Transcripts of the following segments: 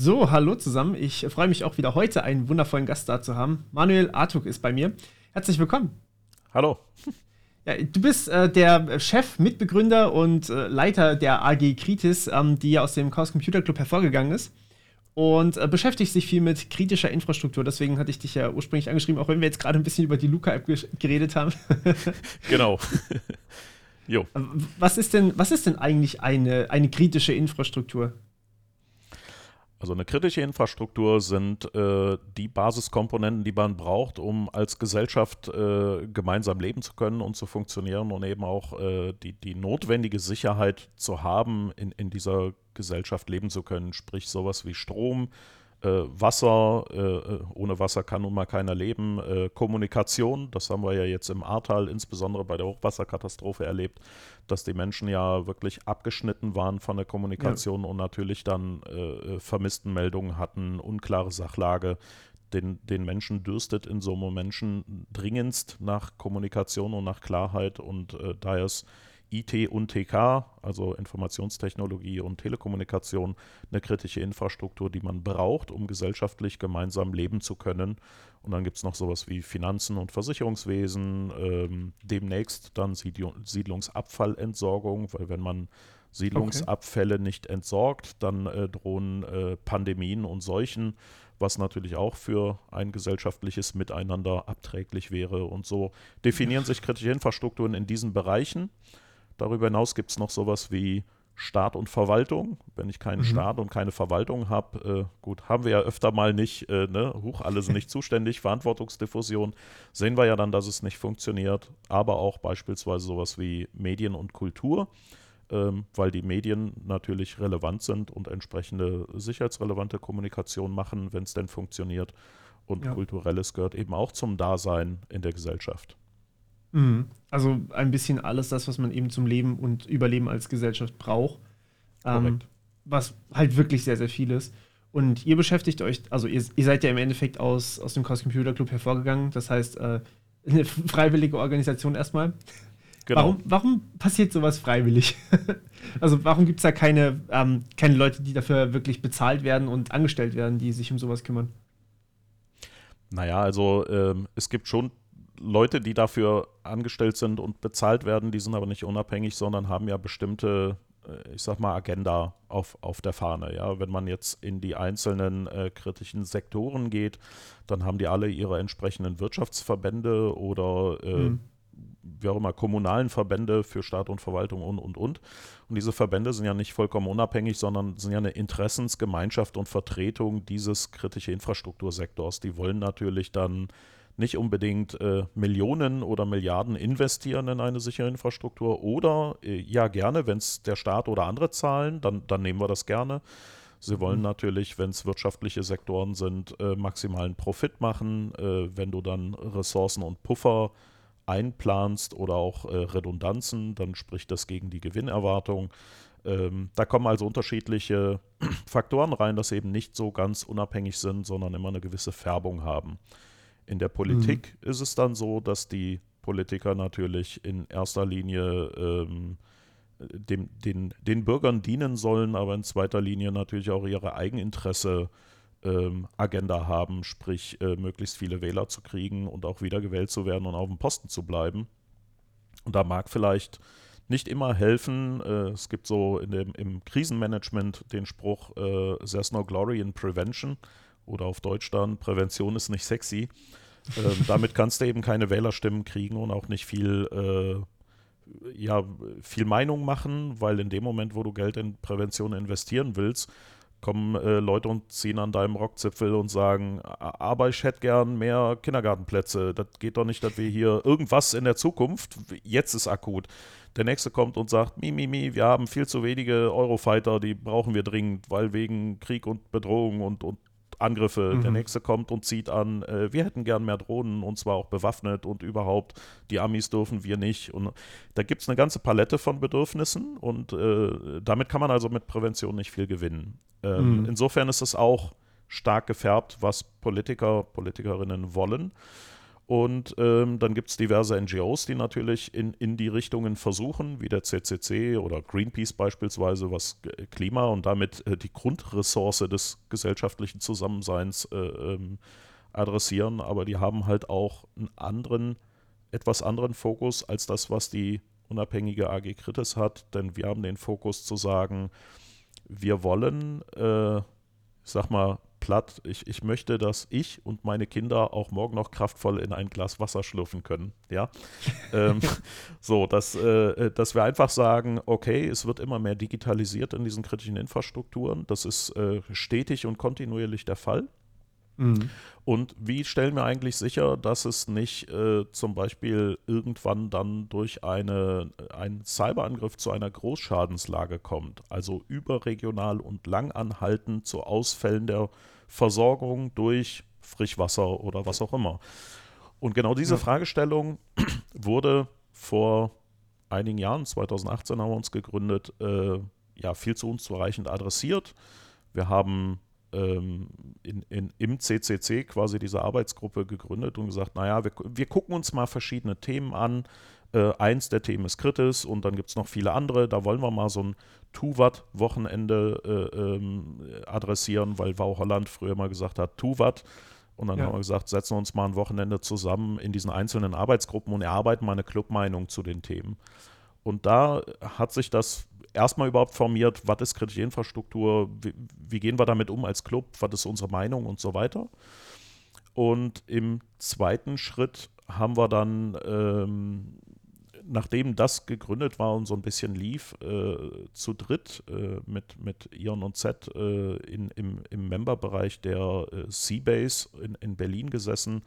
So, hallo zusammen. Ich freue mich auch wieder heute einen wundervollen Gast da zu haben. Manuel Artuk ist bei mir. Herzlich willkommen. Hallo. Ja, du bist äh, der Chef, Mitbegründer und äh, Leiter der AG Kritis, ähm, die ja aus dem Chaos Computer Club hervorgegangen ist. Und äh, beschäftigst dich viel mit kritischer Infrastruktur. Deswegen hatte ich dich ja ursprünglich angeschrieben, auch wenn wir jetzt gerade ein bisschen über die Luca-App geredet haben. genau. jo. Was ist denn, was ist denn eigentlich eine, eine kritische Infrastruktur? Also eine kritische Infrastruktur sind äh, die Basiskomponenten, die man braucht, um als Gesellschaft äh, gemeinsam leben zu können und zu funktionieren und eben auch äh, die, die notwendige Sicherheit zu haben, in, in dieser Gesellschaft leben zu können. Sprich sowas wie Strom, äh, Wasser, äh, äh, ohne Wasser kann nun mal keiner leben. Kommunikation, das haben wir ja jetzt im Ahrtal insbesondere bei der Hochwasserkatastrophe erlebt, dass die Menschen ja wirklich abgeschnitten waren von der Kommunikation ja. und natürlich dann äh, äh, Vermisstenmeldungen hatten, unklare Sachlage. Den, den Menschen dürstet in so einem Menschen dringendst nach Kommunikation und nach Klarheit und daher ist IT und TK, also Informationstechnologie und Telekommunikation, eine kritische Infrastruktur, die man braucht, um gesellschaftlich gemeinsam leben zu können. Und dann gibt es noch sowas wie Finanzen und Versicherungswesen, ähm, demnächst dann Siedlungsabfallentsorgung, weil wenn man Siedlungsabfälle okay. nicht entsorgt, dann äh, drohen äh, Pandemien und Seuchen, was natürlich auch für ein gesellschaftliches Miteinander abträglich wäre. Und so definieren sich kritische Infrastrukturen in diesen Bereichen. Darüber hinaus gibt es noch sowas wie Staat und Verwaltung. Wenn ich keinen mhm. Staat und keine Verwaltung habe, äh, gut, haben wir ja öfter mal nicht, äh, ne, hoch, alle sind nicht zuständig, Verantwortungsdiffusion, sehen wir ja dann, dass es nicht funktioniert, aber auch beispielsweise sowas wie Medien und Kultur, ähm, weil die Medien natürlich relevant sind und entsprechende sicherheitsrelevante Kommunikation machen, wenn es denn funktioniert. Und ja. kulturelles gehört eben auch zum Dasein in der Gesellschaft. Mhm. Also ein bisschen alles das, was man eben zum Leben und Überleben als Gesellschaft braucht. Ähm, was halt wirklich sehr, sehr viel ist. Und ihr beschäftigt euch, also ihr, ihr seid ja im Endeffekt aus, aus dem Chaos Computer Club hervorgegangen, das heißt äh, eine freiwillige Organisation erstmal. Genau. Warum, warum passiert sowas freiwillig? also warum gibt es da keine, ähm, keine Leute, die dafür wirklich bezahlt werden und angestellt werden, die sich um sowas kümmern? Naja, also ähm, es gibt schon Leute, die dafür angestellt sind und bezahlt werden, die sind aber nicht unabhängig, sondern haben ja bestimmte, äh, ich sag mal, Agenda auf, auf der Fahne. Ja, wenn man jetzt in die einzelnen äh, kritischen Sektoren geht, dann haben die alle ihre entsprechenden Wirtschaftsverbände oder äh, mhm. wie auch immer, kommunalen Verbände für Staat und Verwaltung und, und, und. Und diese Verbände sind ja nicht vollkommen unabhängig, sondern sind ja eine Interessensgemeinschaft und Vertretung dieses kritischen Infrastruktursektors. Die wollen natürlich dann nicht unbedingt äh, Millionen oder Milliarden investieren in eine sichere Infrastruktur oder äh, ja gerne, wenn es der Staat oder andere zahlen, dann, dann nehmen wir das gerne. Sie wollen mhm. natürlich, wenn es wirtschaftliche Sektoren sind, äh, maximalen Profit machen. Äh, wenn du dann Ressourcen und Puffer einplanst oder auch äh, Redundanzen, dann spricht das gegen die Gewinnerwartung. Ähm, da kommen also unterschiedliche Faktoren rein, dass sie eben nicht so ganz unabhängig sind, sondern immer eine gewisse Färbung haben. In der Politik mhm. ist es dann so, dass die Politiker natürlich in erster Linie ähm, dem, den, den Bürgern dienen sollen, aber in zweiter Linie natürlich auch ihre Eigeninteresse ähm, Agenda haben, sprich äh, möglichst viele Wähler zu kriegen und auch wiedergewählt zu werden und auf dem Posten zu bleiben. Und da mag vielleicht nicht immer helfen. Äh, es gibt so in dem, im Krisenmanagement den Spruch, äh, there's no glory in prevention oder auf Deutsch dann, Prävention ist nicht sexy. Ähm, damit kannst du eben keine Wählerstimmen kriegen und auch nicht viel, äh, ja, viel Meinung machen, weil in dem Moment, wo du Geld in Prävention investieren willst, kommen äh, Leute und ziehen an deinem Rockzipfel und sagen, aber ich hätte gern mehr Kindergartenplätze. Das geht doch nicht, dass wir hier irgendwas in der Zukunft, jetzt ist akut. Der nächste kommt und sagt, mi, mi, mi, wir haben viel zu wenige Eurofighter, die brauchen wir dringend, weil wegen Krieg und Bedrohung und, und Angriffe. Mhm. Der nächste kommt und zieht an, äh, wir hätten gern mehr Drohnen und zwar auch bewaffnet und überhaupt, die Amis dürfen wir nicht. Und da gibt es eine ganze Palette von Bedürfnissen und äh, damit kann man also mit Prävention nicht viel gewinnen. Ähm, mhm. Insofern ist es auch stark gefärbt, was Politiker, Politikerinnen wollen. Und ähm, dann gibt es diverse NGOs, die natürlich in, in die Richtungen versuchen, wie der CCC oder Greenpeace beispielsweise, was Klima und damit äh, die Grundressource des gesellschaftlichen Zusammenseins äh, ähm, adressieren. Aber die haben halt auch einen anderen, etwas anderen Fokus als das, was die unabhängige AG Kritis hat. Denn wir haben den Fokus zu sagen, wir wollen, äh, ich sag mal, platt. Ich, ich möchte, dass ich und meine Kinder auch morgen noch kraftvoll in ein Glas Wasser schlürfen können. Ja. ähm, so, dass, äh, dass wir einfach sagen, okay, es wird immer mehr digitalisiert in diesen kritischen Infrastrukturen. Das ist äh, stetig und kontinuierlich der Fall. Mhm. Und wie stellen wir eigentlich sicher, dass es nicht äh, zum Beispiel irgendwann dann durch eine, einen Cyberangriff zu einer Großschadenslage kommt, also überregional und langanhaltend zu Ausfällen der Versorgung durch Frischwasser oder was auch immer. Und genau diese ja. Fragestellung wurde vor einigen Jahren, 2018 haben wir uns gegründet, äh, ja, viel zu unzureichend adressiert. Wir haben ähm, in, in, im CCC quasi diese Arbeitsgruppe gegründet und gesagt, naja, wir, wir gucken uns mal verschiedene Themen an. Äh, eins der Themen ist kritisch und dann gibt es noch viele andere. Da wollen wir mal so ein Tuvat-Wochenende äh, ähm, adressieren, weil Wow Holland früher mal gesagt hat, Tuvat. Und dann ja. haben wir gesagt, setzen wir uns mal ein Wochenende zusammen in diesen einzelnen Arbeitsgruppen und erarbeiten mal eine Clubmeinung zu den Themen. Und da hat sich das erstmal überhaupt formiert, was ist kritische Infrastruktur, wie, wie, gehen wir damit um als Club, was ist unsere Meinung und so weiter. Und im zweiten Schritt haben wir dann ähm, nachdem das gegründet war und so ein bisschen lief, äh, zu dritt äh, mit, mit Ion und Z äh, in, im, im Memberbereich der äh, Seabase in, in Berlin gesessen,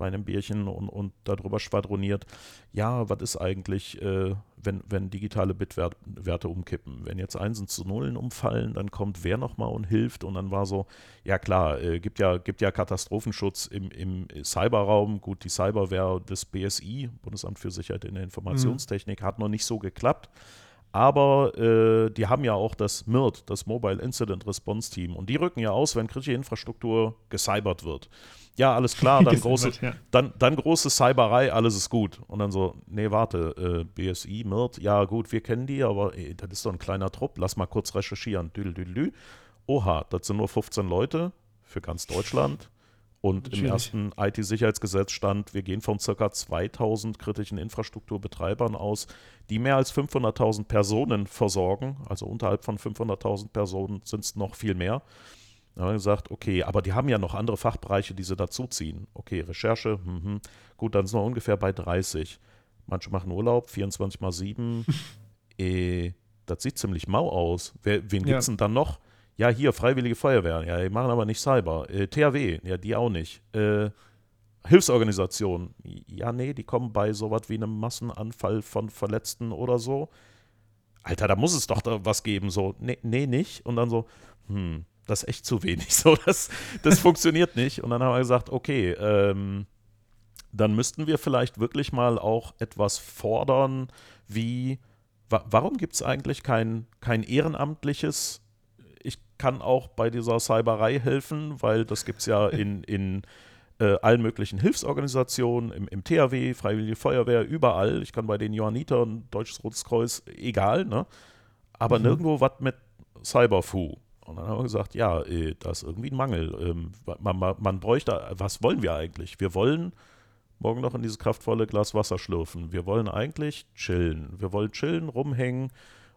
bei einem Bierchen und, und darüber schwadroniert, ja, was ist eigentlich, äh, wenn, wenn digitale Bitwerte umkippen? Wenn jetzt Einsen zu Nullen umfallen, dann kommt wer nochmal und hilft und dann war so, ja klar, äh, gibt, ja, gibt ja Katastrophenschutz im, im Cyberraum, gut, die Cyberware des BSI, Bundesamt für Sicherheit in der Informationstechnik, mhm. hat noch nicht so geklappt. Aber äh, die haben ja auch das MIRT, das Mobile Incident Response Team. Und die rücken ja aus, wenn kritische Infrastruktur gecybert wird ja, alles klar, dann große, ja. dann, dann große Cyberei, alles ist gut. Und dann so, nee, warte, äh, BSI, MIRT, ja gut, wir kennen die, aber ey, das ist doch ein kleiner Trupp, lass mal kurz recherchieren. Düdel, düdel, düdel. Oha, das sind nur 15 Leute für ganz Deutschland. Und Schwierig. im ersten IT-Sicherheitsgesetz stand, wir gehen von ca. 2000 kritischen Infrastrukturbetreibern aus, die mehr als 500.000 Personen versorgen. Also unterhalb von 500.000 Personen sind es noch viel mehr. Dann haben wir gesagt, okay, aber die haben ja noch andere Fachbereiche, die sie dazuziehen. Okay, Recherche, mh, gut, dann sind wir ungefähr bei 30. Manche machen Urlaub, 24 mal 7. äh, das sieht ziemlich mau aus. Wer, wen gibt es denn dann noch? Ja, hier, Freiwillige Feuerwehr. Ja, die machen aber nicht Cyber. Äh, THW, ja, die auch nicht. Äh, Hilfsorganisationen. Ja, nee, die kommen bei sowas wie einem Massenanfall von Verletzten oder so. Alter, da muss es doch da was geben. So, nee, nee, nicht. Und dann so, hm, das ist echt zu wenig. So, das, das funktioniert nicht. Und dann haben wir gesagt, okay, ähm, dann müssten wir vielleicht wirklich mal auch etwas fordern, wie, wa warum gibt es eigentlich kein, kein ehrenamtliches, ich kann auch bei dieser Cyberei helfen, weil das gibt es ja in, in äh, allen möglichen Hilfsorganisationen, im, im THW, Freiwillige Feuerwehr, überall. Ich kann bei den Johannitern, Deutsches Rotes Kreuz, egal, ne? Aber mhm. nirgendwo was mit Cyberfu. Und dann haben wir gesagt, ja, äh, da ist irgendwie ein Mangel. Ähm, man, man, man bräuchte, was wollen wir eigentlich? Wir wollen morgen noch in dieses kraftvolle Glas Wasser schlürfen. Wir wollen eigentlich chillen. Wir wollen chillen, rumhängen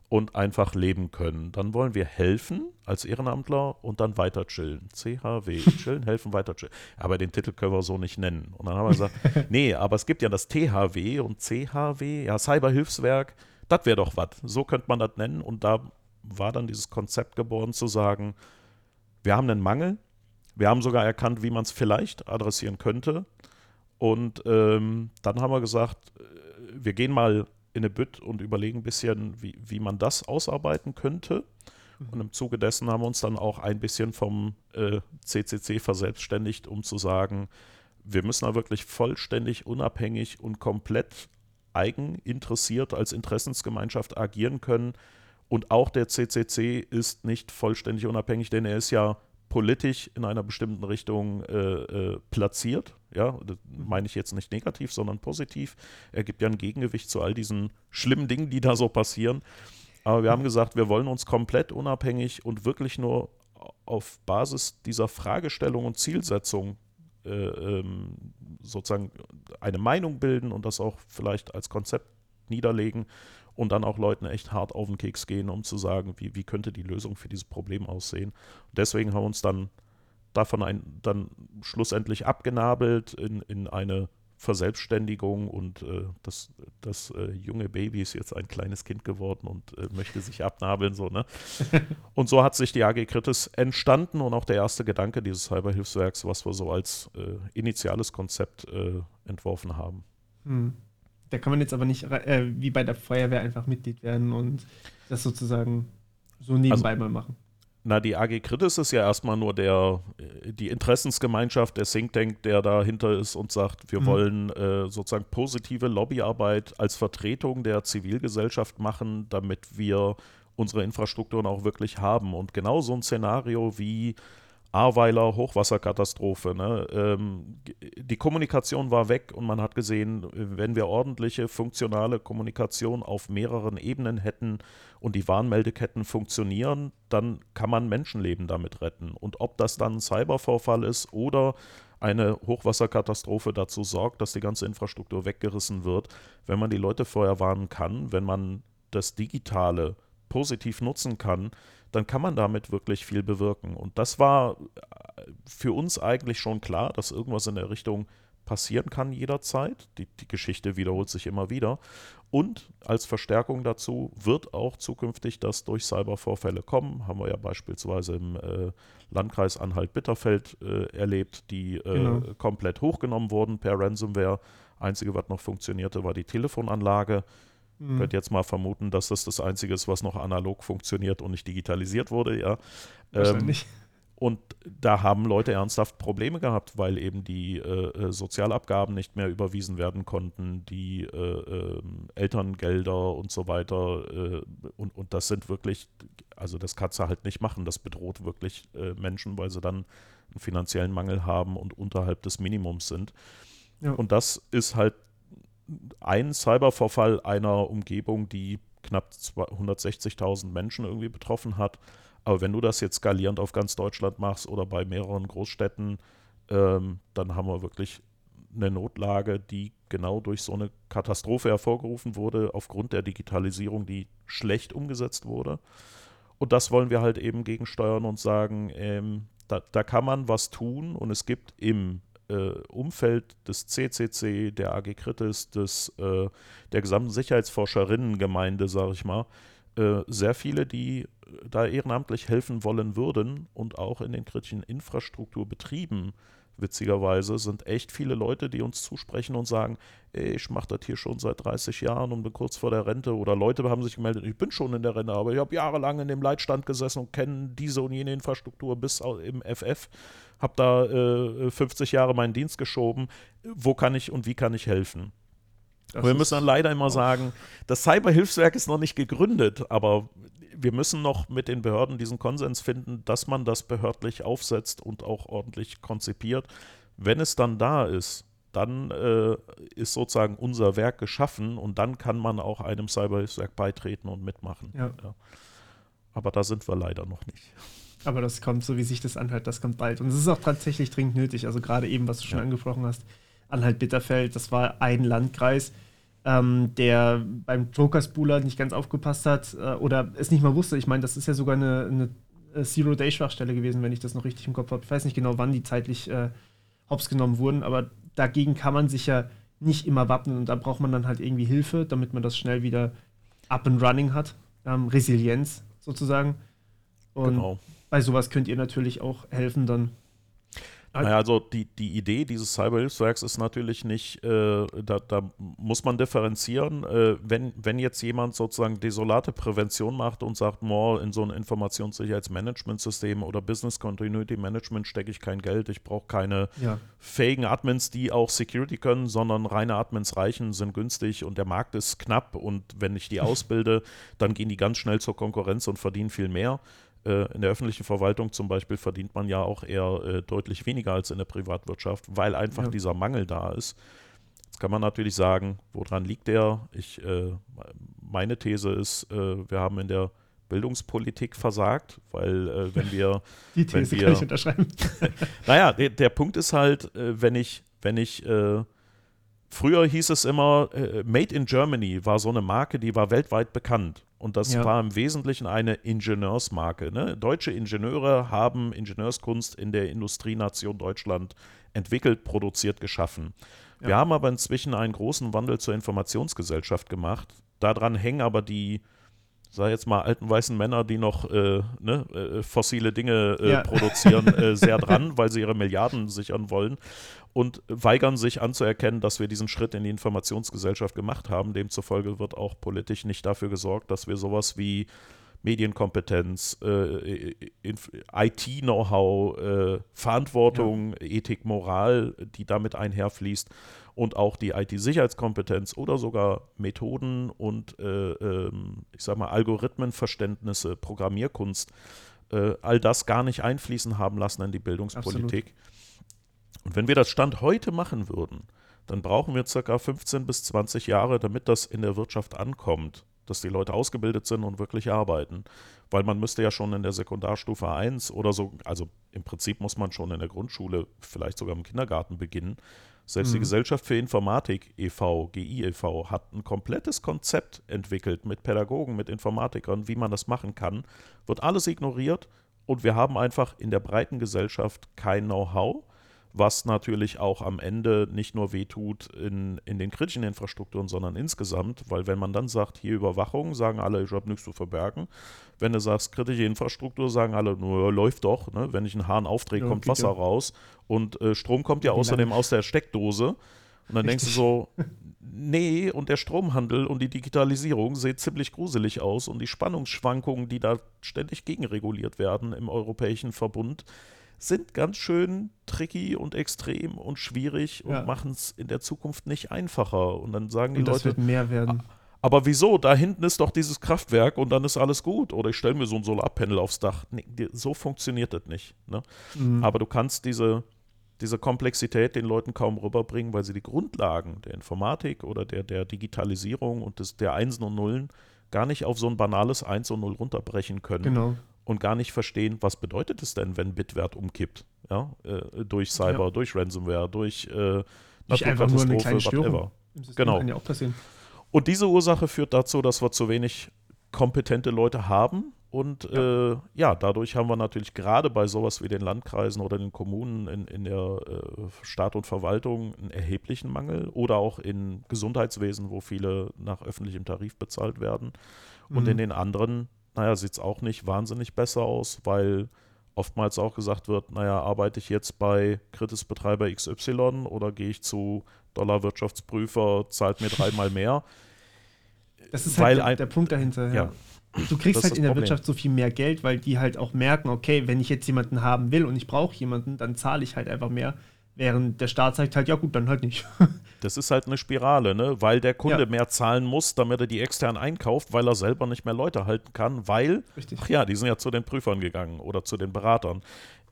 und einfach leben können. Dann wollen wir helfen als Ehrenamtler und dann weiter chillen. CHW, chillen, helfen, weiter chillen. Aber den Titel können wir so nicht nennen. Und dann haben wir gesagt, nee, aber es gibt ja das THW und CHW, ja, Cyberhilfswerk, das wäre doch was. So könnte man das nennen und da war dann dieses Konzept geboren zu sagen, wir haben einen Mangel, wir haben sogar erkannt, wie man es vielleicht adressieren könnte. Und ähm, dann haben wir gesagt, äh, wir gehen mal in eine Bütt und überlegen ein bisschen, wie, wie man das ausarbeiten könnte. Und im Zuge dessen haben wir uns dann auch ein bisschen vom äh, CCC verselbstständigt, um zu sagen, wir müssen da wirklich vollständig unabhängig und komplett eigeninteressiert als Interessensgemeinschaft agieren können, und auch der CCC ist nicht vollständig unabhängig, denn er ist ja politisch in einer bestimmten Richtung äh, äh, platziert. Ja, das meine ich jetzt nicht negativ, sondern positiv. Er gibt ja ein Gegengewicht zu all diesen schlimmen Dingen, die da so passieren. Aber wir haben gesagt, wir wollen uns komplett unabhängig und wirklich nur auf Basis dieser Fragestellung und Zielsetzung äh, ähm, sozusagen eine Meinung bilden und das auch vielleicht als Konzept niederlegen und dann auch Leuten echt hart auf den Keks gehen, um zu sagen, wie, wie könnte die Lösung für dieses Problem aussehen. Und deswegen haben wir uns dann davon ein, dann schlussendlich abgenabelt in, in eine Verselbstständigung und äh, das, das äh, junge Baby ist jetzt ein kleines Kind geworden und äh, möchte sich abnabeln. So, ne? und so hat sich die AG Kritis entstanden und auch der erste Gedanke dieses Cyberhilfswerks, was wir so als äh, initiales Konzept äh, entworfen haben. Hm. Da kann man jetzt aber nicht äh, wie bei der Feuerwehr einfach Mitglied werden und das sozusagen so nebenbei also, mal machen. Na, die AG Kritis ist ja erstmal nur der, äh, die Interessensgemeinschaft, der Think Tank, der dahinter ist und sagt, wir mhm. wollen äh, sozusagen positive Lobbyarbeit als Vertretung der Zivilgesellschaft machen, damit wir unsere Infrastrukturen auch wirklich haben. Und genau so ein Szenario wie Ahrweiler Hochwasserkatastrophe. Ne? Ähm, die Kommunikation war weg und man hat gesehen, wenn wir ordentliche, funktionale Kommunikation auf mehreren Ebenen hätten und die Warnmeldeketten funktionieren, dann kann man Menschenleben damit retten. Und ob das dann ein Cybervorfall ist oder eine Hochwasserkatastrophe dazu sorgt, dass die ganze Infrastruktur weggerissen wird, wenn man die Leute vorher warnen kann, wenn man das Digitale positiv nutzen kann, dann kann man damit wirklich viel bewirken. Und das war äh, für uns eigentlich schon klar, dass irgendwas in der Richtung passieren kann jederzeit. Die, die Geschichte wiederholt sich immer wieder. Und als Verstärkung dazu wird auch zukünftig das durch Cybervorfälle kommen. Haben wir ja beispielsweise im äh, Landkreis Anhalt-Bitterfeld äh, erlebt, die äh, genau. komplett hochgenommen wurden per Ransomware. Einzige, was noch funktionierte, war die Telefonanlage. Mhm. Könnt jetzt mal vermuten, dass das das Einzige ist, was noch analog funktioniert und nicht digitalisiert wurde, ja. Wahrscheinlich. Ähm, und da haben Leute ernsthaft Probleme gehabt, weil eben die äh, äh Sozialabgaben nicht mehr überwiesen werden konnten, die äh, äh, Elterngelder und so weiter. Äh, und, und das sind wirklich, also das kannst du halt nicht machen. Das bedroht wirklich äh, Menschen, weil sie dann einen finanziellen Mangel haben und unterhalb des Minimums sind. Ja. Und das ist halt ein Cybervorfall einer Umgebung, die knapp 160.000 Menschen irgendwie betroffen hat. Aber wenn du das jetzt skalierend auf ganz Deutschland machst oder bei mehreren Großstädten, ähm, dann haben wir wirklich eine Notlage, die genau durch so eine Katastrophe hervorgerufen wurde, aufgrund der Digitalisierung, die schlecht umgesetzt wurde. Und das wollen wir halt eben gegensteuern und sagen, ähm, da, da, kann man was tun und es gibt im äh, Umfeld des CCC, der AG Kritis, des, äh, der gesamten Sicherheitsforscherinnengemeinde, sage ich mal, äh, sehr viele, die da ehrenamtlich helfen wollen würden und auch in den kritischen Infrastrukturbetrieben witzigerweise sind echt viele Leute, die uns zusprechen und sagen, ey, ich mache das hier schon seit 30 Jahren und bin kurz vor der Rente. Oder Leute haben sich gemeldet, ich bin schon in der Rente, aber ich habe jahrelang in dem Leitstand gesessen und kenne diese und jene Infrastruktur bis im FF habe da äh, 50 Jahre meinen Dienst geschoben. Wo kann ich und wie kann ich helfen? wir müssen dann leider immer sagen, das Cyberhilfswerk ist noch nicht gegründet, aber wir müssen noch mit den Behörden diesen Konsens finden, dass man das behördlich aufsetzt und auch ordentlich konzipiert. Wenn es dann da ist, dann äh, ist sozusagen unser Werk geschaffen und dann kann man auch einem Cyberhilfswerk beitreten und mitmachen. Ja. Ja. Aber da sind wir leider noch nicht. Aber das kommt, so wie sich das anhört, das kommt bald. Und es ist auch tatsächlich dringend nötig. Also gerade eben, was du schon ja. angesprochen hast, Anhalt-Bitterfeld, das war ein Landkreis, ähm, der beim Joker-Spooler nicht ganz aufgepasst hat äh, oder es nicht mal wusste. Ich meine, das ist ja sogar eine, eine äh, Zero-Day-Schwachstelle gewesen, wenn ich das noch richtig im Kopf habe. Ich weiß nicht genau, wann die zeitlich äh, hops genommen wurden, aber dagegen kann man sich ja nicht immer wappnen und da braucht man dann halt irgendwie Hilfe, damit man das schnell wieder up and running hat. Ähm, Resilienz sozusagen. Und genau bei sowas könnt ihr natürlich auch helfen dann. Naja, also die, die Idee dieses Cyberhilfswerks ist natürlich nicht, äh, da, da, muss man differenzieren. Äh, wenn, wenn jetzt jemand sozusagen desolate Prävention macht und sagt, more in so ein Informationssicherheitsmanagementsystem oder Business Continuity Management stecke ich kein Geld, ich brauche keine ja. fähigen Admins, die auch Security können, sondern reine Admins reichen, sind günstig und der Markt ist knapp und wenn ich die ausbilde, dann gehen die ganz schnell zur Konkurrenz und verdienen viel mehr in der öffentlichen Verwaltung zum Beispiel verdient man ja auch eher äh, deutlich weniger als in der Privatwirtschaft, weil einfach ja. dieser Mangel da ist. Jetzt kann man natürlich sagen, woran liegt der? Ich, äh, meine These ist, äh, wir haben in der Bildungspolitik versagt, weil äh, wenn wir. Die These wenn wir, kann ich unterschreiben. naja, der, der, Punkt ist halt, äh, wenn ich, wenn ich Früher hieß es immer, äh, Made in Germany war so eine Marke, die war weltweit bekannt. Und das ja. war im Wesentlichen eine Ingenieursmarke. Ne? Deutsche Ingenieure haben Ingenieurskunst in der Industrienation Deutschland entwickelt, produziert, geschaffen. Ja. Wir haben aber inzwischen einen großen Wandel zur Informationsgesellschaft gemacht. Daran hängen aber die sag jetzt mal, alten weißen Männer, die noch äh, ne, äh, fossile Dinge äh, ja. produzieren, äh, sehr dran, weil sie ihre Milliarden sichern wollen und weigern sich anzuerkennen, dass wir diesen Schritt in die Informationsgesellschaft gemacht haben. Demzufolge wird auch politisch nicht dafür gesorgt, dass wir sowas wie Medienkompetenz, äh, IT-Know-how, äh, Verantwortung, ja. Ethik, Moral, die damit einherfließt und auch die IT-Sicherheitskompetenz oder sogar Methoden und äh, ähm, ich sag mal Algorithmenverständnisse, Programmierkunst, äh, all das gar nicht einfließen haben lassen in die Bildungspolitik. Absolut. Und wenn wir das Stand heute machen würden, dann brauchen wir circa 15 bis 20 Jahre, damit das in der Wirtschaft ankommt dass die Leute ausgebildet sind und wirklich arbeiten. Weil man müsste ja schon in der Sekundarstufe 1 oder so, also im Prinzip muss man schon in der Grundschule, vielleicht sogar im Kindergarten beginnen. Selbst mhm. die Gesellschaft für Informatik e.V., GI e.V., hat ein komplettes Konzept entwickelt mit Pädagogen, mit Informatikern, wie man das machen kann. Wird alles ignoriert und wir haben einfach in der breiten Gesellschaft kein Know-how was natürlich auch am Ende nicht nur wehtut in, in den kritischen Infrastrukturen, sondern insgesamt, weil wenn man dann sagt, hier Überwachung, sagen alle, ich habe nichts zu verbergen. Wenn du sagst, kritische Infrastruktur, sagen alle, nur läuft doch. Ne? Wenn ich einen Hahn aufdrehe, ja, kommt Wasser ja. raus und äh, Strom kommt ja außerdem aus der Steckdose. Und dann Richtig. denkst du so, nee, und der Stromhandel und die Digitalisierung sehen ziemlich gruselig aus und die Spannungsschwankungen, die da ständig gegenreguliert werden im europäischen Verbund, sind ganz schön tricky und extrem und schwierig und ja. machen es in der Zukunft nicht einfacher. Und dann sagen die und das Leute. wird mehr werden. Aber wieso? Da hinten ist doch dieses Kraftwerk und dann ist alles gut. Oder ich stelle mir so ein Solarpanel aufs Dach. Nee, so funktioniert das nicht. Ne? Mhm. Aber du kannst diese, diese Komplexität den Leuten kaum rüberbringen, weil sie die Grundlagen der Informatik oder der, der Digitalisierung und des, der Einsen und Nullen gar nicht auf so ein banales Eins und Null runterbrechen können. Genau und gar nicht verstehen, was bedeutet es denn, wenn Bitwert umkippt, ja, äh, durch Cyber, ja. durch Ransomware, durch äh, Nicht einfach nur eine kleine Störung. Genau. Kann ja auch passieren. Und diese Ursache führt dazu, dass wir zu wenig kompetente Leute haben. Und ja, äh, ja dadurch haben wir natürlich gerade bei sowas wie den Landkreisen oder den Kommunen in, in der äh, Staat und Verwaltung einen erheblichen Mangel oder auch in Gesundheitswesen, wo viele nach öffentlichem Tarif bezahlt werden. Und mhm. in den anderen naja, sieht es auch nicht wahnsinnig besser aus, weil oftmals auch gesagt wird, naja, arbeite ich jetzt bei Kritisbetreiber XY oder gehe ich zu Dollarwirtschaftsprüfer, zahlt mir dreimal mehr. Das ist halt der, der, Punkt dahinter. Ja. ja. Du kriegst halt in der Problem. Wirtschaft so viel mehr Geld, weil die halt auch merken, okay, wenn ich jetzt jemanden haben will und ich brauche jemanden, dann zahle ich halt einfach mehr. Während der Staat sagt halt, ja gut, dann halt nicht. Das ist halt eine Spirale, ne? weil der Kunde ja. mehr zahlen muss, damit er die extern einkauft, weil er selber nicht mehr Leute halten kann, weil, Richtig. ach ja, die sind ja zu den Prüfern gegangen oder zu den Beratern.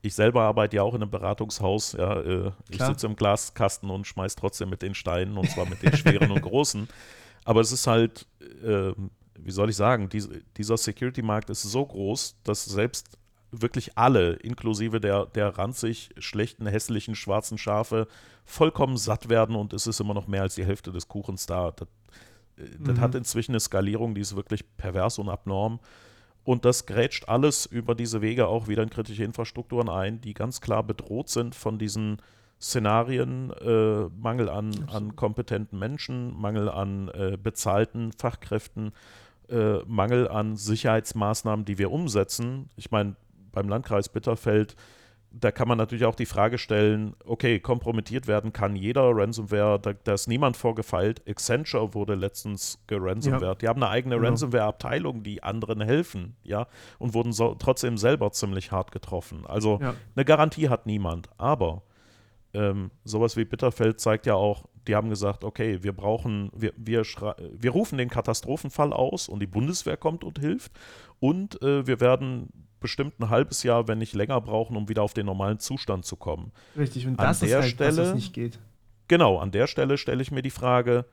Ich selber arbeite ja auch in einem Beratungshaus. Ja, äh, ich sitze im Glaskasten und schmeiß trotzdem mit den Steinen und zwar mit den schweren und großen. Aber es ist halt, äh, wie soll ich sagen, dies, dieser Security-Markt ist so groß, dass selbst wirklich alle, inklusive der, der ranzig schlechten, hässlichen, schwarzen Schafe, vollkommen satt werden und es ist immer noch mehr als die Hälfte des Kuchens da. Das, äh, das mhm. hat inzwischen eine Skalierung, die ist wirklich pervers und abnorm. Und das grätscht alles über diese Wege auch wieder in kritische Infrastrukturen ein, die ganz klar bedroht sind von diesen Szenarien, äh, Mangel an, an kompetenten Menschen, Mangel an äh, bezahlten Fachkräften, äh, Mangel an Sicherheitsmaßnahmen, die wir umsetzen. Ich meine, beim Landkreis Bitterfeld, da kann man natürlich auch die Frage stellen, okay, kompromittiert werden kann jeder Ransomware, da, da ist niemand vorgefeilt. Accenture wurde letztens geransomware. Ja. Die haben eine eigene genau. Ransomware-Abteilung, die anderen helfen, ja, und wurden so, trotzdem selber ziemlich hart getroffen. Also ja. eine Garantie hat niemand. Aber ähm, sowas wie Bitterfeld zeigt ja auch, die haben gesagt, okay, wir brauchen, wir, wir, wir rufen den Katastrophenfall aus und die Bundeswehr kommt und hilft und äh, wir werden bestimmt ein halbes Jahr, wenn nicht länger brauchen, um wieder auf den normalen Zustand zu kommen. Richtig, und An das ist der halt Stelle- was, was nicht geht. Genau, an der Stelle stelle ich mir die Frage,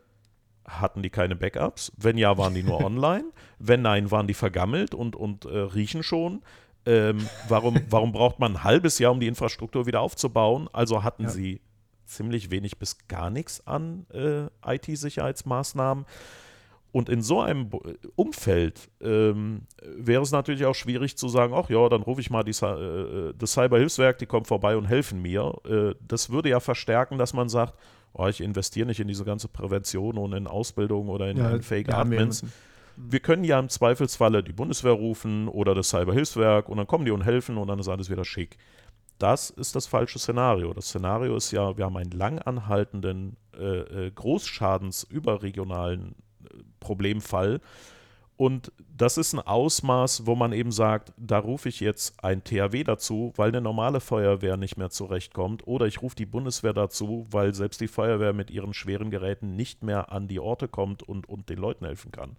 hatten die keine Backups? Wenn ja, waren die nur online? Wenn nein, waren die vergammelt und, und äh, riechen schon? Ähm, warum, warum braucht man ein halbes Jahr, um die Infrastruktur wieder aufzubauen? Also hatten Ja. sie ziemlich wenig bis gar nichts an äh, IT-Sicherheitsmaßnahmen. Und in so einem Umfeld ähm, wäre es natürlich auch schwierig zu sagen, ach ja, dann rufe ich mal die, Cy- äh, das Cyberhilfswerk, die kommen vorbei und helfen mir. Äh, das würde ja verstärken, dass man sagt, oh, ich investiere nicht in diese ganze Prävention und in Ausbildung oder in, ja Admins. jemanden. Wir können ja im Zweifelsfalle die Bundeswehr rufen oder das Cyberhilfswerk und dann kommen die und helfen und dann ist alles wieder schick. Das ist das falsche Szenario. Das Szenario ist ja, wir haben einen lang anhaltenden äh, äh, Großschadens überregionalen äh, Problemfall. Und das ist ein Ausmaß, wo man eben sagt, da rufe ich jetzt ein THW dazu, weil eine normale Feuerwehr nicht mehr zurechtkommt. Oder ich rufe die Bundeswehr dazu, weil selbst die Feuerwehr mit ihren schweren Geräten nicht mehr an die Orte kommt und, und den Leuten helfen kann.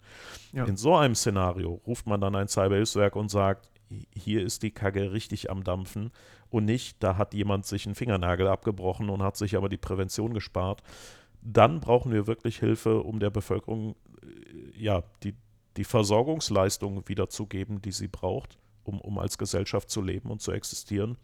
Ja. In so einem Szenario ruft man dann ein Cyberhilfswerk und sagt, hier ist die Kacke richtig am Dampfen und nicht, da hat jemand sich einen Fingernagel abgebrochen und hat sich aber die Prävention gespart. Dann brauchen wir wirklich Hilfe, um der Bevölkerung äh, ja, die, die Versorgungsleistung wiederzugeben, die sie braucht, um, um als Gesellschaft zu leben und zu existieren.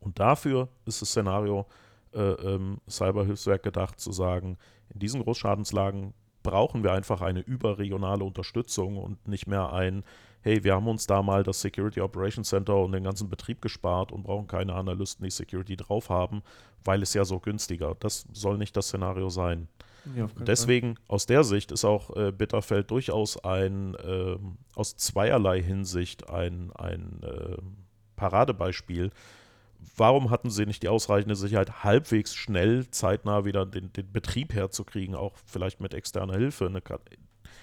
Und dafür ist das Szenario äh, ähm, Cyberhilfswerk gedacht, zu sagen, in diesen Großschadenslagen brauchen wir einfach eine überregionale Unterstützung und nicht mehr ein, hey, wir haben uns da mal das Security Operations Center und den ganzen Betrieb gespart und brauchen keine Analysten, die Security drauf haben, weil es ja so günstiger. Das soll nicht das Szenario sein. Ja, deswegen, aus der Sicht, ist auch äh, Bitterfeld durchaus ein, ähm, aus zweierlei Hinsicht ein, ein ähm, Paradebeispiel. Warum hatten sie nicht die ausreichende Sicherheit, halbwegs schnell, zeitnah wieder den, den Betrieb herzukriegen, auch vielleicht mit externer Hilfe? Eine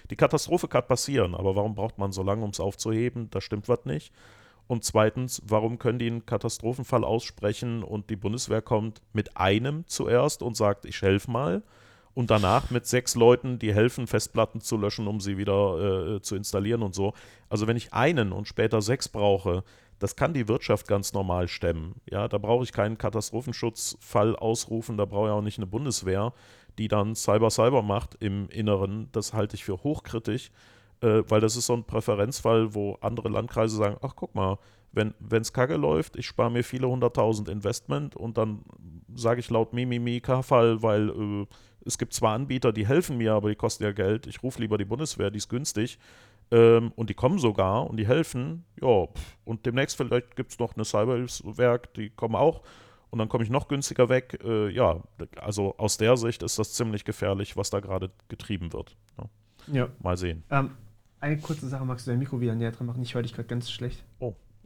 die Katastrophe kann passieren, aber warum braucht man so lange, um es aufzuheben? Da stimmt was nicht. Und zweitens, warum können die einen Katastrophenfall aussprechen und die Bundeswehr kommt mit einem zuerst und sagt, ich helfe mal und danach mit sechs Leuten, die helfen, Festplatten zu löschen, um sie wieder äh, zu installieren und so. Also wenn ich einen und später sechs brauche, das kann die Wirtschaft ganz normal stemmen. Ja, da brauche ich keinen Katastrophenschutzfall ausrufen, da brauche ich auch nicht eine Bundeswehr, die dann Cyber-Cyber macht im Inneren. Das halte ich für hochkritisch, äh, weil das ist so ein Präferenzfall, wo andere Landkreise sagen, ach guck mal, wenn es kacke läuft, ich spare mir viele hunderttausend Investment und dann sage ich laut Mimimi K-Fall, weil äh, es gibt zwar Anbieter, die helfen mir, aber die kosten ja Geld. Ich rufe lieber die Bundeswehr, die ist günstig. Ähm, und die kommen sogar und die helfen. Ja, und demnächst vielleicht gibt es noch eine Cyberhilfswerk, die kommen auch. Und dann komme ich noch günstiger weg. Äh, ja, also aus der Sicht ist das ziemlich gefährlich, was da gerade getrieben wird. Ja, Ja. mal sehen. Ähm, eine kurze Sache, magst du dein Mikro wieder näher dran machen? Ich höre dich gerade ganz schlecht.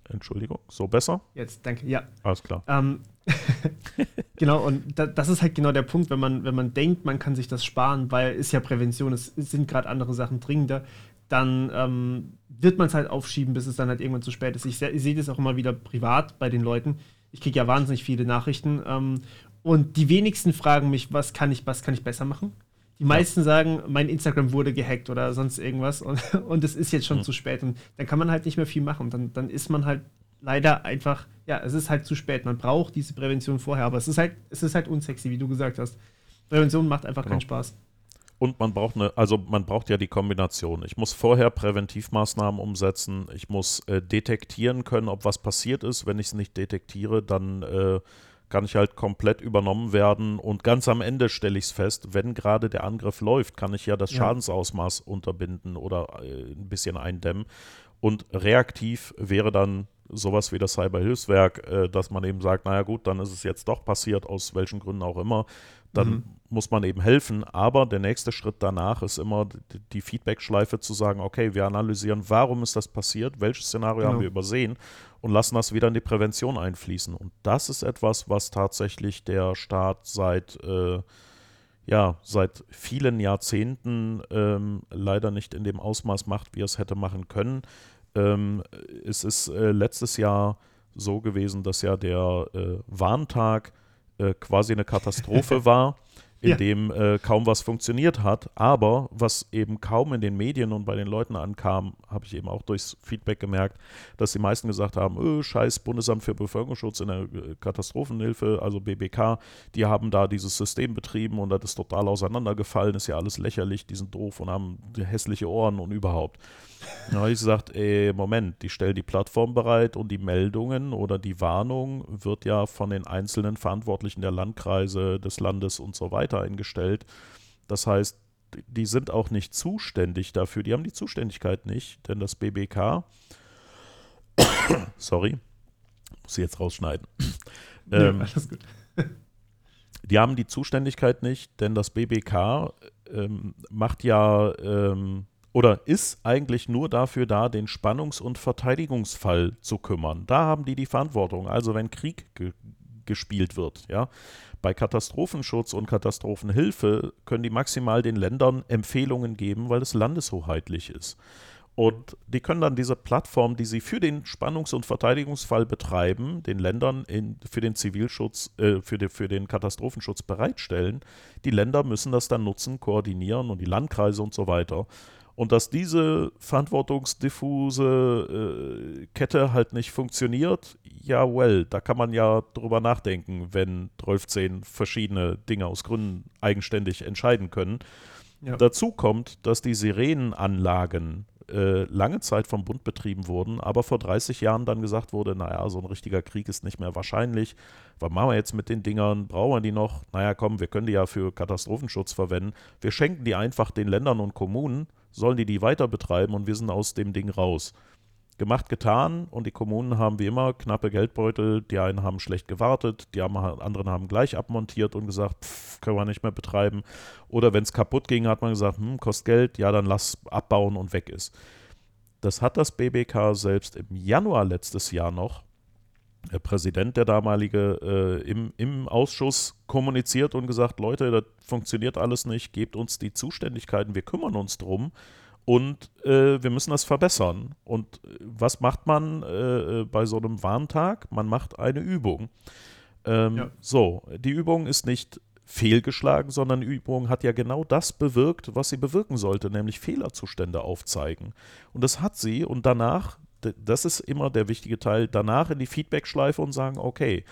Entschuldigung. So besser? Jetzt, danke. Ja. Alles klar. Ähm, genau, und da, das ist halt genau der Punkt, wenn man, wenn man denkt, man kann sich das sparen, weil ist ja Prävention, es, es sind gerade andere Sachen dringender, dann ähm, wird man es halt aufschieben, bis es dann halt irgendwann zu spät ist. Ich, ich sehe das auch immer wieder privat bei den Leuten. Ich kriege ja wahnsinnig viele Nachrichten ähm, und die wenigsten fragen mich, was kann ich, was kann ich besser machen? Die meisten sagen, mein Instagram wurde gehackt oder sonst irgendwas und, und es ist jetzt schon Mhm. zu spät und dann kann man halt nicht mehr viel machen. Dann, dann ist man halt leider einfach, ja, es ist halt zu spät. Man braucht diese Prävention vorher, aber es ist halt, es ist halt unsexy, wie du gesagt hast. Prävention macht einfach Genau. keinen Spaß. Und man braucht eine, also man braucht ja die Kombination. Ich muss vorher Präventivmaßnahmen umsetzen. Ich muss äh, detektieren können, ob was passiert ist. Wenn ich es nicht detektiere, dann äh, kann ich halt komplett übernommen werden. Und ganz am Ende stelle ich es fest, wenn gerade der Angriff läuft, kann ich ja das. Schadensausmaß unterbinden oder äh, ein bisschen eindämmen. Und reaktiv wäre dann sowas wie das Cyberhilfswerk, äh, dass man eben sagt, naja gut, dann ist es jetzt doch passiert, aus welchen Gründen auch immer. Dann Mhm. muss man eben helfen. Aber der nächste Schritt danach ist immer die, Feedback-Schleife zu sagen, okay, wir analysieren, warum ist das passiert, welches Szenario Genau. haben wir übersehen und lassen das wieder in die Prävention einfließen. Und das ist etwas, was tatsächlich der Staat seit äh, ja, seit vielen Jahrzehnten ähm, leider nicht in dem Ausmaß macht, wie er es hätte machen können. Ähm, es ist äh, letztes Jahr so gewesen, dass ja der äh, Warntag äh, quasi eine Katastrophe war. in Ja. dem äh, kaum was funktioniert hat. Aber was eben kaum in den Medien und bei den Leuten ankam, habe ich eben auch durchs Feedback gemerkt, dass die meisten gesagt haben, öh, scheiß Bundesamt für Bevölkerungsschutz in der äh, Katastrophenhilfe, also BBK, die haben da dieses System betrieben und das ist total auseinandergefallen, ist ja alles lächerlich, die sind doof und haben hässliche Ohren und überhaupt. Da habe ich gesagt, ey, Moment, die stellen die Plattform bereit und die Meldungen oder die Warnung wird ja von den einzelnen Verantwortlichen der Landkreise, des Landes und so weiter eingestellt. Das heißt, die sind auch nicht zuständig dafür, die haben die Zuständigkeit nicht, denn das BBK, sorry, muss ich jetzt rausschneiden. Ja, Ähm, alles gut. die haben die Zuständigkeit nicht, denn das BBK ähm, macht ja ähm, oder ist eigentlich nur dafür da, den Spannungs- und Verteidigungsfall zu kümmern. Da haben die die Verantwortung. Also wenn Krieg ge gespielt wird, ja. Bei Katastrophenschutz und Katastrophenhilfe können die maximal den Ländern Empfehlungen geben, weil es landeshoheitlich ist. Und die können dann diese Plattform, die sie für den Spannungs- und Verteidigungsfall betreiben, den Ländern in, für den Zivilschutz, äh, für, den, für den Katastrophenschutz bereitstellen. Die Länder müssen das dann nutzen, koordinieren und die Landkreise und so weiter. Und dass diese verantwortungsdiffuse äh, Kette halt nicht funktioniert, ja, well, da kann man ja drüber nachdenken, wenn 12 verschiedene Dinge aus Gründen eigenständig entscheiden können. Ja. Dazu kommt, dass die Sirenenanlagen äh, lange Zeit vom Bund betrieben wurden, aber vor 30 Jahren dann gesagt wurde, naja, so ein richtiger Krieg ist nicht mehr wahrscheinlich. Was machen wir jetzt mit den Dingern? Brauchen wir die noch? Naja, komm, wir können die ja für Katastrophenschutz verwenden. Wir schenken die einfach den Ländern und Kommunen, sollen die die weiter betreiben und wir sind aus dem Ding raus. Gemacht, getan und die Kommunen haben wie immer knappe Geldbeutel. Die einen haben schlecht gewartet, die anderen haben gleich abmontiert und gesagt, pff, können wir nicht mehr betreiben. Oder wenn es kaputt ging, hat man gesagt, hm, kostet Geld, ja, dann lass abbauen und weg ist. Das hat das BBK selbst im Januar letztes Jahr noch, Präsident, der damalige, äh, im, im Ausschuss kommuniziert und gesagt, Leute, das funktioniert alles nicht, gebt uns die Zuständigkeiten, wir kümmern uns drum und äh, wir müssen das verbessern. Und äh, was macht man äh, bei so einem Warntag? Man macht eine Übung. Ähm, Ja. So, die Übung ist nicht fehlgeschlagen, sondern die Übung hat ja genau das bewirkt, was sie bewirken sollte, nämlich Fehlerzustände aufzeigen. Und das hat sie und danach, das ist immer der wichtige Teil, danach in die Feedback-Schleife und sagen, okay,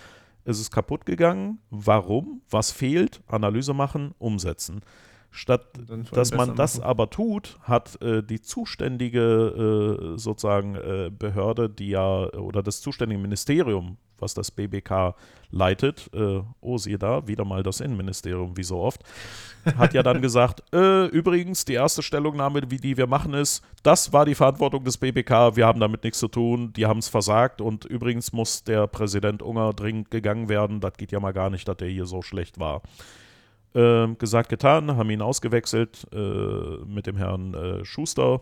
es ist kaputt gegangen, warum, was fehlt, Analyse machen, umsetzen. Statt dass man das machen. aber tut, hat äh, die zuständige äh, sozusagen äh, Behörde, die ja, oder das zuständige Ministerium, was das BBK leitet, äh, oh, siehe da, wieder mal das Innenministerium, wie so oft, hat ja dann gesagt, äh, übrigens, die erste Stellungnahme, wie die wir machen, ist, das war die Verantwortung des BBK, wir haben damit nichts zu tun, die haben es versagt und übrigens muss der Präsident Unger dringend gegangen werden, das geht ja mal gar nicht, dass der hier so schlecht war. Ähm, gesagt, getan, haben ihn ausgewechselt äh, mit dem Herrn äh, Schuster.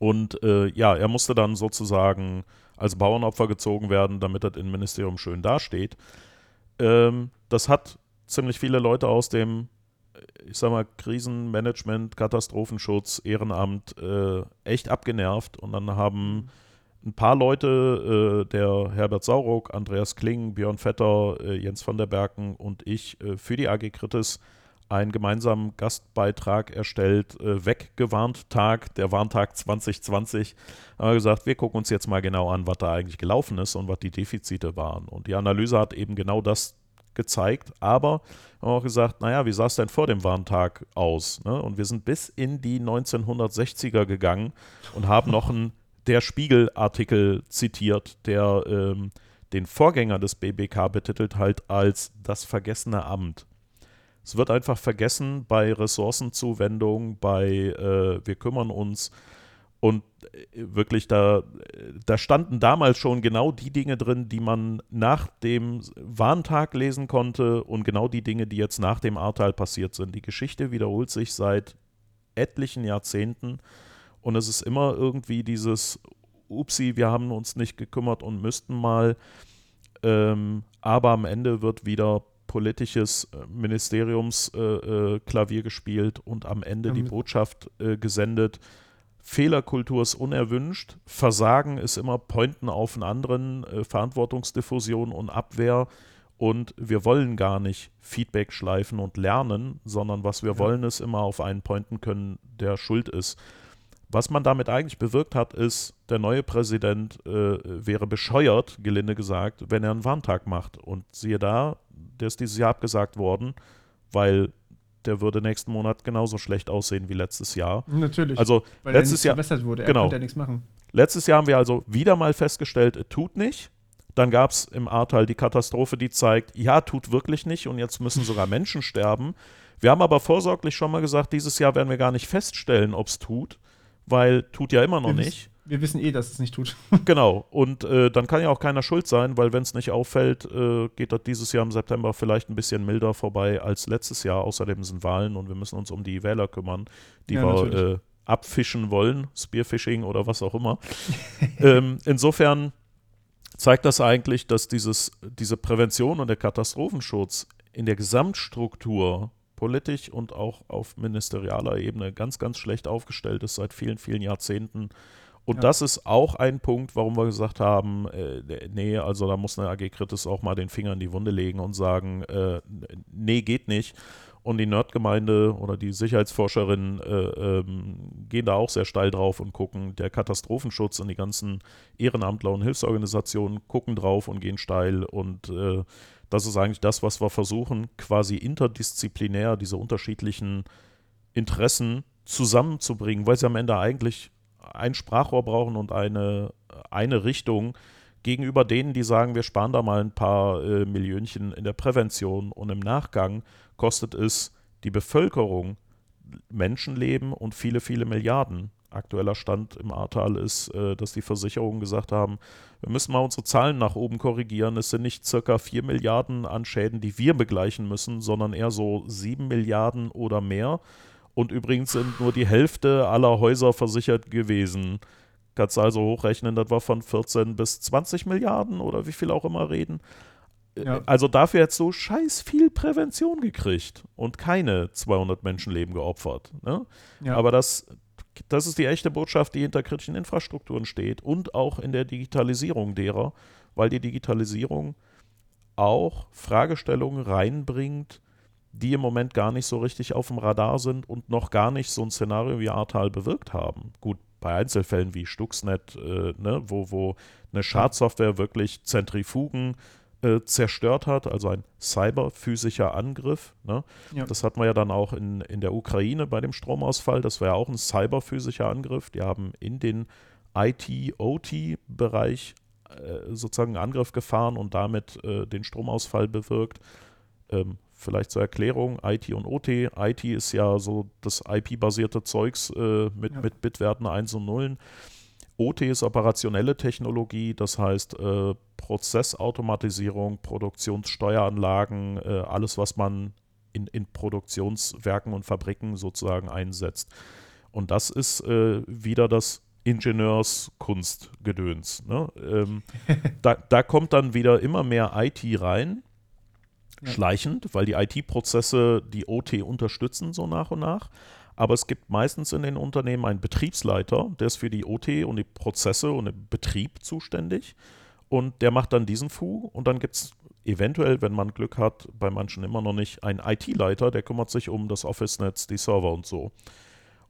Und äh, ja, er musste dann sozusagen als Bauernopfer gezogen werden, damit das Innenministerium schön dasteht. Ähm, das hat ziemlich viele Leute aus dem, äh, ich sag mal, Krisenmanagement, Katastrophenschutz, Ehrenamt äh, echt abgenervt. Und dann haben ein paar Leute, äh, der Herbert Sauruck, Andreas Kling, Björn Vetter, äh, Jens van der Berken und ich äh, für die AG Kritis einen gemeinsamen Gastbeitrag erstellt, äh, weggewarnt Tag, der Warntag 2020. Haben wir gesagt, wir gucken uns jetzt mal genau an, was da eigentlich gelaufen ist und was die Defizite waren. Und die Analyse hat eben genau das gezeigt, aber haben auch gesagt, naja, wie sah es denn vor dem Warntag aus? Ne? Und wir sind bis in die 1960er gegangen und haben noch einen der Spiegel-Artikel zitiert, der ähm, den Vorgänger des BBK betitelt halt als das vergessene Amt. Es wird einfach vergessen bei Ressourcenzuwendung, bei äh, wir kümmern uns und äh, wirklich da, da standen damals schon genau die Dinge drin, die man nach dem Warntag lesen konnte und genau die Dinge, die jetzt nach dem Ahrtal passiert sind. Die Geschichte wiederholt sich seit etlichen Jahrzehnten und es ist immer irgendwie dieses Upsi, wir haben uns nicht gekümmert und müssten mal, ähm, aber am Ende wird wieder politisches äh, Ministeriumsklavier äh, Klavier gespielt und am Ende die Botschaft äh, gesendet. Fehlerkultur ist unerwünscht, Versagen ist immer Pointen auf einen anderen, äh, Verantwortungsdiffusion und Abwehr und wir wollen gar nicht Feedback schleifen und lernen, sondern was wir ja. wollen, ist immer auf einen pointen können, der schuld ist. Was man damit eigentlich bewirkt hat, ist, der neue Präsident äh, wäre bescheuert, gelinde gesagt, wenn er einen Warntag macht. Und siehe da, der ist dieses Jahr abgesagt worden, weil der würde nächsten Monat genauso schlecht aussehen wie letztes Jahr. Natürlich. Also weil letztes er nicht Jahr wurde. Er genau. konnte ja nichts machen. Letztes Jahr haben wir also wieder mal festgestellt, es tut nicht. Dann gab es im Ahrtal die Katastrophe, die zeigt, ja, tut wirklich nicht und jetzt müssen sogar Menschen sterben. Wir haben aber vorsorglich schon mal gesagt, dieses Jahr werden wir gar nicht feststellen, ob es tut, weil tut ja immer noch wir nicht. Wir wissen eh, dass es nicht tut. genau. Und äh, dann kann ja auch keiner schuld sein, weil wenn es nicht auffällt, äh, geht das dieses Jahr im September vielleicht ein bisschen milder vorbei als letztes Jahr. Außerdem sind Wahlen und wir müssen uns um die Wähler kümmern, die ja, wir äh, abfischen wollen, Spearfishing oder was auch immer. ähm, insofern zeigt das eigentlich, dass dieses, diese Prävention und der Katastrophenschutz in der Gesamtstruktur politisch und auch auf ministerialer Ebene ganz, ganz schlecht aufgestellt ist seit vielen, vielen Jahrzehnten. Und ja. das ist auch ein Punkt, warum wir gesagt haben, äh, nee, also da muss eine AG Kritis auch mal den Finger in die Wunde legen und sagen, äh, nee, geht nicht. Und die Nerdgemeinde oder die Sicherheitsforscherinnen äh, ähm, gehen da auch sehr steil drauf und gucken. Der Katastrophenschutz und die ganzen Ehrenamtler und Hilfsorganisationen gucken drauf und gehen steil. Und äh, das ist eigentlich das, was wir versuchen, quasi interdisziplinär diese unterschiedlichen Interessen zusammenzubringen, weil sie am Ende eigentlich ein Sprachrohr brauchen und eine, eine Richtung gegenüber denen, die sagen, wir sparen da mal ein paar äh, Millionchen in der Prävention und im Nachgang kostet es die Bevölkerung Menschenleben und viele, viele Milliarden. Aktueller Stand im Ahrtal ist, äh, dass die Versicherungen gesagt haben, wir müssen mal unsere Zahlen nach oben korrigieren. Es sind nicht circa 4 Milliarden an Schäden, die wir begleichen müssen, sondern eher so 7 Milliarden oder mehr. Und übrigens sind nur die Hälfte aller Häuser versichert gewesen. Kannst du also hochrechnen, das war von 14 bis 20 Milliarden oder wie viel auch immer reden. Ja. Also dafür jetzt so scheiß viel Prävention gekriegt und keine 200 Menschenleben geopfert. Ne? Ja. Aber das, das ist die echte Botschaft, die hinter kritischen Infrastrukturen steht und auch in der Digitalisierung derer, weil die Digitalisierung auch Fragestellungen reinbringt, die im Moment gar nicht so richtig auf dem Radar sind und noch gar nicht so ein Szenario wie Ahrtal bewirkt haben. Gut, bei Einzelfällen wie Stuxnet, äh, ne, wo, wo eine Schadsoftware wirklich Zentrifugen äh, zerstört hat, also ein cyberphysischer Angriff. Ne? Ja. Das hatten wir ja dann auch in, in der Ukraine bei dem Stromausfall. Das war ja auch ein cyberphysischer Angriff. Die haben in den IT-OT-Bereich äh, sozusagen einen Angriff gefahren und damit äh, den Stromausfall bewirkt. Ähm, vielleicht zur Erklärung, IT und OT. IT ist ja so das IP-basierte Zeugs äh, mit, ja. mit Bitwerten 1 und 0. OT ist operationelle Technologie, das heißt äh, Prozessautomatisierung, Produktionssteueranlagen, äh, alles, was man in, in Produktionswerken und Fabriken sozusagen einsetzt. Und das ist äh, wieder das Ingenieurskunstgedöns. Ne? Ähm, da, da kommt dann wieder immer mehr IT rein, ja. schleichend, weil die IT-Prozesse die OT unterstützen so nach und nach. Aber es gibt meistens in den Unternehmen einen Betriebsleiter, der ist für die OT und die Prozesse und den Betrieb zuständig. Und der macht dann diesen Fu und dann gibt es eventuell, wenn man Glück hat, bei manchen immer noch nicht, einen IT-Leiter, der kümmert sich um das Office-Netz, die Server und so.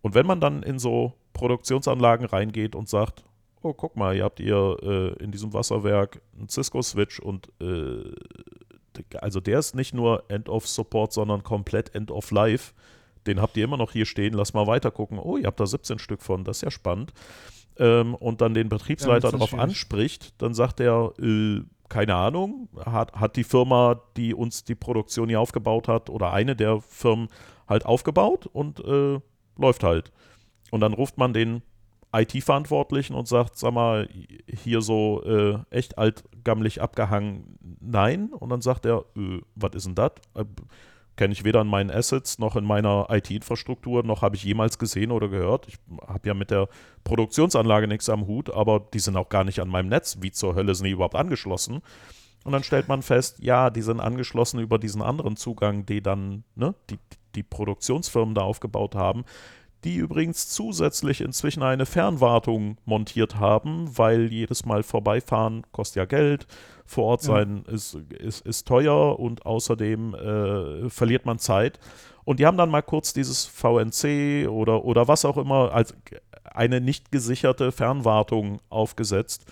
Und wenn man dann in so Produktionsanlagen reingeht und sagt, oh, guck mal, ihr habt ihr äh, in diesem Wasserwerk einen Cisco-Switch und äh, also der ist nicht nur End of Support, sondern komplett End of Life den habt ihr immer noch hier stehen, lass mal weiter gucken. Oh, ihr habt da 17 Stück von, das ist ja spannend. Ähm, und dann den Betriebsleiter ja, darauf schwierig. anspricht, dann sagt er, äh, keine Ahnung, hat, hat die Firma, die uns die Produktion hier aufgebaut hat, oder eine der Firmen halt aufgebaut und äh, läuft halt. Und dann ruft man den IT-Verantwortlichen und sagt, sag mal, hier so äh, echt altgammelig abgehangen, nein. Und dann sagt er, äh, was ist denn das? Kenne ich weder in meinen Assets noch in meiner IT-Infrastruktur, noch habe ich jemals gesehen oder gehört. Ich habe ja mit der Produktionsanlage nichts am Hut, aber die sind auch gar nicht an meinem Netz. Wie zur Hölle sind die überhaupt angeschlossen? Und dann stellt man fest, ja, die sind angeschlossen über diesen anderen Zugang, die dann ne, die, die Produktionsfirmen da aufgebaut haben. die übrigens zusätzlich inzwischen eine Fernwartung montiert haben, weil jedes Mal vorbeifahren kostet ja Geld, vor Ort sein ja. ist, ist, ist teuer und außerdem äh, verliert man Zeit. Und die haben dann mal kurz dieses VNC oder, oder was auch immer als eine nicht gesicherte Fernwartung aufgesetzt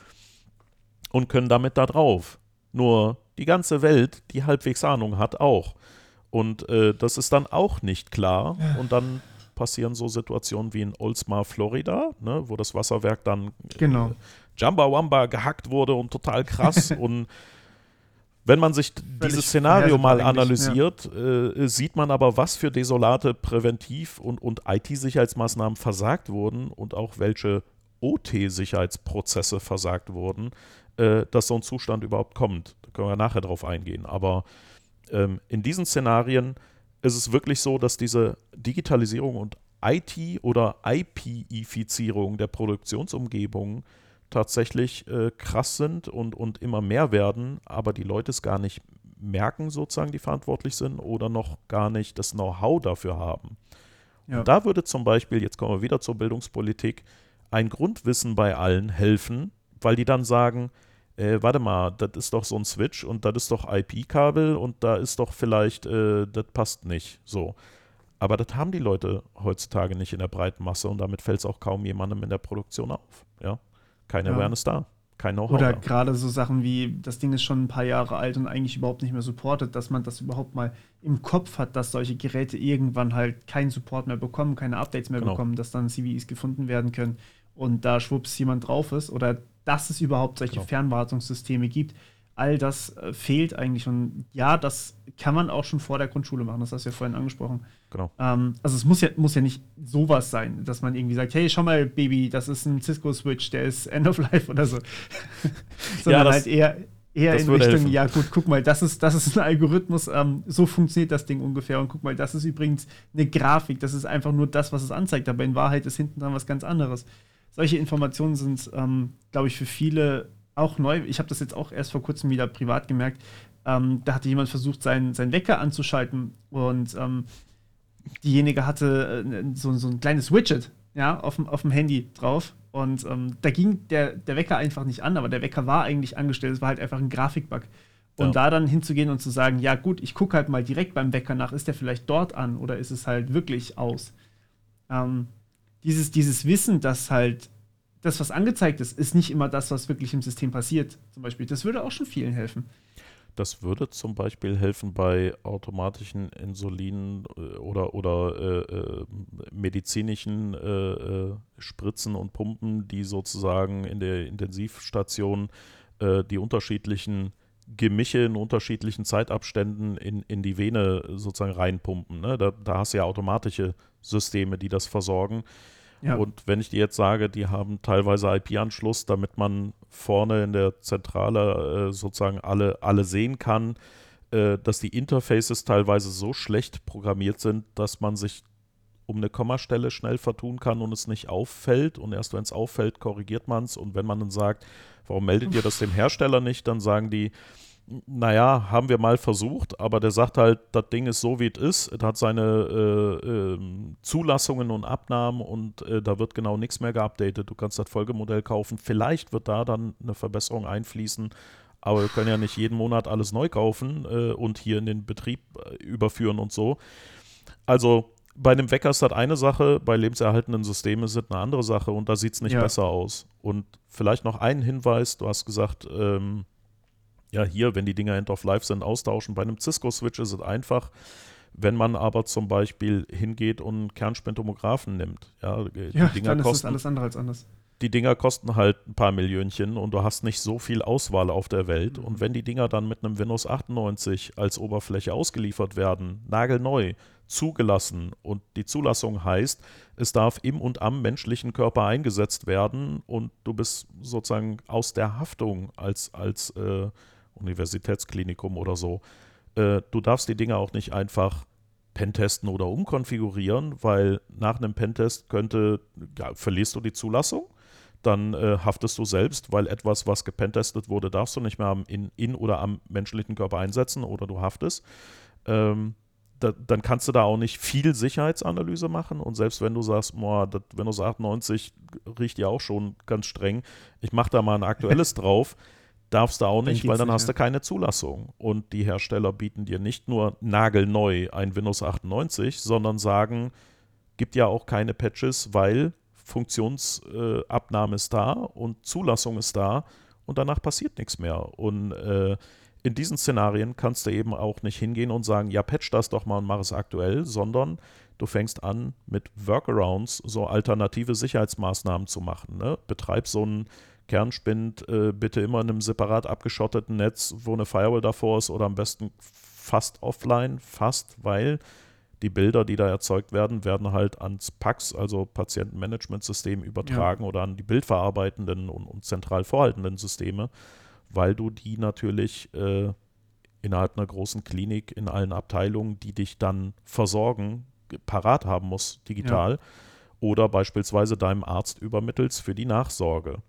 und können damit da drauf. Nur die ganze Welt, die halbwegs Ahnung hat, auch. Und äh, das ist dann auch nicht klar. Ja. Und dann passieren so Situationen wie in Oldsmar, Florida, ne, wo das Wasserwerk dann genau. äh, Jamba Wamba gehackt wurde und total krass. und wenn man sich dieses Szenario mal analysiert, äh, sieht man aber, was für desolate Präventiv- und, und IT-Sicherheitsmaßnahmen versagt wurden und auch welche OT-Sicherheitsprozesse versagt wurden, äh, dass so ein Zustand überhaupt kommt. Da können wir nachher drauf eingehen. Aber ähm, in diesen Szenarien ist es wirklich so, dass diese Digitalisierung und IT- oder IP-Ifizierung der Produktionsumgebung tatsächlich äh, krass sind und, und immer mehr werden, aber die Leute es gar nicht merken, sozusagen, die verantwortlich sind oder noch gar nicht das Know-how dafür haben. Ja. Und da würde zum Beispiel, jetzt kommen wir wieder zur Bildungspolitik, ein Grundwissen bei allen helfen, weil die dann sagen, äh, warte mal, das ist doch so ein Switch und das ist doch IP-Kabel und da ist doch vielleicht, äh, das passt nicht. So. Aber das haben die Leute heutzutage nicht in der breiten Masse und damit fällt es auch kaum jemandem in der Produktion auf. Ja? Keine ja. Awareness da. Kein Know-how. Oder gerade so Sachen wie, das Ding ist schon ein paar Jahre alt und eigentlich überhaupt nicht mehr supportet, dass man das überhaupt mal im Kopf hat, dass solche Geräte irgendwann halt keinen Support mehr bekommen, keine Updates mehr genau. bekommen, dass dann CVEs gefunden werden können und da schwupps jemand drauf ist oder dass es überhaupt solche genau. Fernwartungssysteme gibt. All das äh, fehlt eigentlich. Und ja, das kann man auch schon vor der Grundschule machen. Das hast du ja vorhin angesprochen. Genau. Ähm, also es muss ja, muss ja nicht sowas sein, dass man irgendwie sagt, hey, schau mal, Baby, das ist ein Cisco-Switch, der ist End of Life oder so. Sondern ja, das, halt eher, eher in Richtung, helfen. ja gut, guck mal, das ist, das ist ein Algorithmus, ähm, so funktioniert das Ding ungefähr. Und guck mal, das ist übrigens eine Grafik, das ist einfach nur das, was es anzeigt, aber in Wahrheit ist hinten dran was ganz anderes solche Informationen sind, ähm, glaube ich, für viele auch neu. Ich habe das jetzt auch erst vor kurzem wieder privat gemerkt. Ähm, da hatte jemand versucht, seinen, seinen Wecker anzuschalten und ähm, diejenige hatte äh, so, so ein kleines Widget ja, auf, dem, auf dem Handy drauf. Und ähm, da ging der, der Wecker einfach nicht an, aber der Wecker war eigentlich angestellt. Es war halt einfach ein Grafikbug. Und ja. da dann hinzugehen und zu sagen, ja gut, ich gucke halt mal direkt beim Wecker nach, ist der vielleicht dort an oder ist es halt wirklich aus? Ähm, dieses, dieses Wissen, dass halt das, was angezeigt ist, ist nicht immer das, was wirklich im System passiert. Zum Beispiel, das würde auch schon vielen helfen. Das würde zum Beispiel helfen bei automatischen Insulin äh, oder, oder äh, äh, medizinischen äh, äh, Spritzen und Pumpen, die sozusagen in der Intensivstation äh, die unterschiedlichen Gemische in unterschiedlichen Zeitabständen in, in die Vene sozusagen reinpumpen. Ne? Da, da hast du ja automatische Systeme, die das versorgen. Ja. Und wenn ich dir jetzt sage, die haben teilweise IP-Anschluss, damit man vorne in der Zentrale äh, sozusagen alle, alle sehen kann, äh, dass die Interfaces teilweise so schlecht programmiert sind, dass man sich um eine Kommastelle schnell vertun kann und es nicht auffällt. Und erst wenn es auffällt, korrigiert man es. Und wenn man dann sagt, warum meldet ihr das dem Hersteller nicht, dann sagen die, naja, haben wir mal versucht, aber der sagt halt, das Ding ist so, wie es ist. Es hat seine äh, äh, Zulassungen und Abnahmen und äh, da wird genau nichts mehr geupdatet. Du kannst das Folgemodell kaufen. Vielleicht wird da dann eine Verbesserung einfließen, aber wir können ja nicht jeden Monat alles neu kaufen äh, und hier in den Betrieb äh, überführen und so. Also bei einem Wecker ist das eine Sache, bei lebenserhaltenden Systemen ist es eine andere Sache und da sieht es nicht ja. besser aus. Und vielleicht noch einen Hinweis, du hast gesagt, ähm, ja, hier, wenn die Dinger End of Life sind, austauschen. Bei einem Cisco-Switch ist es einfach. Wenn man aber zum Beispiel hingeht und Kernspintomographen nimmt, ja, die ja, Dinger dann ist kosten, alles andere als anders. Die Dinger kosten halt ein paar Millionchen und du hast nicht so viel Auswahl auf der Welt. Mhm. Und wenn die Dinger dann mit einem Windows 98 als Oberfläche ausgeliefert werden, nagelneu, zugelassen und die Zulassung heißt, es darf im und am menschlichen Körper eingesetzt werden und du bist sozusagen aus der Haftung als, als äh, Universitätsklinikum oder so. Äh, du darfst die Dinge auch nicht einfach pentesten oder umkonfigurieren, weil nach einem Pentest könnte, ja, verlierst du die Zulassung, dann äh, haftest du selbst, weil etwas, was gepentestet wurde, darfst du nicht mehr in, in oder am menschlichen Körper einsetzen oder du haftest. Ähm, da, dann kannst du da auch nicht viel Sicherheitsanalyse machen. Und selbst wenn du sagst, boah, das Windows 98 riecht ja auch schon ganz streng, ich mache da mal ein aktuelles drauf, darfst du auch nicht, weil dann hast du keine Zulassung. Und die Hersteller bieten dir nicht nur nagelneu ein Windows 98, sondern sagen, gibt ja auch keine Patches, weil Funktionsabnahme äh, ist da und Zulassung ist da und danach passiert nichts mehr. Und äh, in diesen Szenarien kannst du eben auch nicht hingehen und sagen, ja, patch das doch mal und mach es aktuell, sondern du fängst an, mit Workarounds so alternative Sicherheitsmaßnahmen zu machen. Ne? Betreib so einen Kernspind äh, bitte immer in einem separat abgeschotteten Netz, wo eine Firewall davor ist oder am besten fast offline, fast, weil die Bilder, die da erzeugt werden, werden halt ans PAX, also Patientenmanagementsystem, übertragen ja. oder an die bildverarbeitenden und, und zentral vorhaltenden Systeme weil du die natürlich äh, innerhalb einer großen Klinik in allen Abteilungen, die dich dann versorgen, parat haben musst, digital. Ja. Oder beispielsweise deinem Arzt übermittelst für die Nachsorge.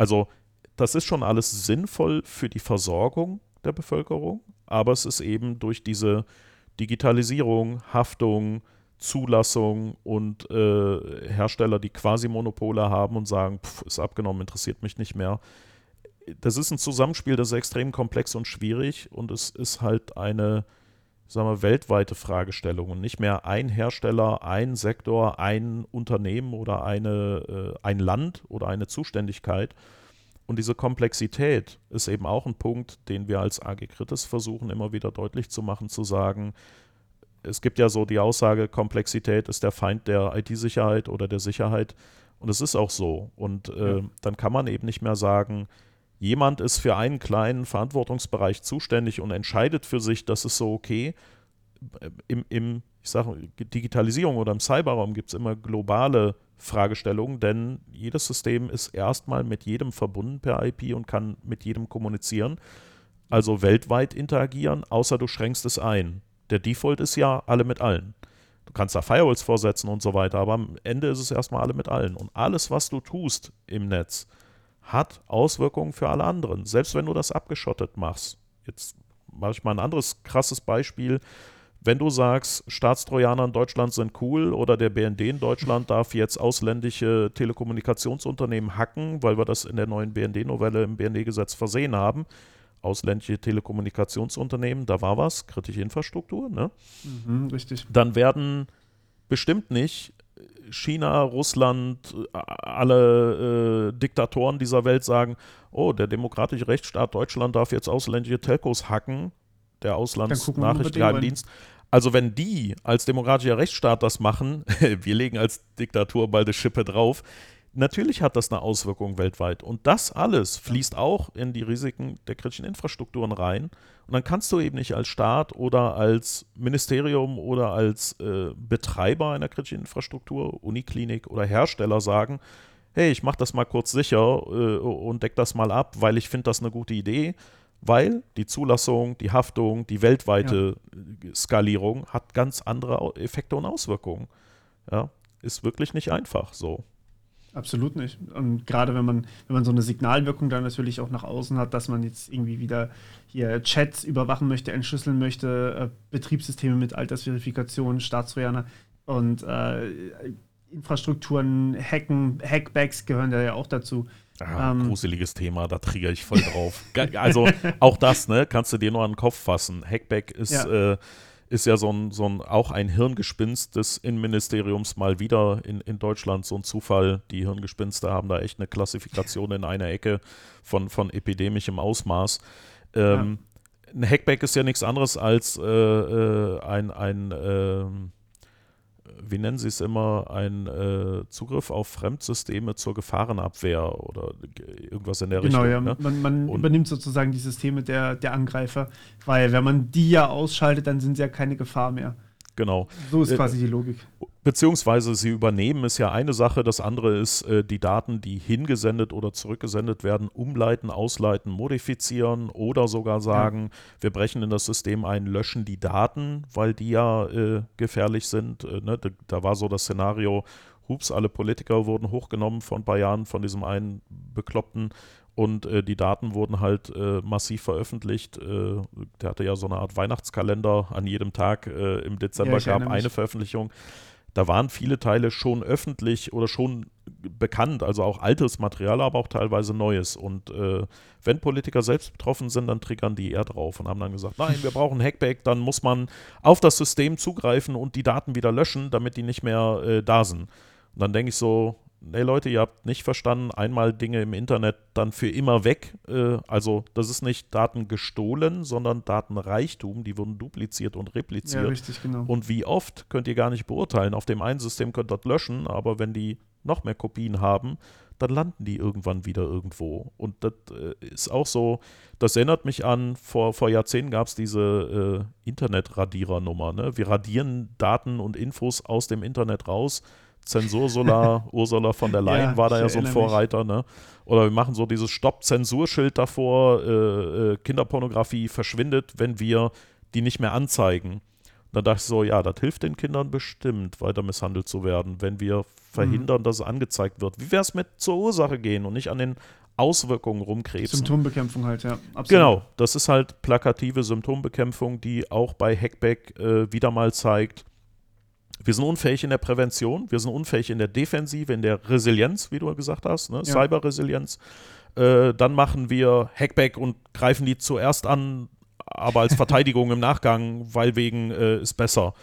Also das ist schon alles sinnvoll für die Versorgung der Bevölkerung, aber es ist eben durch diese Digitalisierung, Haftung, Zulassung und äh, Hersteller, die quasi Monopole haben und sagen, pff, ist abgenommen, interessiert mich nicht mehr, das ist ein Zusammenspiel, das ist extrem komplex und schwierig und es ist halt eine, sagen wir, weltweite Fragestellung und nicht mehr ein Hersteller, ein Sektor, ein Unternehmen oder eine, äh, ein Land oder eine Zuständigkeit. Und diese Komplexität ist eben auch ein Punkt, den wir als AG Kritis versuchen immer wieder deutlich zu machen, zu sagen, es gibt ja so die Aussage, Komplexität ist der Feind der IT-Sicherheit oder der Sicherheit. Und es ist auch so. Und äh, ja. dann kann man eben nicht mehr sagen, jemand ist für einen kleinen Verantwortungsbereich zuständig und entscheidet für sich, das ist so okay. Im, im ich sage, Digitalisierung oder im Cyberraum gibt es immer globale Fragestellungen, denn jedes System ist erstmal mit jedem verbunden per IP und kann mit jedem kommunizieren, also weltweit interagieren, außer du schränkst es ein. Der Default ist ja alle mit allen. Du kannst da Firewalls vorsetzen und so weiter, aber am Ende ist es erstmal alle mit allen. Und alles, was du tust im Netz, hat Auswirkungen für alle anderen, selbst wenn du das abgeschottet machst. Jetzt mache ich mal ein anderes krasses Beispiel. Wenn du sagst, Staatstrojaner in Deutschland sind cool oder der BND in Deutschland darf jetzt ausländische Telekommunikationsunternehmen hacken, weil wir das in der neuen BND-Novelle im BND-Gesetz versehen haben, ausländische Telekommunikationsunternehmen, da war was, kritische Infrastruktur, ne? Mhm, richtig. Dann werden bestimmt nicht China, Russland, alle äh, Diktatoren dieser Welt sagen, oh, der demokratische Rechtsstaat Deutschland darf jetzt ausländische Telcos hacken, der Auslandsnachrichtendienst. Also wenn die als demokratischer Rechtsstaat das machen, wir legen als Diktatur bald eine Schippe drauf, natürlich hat das eine Auswirkung weltweit. Und das alles fließt auch in die Risiken der kritischen Infrastrukturen rein. Und dann kannst du eben nicht als Staat oder als Ministerium oder als äh, Betreiber einer kritischen Infrastruktur, Uniklinik oder Hersteller sagen, hey, ich mache das mal kurz sicher äh, und deck das mal ab, weil ich finde das eine gute Idee, weil die Zulassung, die Haftung, die weltweite ja. Skalierung hat ganz andere Effekte und Auswirkungen. Ja, ist wirklich nicht einfach so. Absolut nicht. Und gerade wenn man, wenn man so eine Signalwirkung dann natürlich auch nach außen hat, dass man jetzt irgendwie wieder hier Chats überwachen möchte, entschlüsseln möchte, äh, Betriebssysteme mit Altersverifikation, Staatstrojaner und äh, Infrastrukturen hacken, Hackbacks gehören da ja auch dazu. Ah, ähm, gruseliges Thema, da trigger ich voll drauf. also auch das, ne, kannst du dir nur an den Kopf fassen. Hackback ist ja. äh, ist ja so ein, so ein, auch ein Hirngespinst des Innenministeriums mal wieder in, in Deutschland so ein Zufall. Die Hirngespinste haben da echt eine Klassifikation in einer Ecke von, von epidemischem Ausmaß. Ähm, ja. Ein Hackback ist ja nichts anderes als äh, äh, ein, ein äh, wie nennen Sie es immer, ein äh, Zugriff auf Fremdsysteme zur Gefahrenabwehr oder irgendwas in der genau, Richtung. Genau, ja. Ne? Man, man übernimmt sozusagen die Systeme der, der Angreifer, weil wenn man die ja ausschaltet, dann sind sie ja keine Gefahr mehr. Genau. So ist äh, quasi die Logik. Beziehungsweise sie übernehmen ist ja eine Sache, das andere ist äh, die Daten, die hingesendet oder zurückgesendet werden, umleiten, ausleiten, modifizieren oder sogar sagen, ja. wir brechen in das System ein, löschen die Daten, weil die ja äh, gefährlich sind. Äh, ne? da, da, war so das Szenario, hups, alle Politiker wurden hochgenommen paar Jahren von diesem einen Bekloppten Und äh, die Daten wurden halt äh, massiv veröffentlicht. Äh, der hatte ja so eine Art Weihnachtskalender. An jedem Tag äh, im Dezember ja, gab eine Veröffentlichung. Da waren viele Teile schon öffentlich oder schon bekannt, also auch altes Material, aber auch teilweise neues. Und äh, wenn Politiker selbst betroffen sind, dann triggern die eher drauf und haben dann gesagt, nein, wir brauchen Hackback, dann muss man auf das System zugreifen und die Daten wieder löschen, damit die nicht mehr äh, da sind. Und dann denke ich so, nee Leute, ihr habt nicht verstanden, einmal Dinge im Internet dann für immer weg. Äh, also das ist nicht Daten gestohlen, sondern Datenreichtum, die wurden dupliziert und repliziert. Ja, richtig, genau. Und wie oft könnt ihr gar nicht beurteilen. Auf dem einen System könnt ihr das löschen, aber wenn die noch mehr Kopien haben, dann landen die irgendwann wieder irgendwo. Und das äh, ist auch so, das erinnert mich an, vor, vor Jahrzehnten gab es diese äh, Internet-Radierer-Nummer. Ne? Wir radieren Daten und Infos aus dem Internet raus Zensursolar, Ursula von der Leyen ja, war da ja so ein Vorreiter, ne? Oder wir machen so dieses Stopp-Zensurschild davor, äh, äh, Kinderpornografie verschwindet, wenn wir die nicht mehr anzeigen. Da dachte ich so, ja, das hilft den Kindern bestimmt, weiter misshandelt zu werden, wenn wir verhindern, mhm. dass es angezeigt wird. Wie wäre es mit zur Ursache gehen und nicht an den Auswirkungen rumkrebsen? Symptombekämpfung halt, ja. Absolut. Genau, das ist halt plakative Symptombekämpfung, die auch bei Hackback äh, wieder mal zeigt, wir sind unfähig in der Prävention, wir sind unfähig in der Defensive, in der Resilienz, wie du gesagt hast, ne? ja. Cyberresilienz. Äh, dann machen wir Hackback und greifen die zuerst an, aber als Verteidigung im Nachgang, weil wegen äh, ist besser.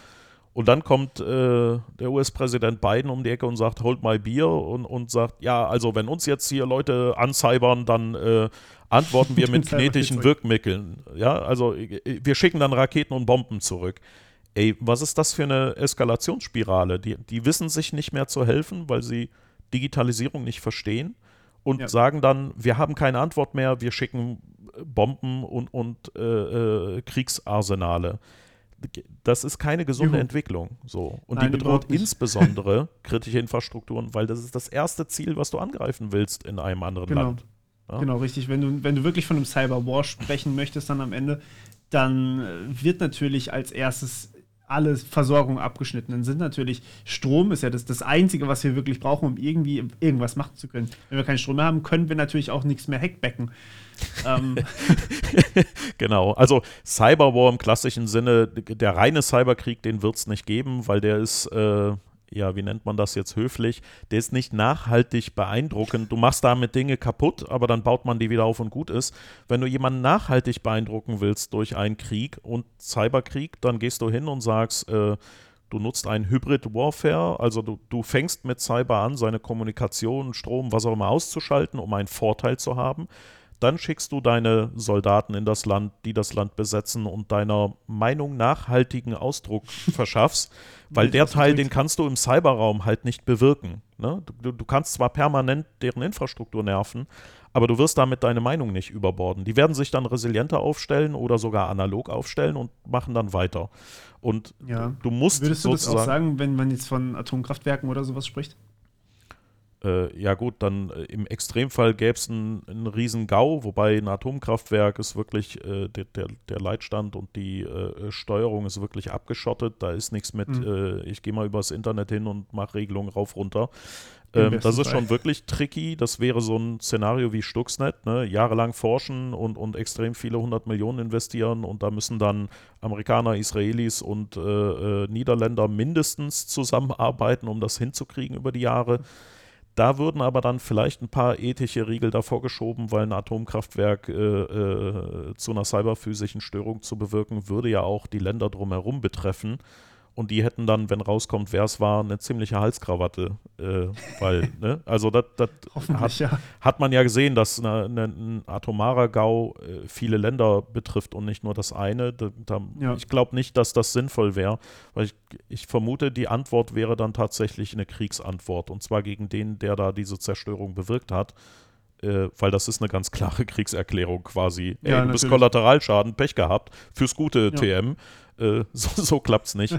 Und dann kommt äh, der US-Präsident Biden um die Ecke und sagt, hold my beer und, und sagt, ja, also wenn uns jetzt hier Leute ancybern, dann äh, antworten wir mit kinetischen Wirkmitteln. Ja, also äh, wir schicken dann Raketen und Bomben zurück ey, was ist das für eine Eskalationsspirale? Die, die wissen sich nicht mehr zu helfen, weil sie Digitalisierung nicht verstehen und ja. sagen dann, wir haben keine Antwort mehr, wir schicken Bomben und, und äh, äh, Kriegsarsenale. Das ist keine gesunde Juhu. Entwicklung. So. Und Nein, die bedroht insbesondere kritische Infrastrukturen, weil das ist das erste Ziel, was du angreifen willst in einem anderen genau. Land. Ja? Genau, richtig. Wenn du, wenn du wirklich von einem Cyberwar sprechen möchtest, dann am Ende, dann äh, wird natürlich als erstes alle Versorgung abgeschnitten. Dann sind natürlich Strom ist ja das, das Einzige, was wir wirklich brauchen, um irgendwie irgendwas machen zu können. Wenn wir keinen Strom mehr haben, können wir natürlich auch nichts mehr hackbacken. ähm. genau, also Cyberwar im klassischen Sinne, der reine Cyberkrieg, den wird es nicht geben, weil der ist äh, ja, wie nennt man das jetzt höflich, der ist nicht nachhaltig beeindruckend. Du machst damit Dinge kaputt, aber dann baut man die wieder auf und gut ist. Wenn du jemanden nachhaltig beeindrucken willst durch einen Krieg und Cyberkrieg, dann gehst du hin und sagst, äh, du nutzt einen Hybrid Warfare, also du, du fängst mit Cyber an, seine Kommunikation, Strom, was auch immer auszuschalten, um einen Vorteil zu haben. Dann schickst du deine Soldaten in das Land, die das Land besetzen und deiner Meinung nachhaltigen Ausdruck verschaffst, weil der Teil, den kannst du im Cyberraum halt nicht bewirken. Ne? Du, du kannst zwar permanent deren Infrastruktur nerven, aber du wirst damit deine Meinung nicht überborden. Die werden sich dann resilienter aufstellen oder sogar analog aufstellen und machen dann weiter. Und ja. du musst Würdest du das auch sagen, wenn man jetzt von Atomkraftwerken oder sowas spricht? Äh, ja gut, dann äh, im Extremfall gäbe es einen, einen riesen GAU, wobei ein Atomkraftwerk ist wirklich, äh, der, der, der, Leitstand und die äh, Steuerung ist wirklich abgeschottet. Da ist nichts mit, mhm. Äh, ich gehe mal übers Internet hin und mache Regelungen rauf, runter. Ähm, das ist schon wirklich tricky. Das wäre so ein Szenario wie Stuxnet, ne? jahrelang forschen und, und extrem viele hundert Millionen investieren und da müssen dann Amerikaner, Israelis und äh, Niederländer mindestens zusammenarbeiten, um das hinzukriegen über die Jahre. Da würden aber dann vielleicht ein paar ethische Riegel davor geschoben, weil ein Atomkraftwerk äh, äh, zu einer cyberphysischen Störung zu bewirken, würde ja auch die Länder drumherum betreffen und die hätten dann, wenn rauskommt, wer es war, eine ziemliche Halskrawatte. Äh, weil, ne? Also das hat, ja. hat, man ja gesehen, dass eine, eine, ein atomarer GAU äh, viele Länder betrifft und nicht nur das eine. Da, da, ja. Ich glaube nicht, dass das sinnvoll wäre, weil ich, ich, vermute, die Antwort wäre dann tatsächlich eine Kriegsantwort und zwar gegen den, der da diese Zerstörung bewirkt hat. Äh, weil das ist eine ganz klare Kriegserklärung quasi. Ja, Ey, du bist Kollateralschaden, Pech gehabt, fürs gute TM. Äh, so so klappt es nicht.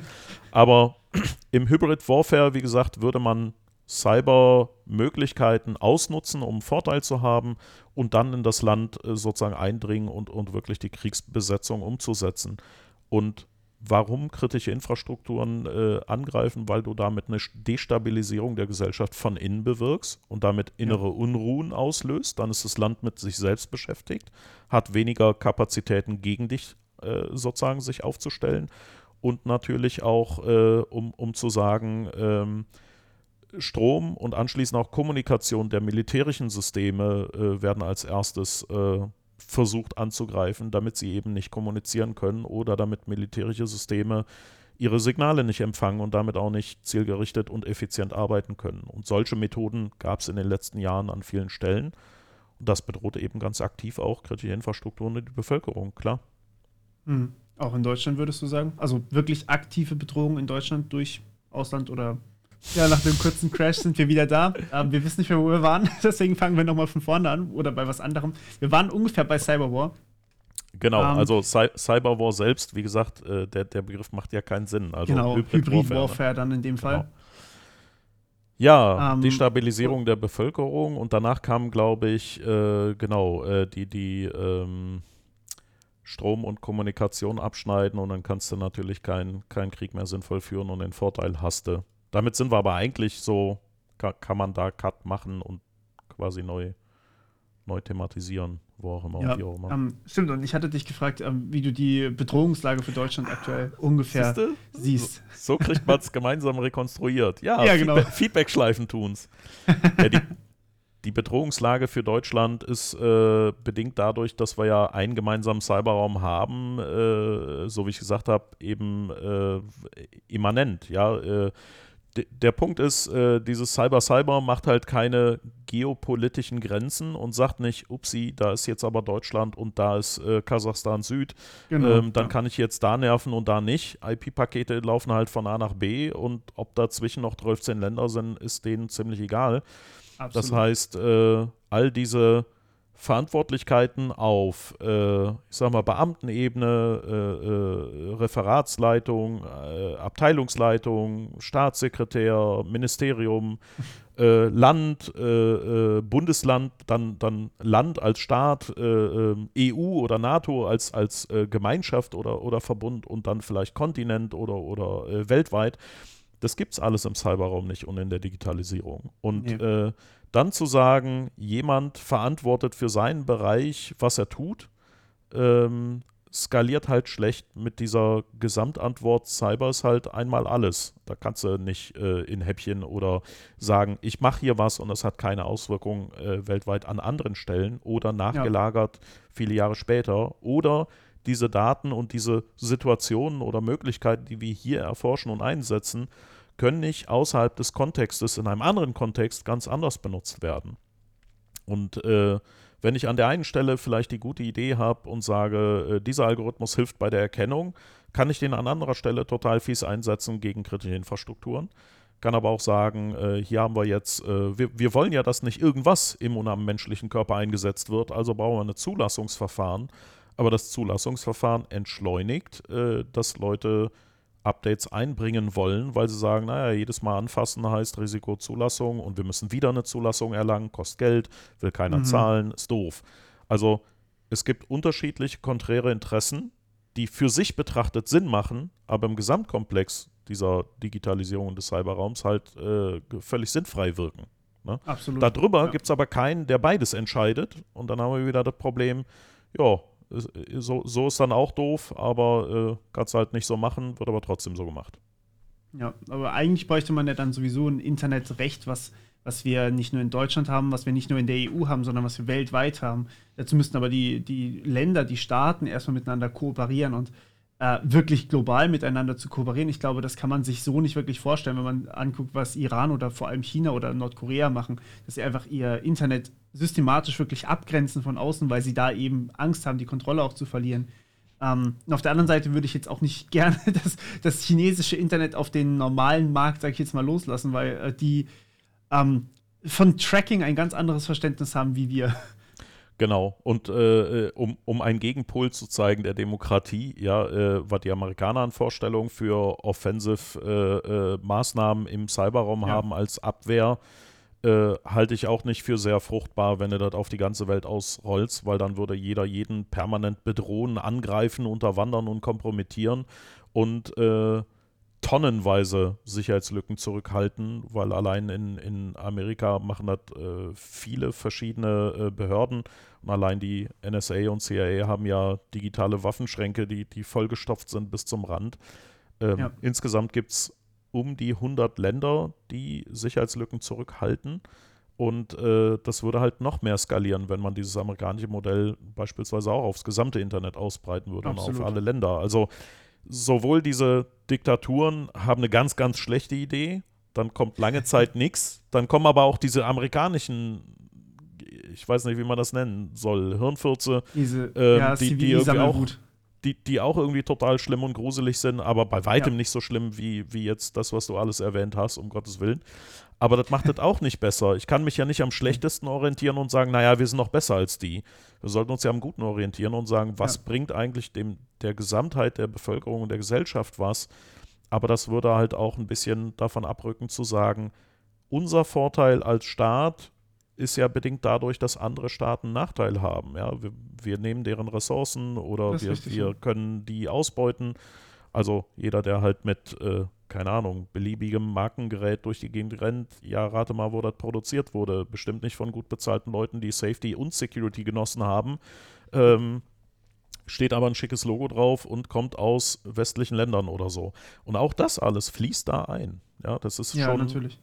Aber im Hybrid Warfare, wie gesagt, würde man Cyber-Möglichkeiten ausnutzen, um Vorteil zu haben und dann in das Land äh, sozusagen eindringen und, und wirklich die Kriegsbesetzung umzusetzen. Und warum kritische Infrastrukturen äh, angreifen, weil du damit eine Destabilisierung der Gesellschaft von innen bewirkst und damit innere ja. Unruhen auslöst. Dann ist das Land mit sich selbst beschäftigt, hat weniger Kapazitäten gegen dich äh, sozusagen sich aufzustellen und natürlich auch, äh, um, um zu sagen, ähm, Strom und anschließend auch Kommunikation der militärischen Systeme äh, werden als erstes äh, versucht anzugreifen, damit sie eben nicht kommunizieren können oder damit militärische Systeme ihre Signale nicht empfangen und damit auch nicht zielgerichtet und effizient arbeiten können. Und solche Methoden gab es in den letzten Jahren an vielen Stellen. Und das bedroht eben ganz aktiv auch kritische Infrastrukturen und die Bevölkerung, klar. Mhm. Auch in Deutschland würdest du sagen? Also wirklich aktive Bedrohung in Deutschland durch Ausland oder ja, nach dem kurzen Crash sind wir wieder da. Ähm, wir wissen nicht mehr, wo wir waren, deswegen fangen wir nochmal von vorne an oder bei was anderem. Wir waren ungefähr bei Cyberwar. Genau, ähm, also Cy Cyberwar selbst, wie gesagt, äh, der, der Begriff macht ja keinen Sinn. Also genau, Hybrid, Hybrid Warfare, Warfare, dann in dem Fall. Genau. Ja, ähm, die Stabilisierung der Bevölkerung und danach kam, glaube ich, äh, genau, äh, die, die ähm, Strom und Kommunikation abschneiden und dann kannst du natürlich keinen kein Krieg mehr sinnvoll führen und den Vorteil hast du damit sind wir aber eigentlich so, kann, kann man da Cut machen und quasi neu, neu thematisieren, wo auch immer. Ja, auch immer. Ähm, stimmt, und ich hatte dich gefragt, ähm, wie du die Bedrohungslage für Deutschland aktuell ungefähr Siehste? siehst. So, so kriegt man es gemeinsam rekonstruiert. Ja, ja genau. Feedback-Schleifen tun es. Ja, die, die Bedrohungslage für Deutschland ist äh, bedingt dadurch, dass wir ja einen gemeinsamen Cyberraum haben, äh, so wie ich gesagt habe, eben äh, immanent. Ja, äh, der Punkt ist, äh, dieses Cyber-Cyber macht halt keine geopolitischen Grenzen und sagt nicht, upsi, da ist jetzt aber Deutschland und da ist äh, Kasachstan Süd. Genau, ähm, dann ja. kann ich jetzt da nerven und da nicht. IP-Pakete laufen halt von A nach B und ob dazwischen noch 13 Länder sind, ist denen ziemlich egal. Absolut. Das heißt, äh, all diese Verantwortlichkeiten auf, äh, ich sag mal, Beamtenebene, äh, äh, Referatsleitung, äh, Abteilungsleitung, Staatssekretär, Ministerium, äh, Land, äh, Bundesland, dann, dann Land als Staat, EU oder NATO als, als Gemeinschaft oder, oder Verbund und dann vielleicht Kontinent oder, oder weltweit. Das gibt es alles im Cyberraum nicht und in der Digitalisierung. Und ja dann zu sagen, jemand verantwortet für seinen Bereich, was er tut, ähm, skaliert halt schlecht mit dieser Gesamtantwort, Cyber ist halt einmal alles. Da kannst du nicht äh, in Häppchen oder sagen, ich mache hier was und das hat keine Auswirkung äh, weltweit an anderen Stellen oder nachgelagert ja. viele Jahre später oder diese Daten und diese Situationen oder Möglichkeiten, die wir hier erforschen und einsetzen, können nicht außerhalb des Kontextes in einem anderen Kontext ganz anders benutzt werden. Und äh, wenn ich an der einen Stelle vielleicht die gute Idee habe und sage, äh, dieser Algorithmus hilft bei der Erkennung, kann ich den an anderer Stelle total fies einsetzen gegen kritische Infrastrukturen. Kann aber auch sagen, äh, hier haben wir jetzt, äh, wir, wir, wollen ja, dass nicht irgendwas im und am menschlichen Körper eingesetzt wird, also brauchen wir ein Zulassungsverfahren. Aber das Zulassungsverfahren entschleunigt, äh, dass Leute Updates einbringen wollen, weil sie sagen, naja, jedes Mal anfassen heißt Risikozulassung und wir müssen wieder eine Zulassung erlangen, kostet Geld, will keiner mhm. zahlen, ist doof. Also es gibt unterschiedliche konträre Interessen, die für sich betrachtet Sinn machen, aber im Gesamtkomplex dieser Digitalisierung des Cyberraums halt äh, völlig sinnfrei wirken. Ne? Absolut. Darüber ja. gibt es aber keinen, der beides entscheidet. Und dann haben wir wieder das Problem, ja, so, so ist dann auch doof, aber äh, kannst halt nicht so machen, wird aber trotzdem so gemacht. Ja, aber eigentlich bräuchte man ja dann sowieso ein Internetrecht, was, was wir nicht nur in Deutschland haben, was wir nicht nur in der EU haben, sondern was wir weltweit haben. Dazu müssten aber die, die Länder, die Staaten erstmal miteinander kooperieren und äh, wirklich global miteinander zu kooperieren. Ich glaube, das kann man sich so nicht wirklich vorstellen, wenn man anguckt, was Iran oder vor allem China oder Nordkorea machen, dass sie einfach ihr Internet systematisch wirklich abgrenzen von außen, weil sie da eben Angst haben, die Kontrolle auch zu verlieren. Ähm, auf der anderen Seite würde ich jetzt auch nicht gerne das, das chinesische Internet auf den normalen Markt, sage ich jetzt mal, loslassen, weil äh, die ähm, von Tracking ein ganz anderes Verständnis haben wie wir. Genau, und äh, äh, um, um einen Gegenpol zu zeigen der Demokratie, ja, äh, was die Amerikaner an Vorstellungen für Offensive-Maßnahmen äh, äh, im Cyberraum ja. haben als Abwehr, äh, halte ich auch nicht für sehr fruchtbar, wenn du das auf die ganze Welt ausrollst, weil dann würde jeder jeden permanent bedrohen, angreifen, unterwandern und kompromittieren und tonnenweise Sicherheitslücken zurückhalten, weil allein in, in Amerika machen das äh, viele verschiedene äh, Behörden und allein die NSA und CIA haben ja digitale Waffenschränke, die, die vollgestopft sind bis zum Rand. Ähm, ja. Insgesamt gibt es um die 100 Länder, die Sicherheitslücken zurückhalten. Und äh, das würde halt noch mehr skalieren, wenn man dieses amerikanische Modell beispielsweise auch aufs gesamte Internet ausbreiten würde Absolut. und auf alle Länder. Also sowohl diese Diktaturen haben eine ganz, ganz schlechte Idee, dann kommt lange Zeit nichts, dann kommen aber auch diese amerikanischen, ich weiß nicht, wie man das nennen soll, Hirnfürze, diese, ähm, ja, die, die irgendwie auch die, die auch irgendwie total schlimm und gruselig sind, aber bei weitem ja. nicht so schlimm wie, wie jetzt das, was du alles erwähnt hast, um Gottes Willen. Aber das macht es auch nicht besser. Ich kann mich ja nicht am schlechtesten orientieren und sagen, naja, wir sind noch besser als die. Wir sollten uns ja am Guten orientieren und sagen, was ja. bringt eigentlich dem, der Gesamtheit der Bevölkerung und der Gesellschaft was. Aber das würde halt auch ein bisschen davon abrücken zu sagen, unser Vorteil als Staat ist ja bedingt dadurch, dass andere Staaten Nachteil haben. Ja, wir, wir nehmen deren Ressourcen oder wir, wir können die ausbeuten. Also jeder, der halt mit, äh, keine Ahnung, beliebigem Markengerät durch die Gegend rennt, ja, rate mal, wo das produziert wurde. Bestimmt nicht von gut bezahlten Leuten, die Safety und Security genossen haben. Ähm, steht aber ein schickes Logo drauf und kommt aus westlichen Ländern oder so. Und auch das alles fließt da ein. Ja, das ist ja, schon natürlich.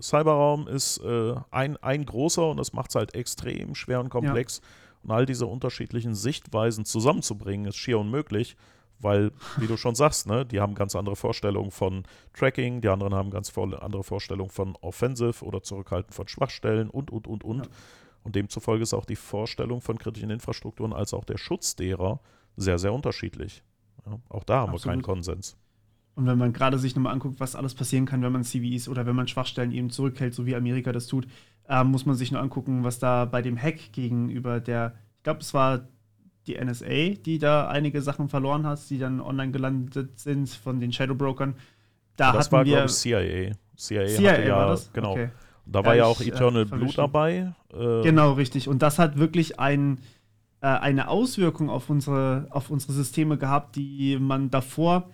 Cyberraum ist äh, ein, ein großer und das macht es halt extrem schwer und komplex. Ja. Und all diese unterschiedlichen Sichtweisen zusammenzubringen, ist schier unmöglich, weil, wie du schon sagst, ne, die haben ganz andere Vorstellungen von Tracking, die anderen haben ganz andere Vorstellungen von Offensive oder Zurückhalten von Schwachstellen und, und, und, und. Ja. Und demzufolge ist auch die Vorstellung von kritischen Infrastrukturen als auch der Schutz derer sehr, sehr unterschiedlich. Ja, auch da haben Absolut. wir keinen Konsens. Und wenn man gerade sich nochmal anguckt, was alles passieren kann, wenn man CVEs oder wenn man Schwachstellen eben zurückhält, so wie Amerika das tut, äh, muss man sich nur angucken, was da bei dem Hack gegenüber der, ich glaube, es war die NSA, die da einige Sachen verloren hat, die dann online gelandet sind von den Shadow Brokern. Da das war, glaube ich, CIA. CIA, CIA hatte ja, war das? genau. Okay. Da war ja, ja auch ich, äh, Eternal äh, Blue dabei. Äh, genau, richtig. Und das hat wirklich ein, äh, eine Auswirkung auf unsere, auf unsere Systeme gehabt, die man davor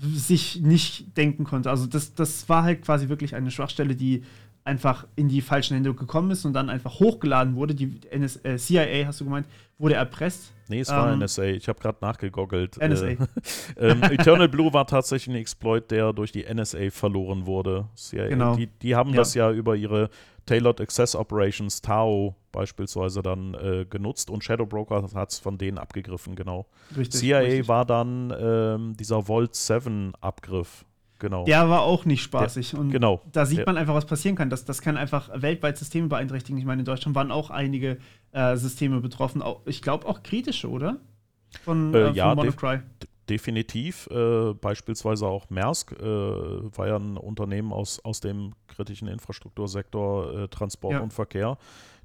sich nicht denken konnte. Also das, das war halt quasi wirklich eine Schwachstelle, die einfach in die falschen Hände gekommen ist und dann einfach hochgeladen wurde. Die NS äh, CIA, hast du gemeint, wurde erpresst. Nee, es war ähm, NSA. Ich habe gerade nachgegoggelt. NSA. Äh, ähm, Eternal Blue war tatsächlich ein Exploit, der durch die NSA verloren wurde. CIA, genau. Die, die haben ja. das ja über ihre Tailored Access Operations, TAO, beispielsweise dann äh, genutzt und Shadow Broker hat es von denen abgegriffen, genau. Richtig, CIA richtig. war dann ähm, dieser Vault 7 Abgriff. Genau. Der war auch nicht spaßig. Der, und genau. da sieht man einfach, was passieren kann. Das, das kann einfach weltweit Systeme beeinträchtigen. Ich meine, in Deutschland waren auch einige äh, Systeme betroffen. Auch, ich glaube auch kritische, oder? Von, äh, äh ja, von def definitiv. Äh, beispielsweise auch Maersk äh, war ja ein Unternehmen aus, aus dem kritischen Infrastruktursektor äh, Transport ja. und Verkehr.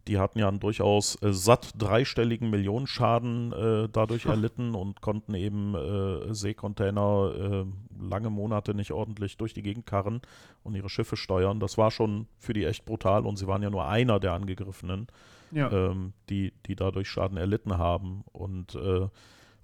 Die hatten ja einen durchaus äh, satt dreistelligen Millionenschaden äh, dadurch Ach. erlitten und konnten eben äh, Seekontainer lange Monate nicht ordentlich durch die Gegend karren und ihre Schiffe steuern. Das war schon für die echt brutal und sie waren ja nur einer der Angegriffenen, ja. ähm, die, die dadurch Schaden erlitten haben. Und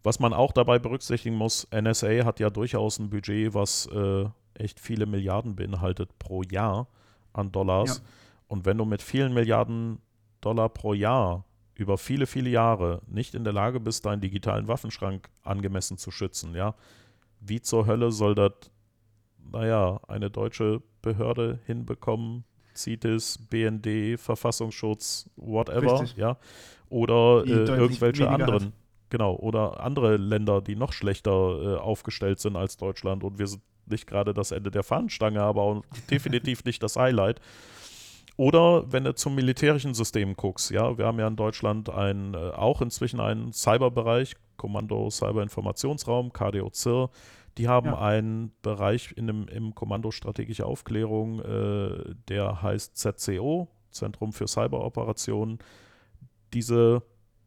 was man auch dabei berücksichtigen muss, NSA hat ja durchaus ein Budget, was äh, echt viele Milliarden beinhaltet pro Jahr an Dollars. Ja. Und wenn du mit vielen Milliarden Dollar pro Jahr über viele, viele Jahre nicht in der Lage bist, deinen digitalen Waffenschrank angemessen zu schützen, ja, wie zur Hölle soll das, naja, eine deutsche Behörde hinbekommen, CITES, BND, Verfassungsschutz, whatever, Richtig. ja, oder äh, irgendwelche anderen, hat. Genau, oder andere Länder, die noch schlechter äh, aufgestellt sind als Deutschland und wir sind nicht gerade das Ende der Fahnenstange, aber auch definitiv nicht das Highlight. Oder wenn du zum militärischen System guckst, ja, wir haben ja in Deutschland ein, äh, auch inzwischen einen Cyberbereich, Kommando Cyberinformationsraum, KDO-CIR. Die haben ja. einen Bereich in dem, im Kommando Strategische Aufklärung, äh, der heißt ZCO, Zentrum für Cyberoperationen. Diese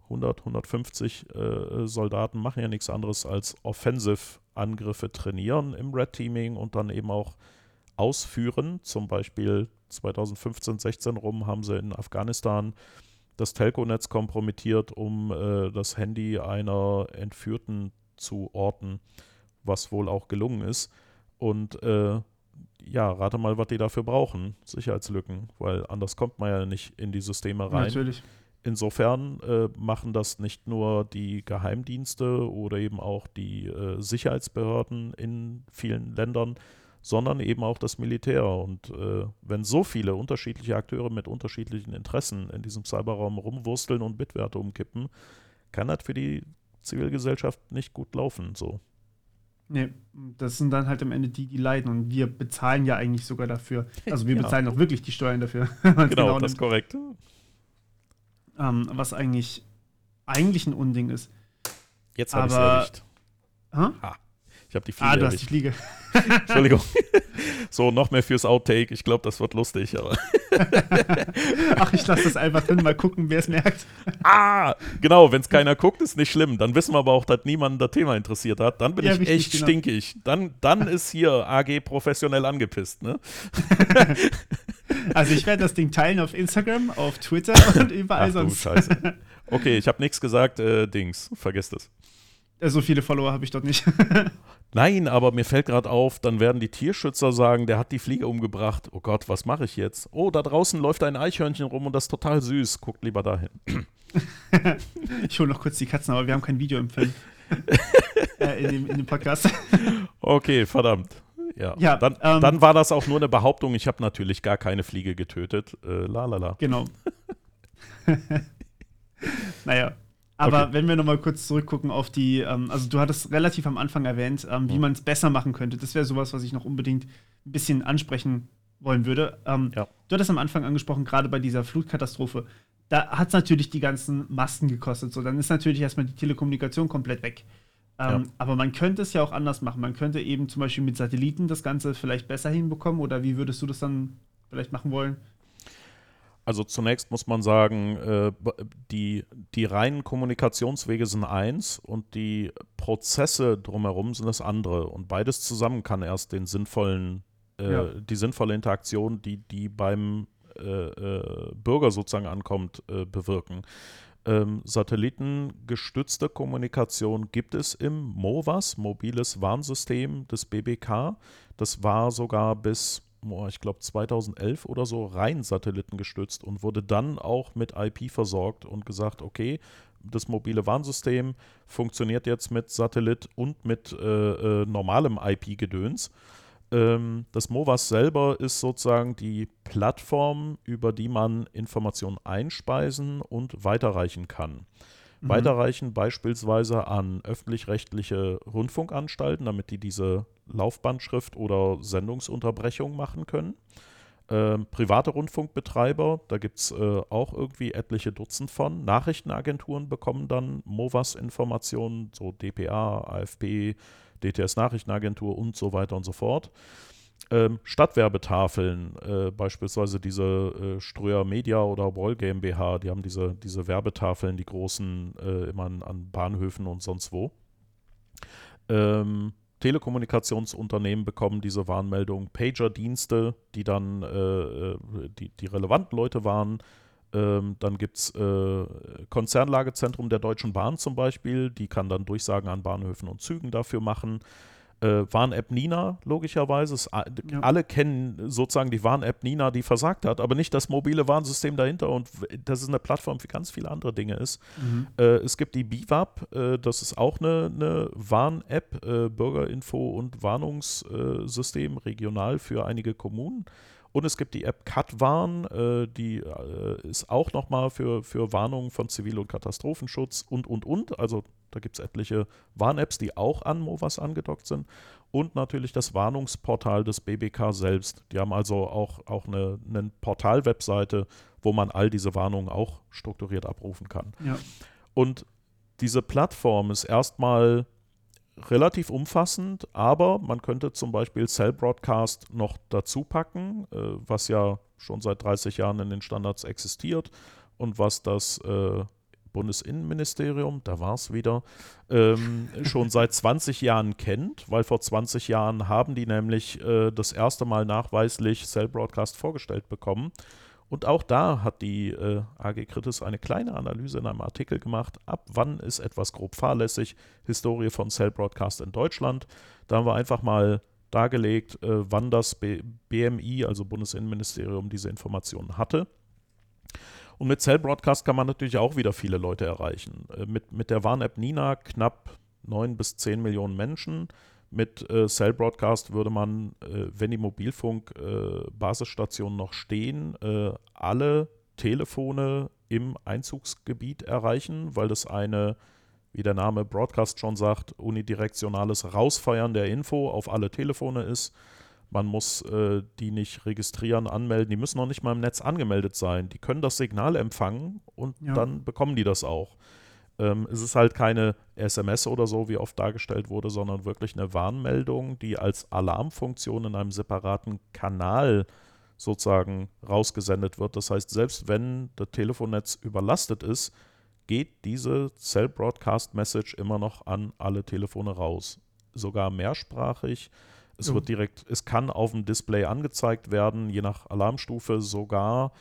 100, 150 äh, Soldaten machen ja nichts anderes als Offensive-Angriffe trainieren im Red Teaming und dann eben auch ausführen. Zum Beispiel 2015, 16 rum haben sie in Afghanistan das Telco-Netz kompromittiert, um äh, das Handy einer Entführten zu orten, was wohl auch gelungen ist. Und äh, ja, rate mal, was die dafür brauchen. Sicherheitslücken, weil anders kommt man ja nicht in die Systeme rein. Natürlich. Insofern äh, machen das nicht nur die Geheimdienste oder eben auch die äh, Sicherheitsbehörden in vielen Ländern, sondern eben auch das Militär. Und äh, wenn so viele unterschiedliche Akteure mit unterschiedlichen Interessen in diesem Cyberraum rumwursteln und Bitwerte umkippen, kann das für die Zivilgesellschaft nicht gut laufen. So. Nee, das sind dann halt am Ende die, die leiden. Und wir bezahlen ja eigentlich sogar dafür. Also wir ja. bezahlen auch wirklich die Steuern dafür. genau, genau, das ist korrekt. Ähm, was eigentlich, eigentlich ein Unding ist. Jetzt habe ich es erwischt. Ha? Ich habe die Fliege. Ah, du hast die Fliege. Entschuldigung. So, noch mehr fürs Outtake. Ich glaube, das wird lustig, aber. Ach, ich lasse das einfach drin, mal gucken, wer es merkt. Ah, genau, wenn es keiner guckt, ist nicht schlimm. Dann wissen wir aber auch, dass niemanden das Thema interessiert hat. Dann bin ja, ich richtig, echt genau. stinkig. Dann, dann ist hier AG professionell angepisst, ne? Also ich werde das Ding teilen auf Instagram, auf Twitter und überall Ach, sonst. Du Scheiße. Okay, ich habe nichts gesagt, äh, Dings. Vergesst es. So viele Follower habe ich dort nicht. Nein, aber mir fällt gerade auf, dann werden die Tierschützer sagen, der hat die Fliege umgebracht. Oh Gott, was mache ich jetzt? Oh, da draußen läuft ein Eichhörnchen rum und das ist total süß. Guckt lieber dahin. ich hole noch kurz die Katzen, aber wir haben kein Video im Film. äh, in, dem, in, dem, Podcast. Okay, verdammt. Ja, ja dann, ähm, dann, war das auch nur eine Behauptung. Ich habe natürlich gar keine Fliege getötet. Äh, la la la. Genau. naja, aber okay. wenn wir nochmal kurz zurückgucken auf die, ähm, also du hattest relativ am Anfang erwähnt, ähm, wie mhm. man es besser machen könnte. Das wäre sowas, was ich noch unbedingt ein bisschen ansprechen wollen würde. Ähm, ja. Du hattest am Anfang angesprochen, gerade bei dieser Flutkatastrophe, da hat es natürlich die ganzen Masten gekostet. So, dann ist natürlich erstmal die Telekommunikation komplett weg. Ähm, ja. Aber man könnte es ja auch anders machen. Man könnte eben zum Beispiel mit Satelliten das Ganze vielleicht besser hinbekommen. Oder wie würdest du das dann vielleicht machen wollen? Also zunächst muss man sagen, äh, die, die reinen Kommunikationswege sind eins und die Prozesse drumherum sind das andere. Und beides zusammen kann erst den sinnvollen, äh, ja. die sinnvolle Interaktion, die, die beim äh, äh Bürger sozusagen ankommt, äh, bewirken. Ähm, satellitengestützte Kommunikation gibt es im MOVAS, mobiles Warnsystem des BBK. Das war sogar bis ich glaube 2011 oder so, rein satellitengestützt und wurde dann auch mit IP versorgt und gesagt, okay, das mobile Warnsystem funktioniert jetzt mit Satellit und mit äh, äh, normalem IP-Gedöns. Ähm, das MOVAS selber ist sozusagen die Plattform, über die man Informationen einspeisen und weiterreichen kann. Mhm. Weiterreichen beispielsweise an öffentlich-rechtliche Rundfunkanstalten, damit die diese Laufbandschrift oder Sendungsunterbrechung machen können. Ähm, private Rundfunkbetreiber, da gibt es äh, auch irgendwie etliche Dutzend von. Nachrichtenagenturen bekommen dann MOVAS-Informationen, so DPA, AFP, DTS Nachrichtenagentur und so weiter und so fort. Ähm, Stadtwerbetafeln, äh, beispielsweise diese äh, Ströer Media oder Wall GmbH, die haben diese, diese Werbetafeln, die großen, äh, immer an, an, Bahnhöfen und sonst wo. Ähm, Telekommunikationsunternehmen bekommen diese Warnmeldung, Pager-Dienste, die dann äh, äh, die, die relevanten Leute waren. Ähm, dann gibt es äh, Konzernlagezentrum der Deutschen Bahn zum Beispiel, die kann dann Durchsagen an Bahnhöfen und Zügen dafür machen. Äh, Warn-App Nina, logischerweise. Es, ja. Alle kennen sozusagen die Warn-App Nina, die versagt hat, aber nicht das mobile Warnsystem dahinter und das ist eine Plattform für ganz viele andere Dinge ist. Mhm. Äh, es gibt die BIWAP, äh, das ist auch eine, eine Warn-App, äh, Bürgerinfo- und Warnungssystem regional für einige Kommunen. Und es gibt die App Katwarn, äh, die äh, ist auch nochmal für, für Warnungen von Zivil- und Katastrophenschutz und, und, und. Also da gibt es etliche Warn-Apps, die auch an MOVAS angedockt sind. Und natürlich das Warnungsportal des BBK selbst. Die haben also auch, auch eine, eine Portal-Webseite, wo man all diese Warnungen auch strukturiert abrufen kann. Ja. Und diese Plattform ist erstmal relativ umfassend, aber man könnte zum Beispiel Cell Broadcast noch dazu packen, äh, was ja schon seit 30 Jahren in den Standards existiert und was das äh, Bundesinnenministerium, da war es wieder, ähm, schon seit 20 Jahren kennt, weil vor 20 Jahren haben die nämlich äh, das erste Mal nachweislich Cell Broadcast vorgestellt bekommen. Und auch da hat die äh, AG Kritis eine kleine Analyse in einem Artikel gemacht, ab wann ist etwas grob fahrlässig, Historie von Cell Broadcast in Deutschland. Da haben wir einfach mal dargelegt, äh, wann das B BMI, also Bundesinnenministerium, diese Informationen hatte. Und mit Cell Broadcast kann man natürlich auch wieder viele Leute erreichen. Äh, mit, mit der Warn-App Nina knapp 9 bis 10 Millionen Menschen. Mit äh, Cell Broadcast würde man, äh, wenn die Mobilfunk-Basisstationen äh, noch stehen, äh, alle Telefone im Einzugsgebiet erreichen, weil das eine, wie der Name Broadcast schon sagt, unidirektionales Rausfeuern der Info auf alle Telefone ist. Man muss äh, die nicht registrieren, anmelden. Die müssen noch nicht mal im Netz angemeldet sein. Die können das Signal empfangen und ja. dann bekommen die das auch. Ähm, es ist halt keine SMS oder so, wie oft dargestellt wurde, sondern wirklich eine Warnmeldung, die als Alarmfunktion in einem separaten Kanal sozusagen rausgesendet wird. Das heißt, selbst wenn das Telefonnetz überlastet ist, geht diese Cell Broadcast Message immer noch an alle Telefone raus. Sogar mehrsprachig. Es wird direkt, es kann auf dem Display angezeigt werden, je nach Alarmstufe sogar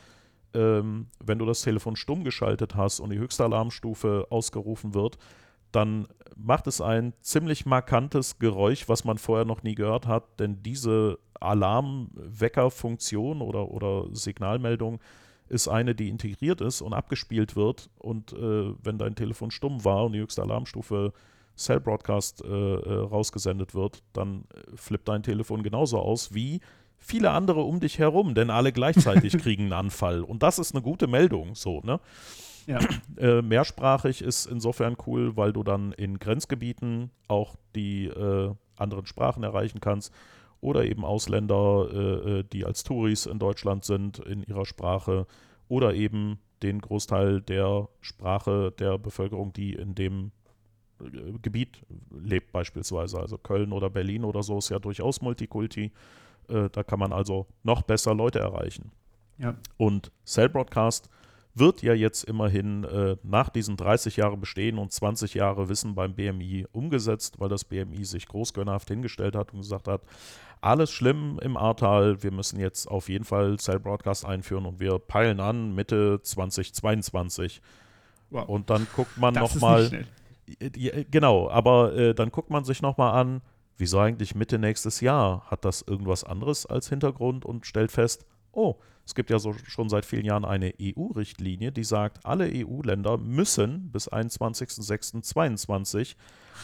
ähm, wenn du das Telefon stumm geschaltet hast und die höchste Alarmstufe ausgerufen wird, dann macht es ein ziemlich markantes Geräusch, was man vorher noch nie gehört hat, denn diese Alarmweckerfunktion oder, oder Signalmeldung ist eine, die integriert ist und abgespielt wird. Und äh, wenn dein Telefon stumm war und die höchste Alarmstufe Cell Broadcast äh, äh, rausgesendet wird, dann äh, flippt dein Telefon genauso aus wie viele andere um dich herum, denn alle gleichzeitig kriegen einen Anfall. Und das ist eine gute Meldung, so, ne? Ja. Äh, mehrsprachig ist insofern cool, weil du dann in Grenzgebieten auch die äh, anderen Sprachen erreichen kannst oder eben Ausländer, äh, äh die als Touris in Deutschland sind, in ihrer Sprache oder eben den Großteil der Sprache der Bevölkerung, die in dem Gebiet lebt beispielsweise. Also Köln oder Berlin oder so ist ja durchaus Multikulti. Äh, da kann man also noch besser Leute erreichen. Ja. Und Cell Broadcast wird ja jetzt immerhin äh, nach diesen 30 Jahren Bestehen und 20 Jahre Wissen beim BMI umgesetzt, weil das BMI sich großgönnerhaft hingestellt hat und gesagt hat, alles schlimm im Ahrtal, wir müssen jetzt auf jeden Fall Cell Broadcast einführen und wir peilen an Mitte 2022. Wow. Und dann guckt man nochmal. Genau, aber äh, dann guckt man sich nochmal an, wieso eigentlich Mitte nächstes Jahr? Hat das irgendwas anderes als Hintergrund und stellt fest, oh, es gibt ja so, schon seit vielen Jahren eine EU-Richtlinie, die sagt, alle EU-Länder müssen bis 21.06.22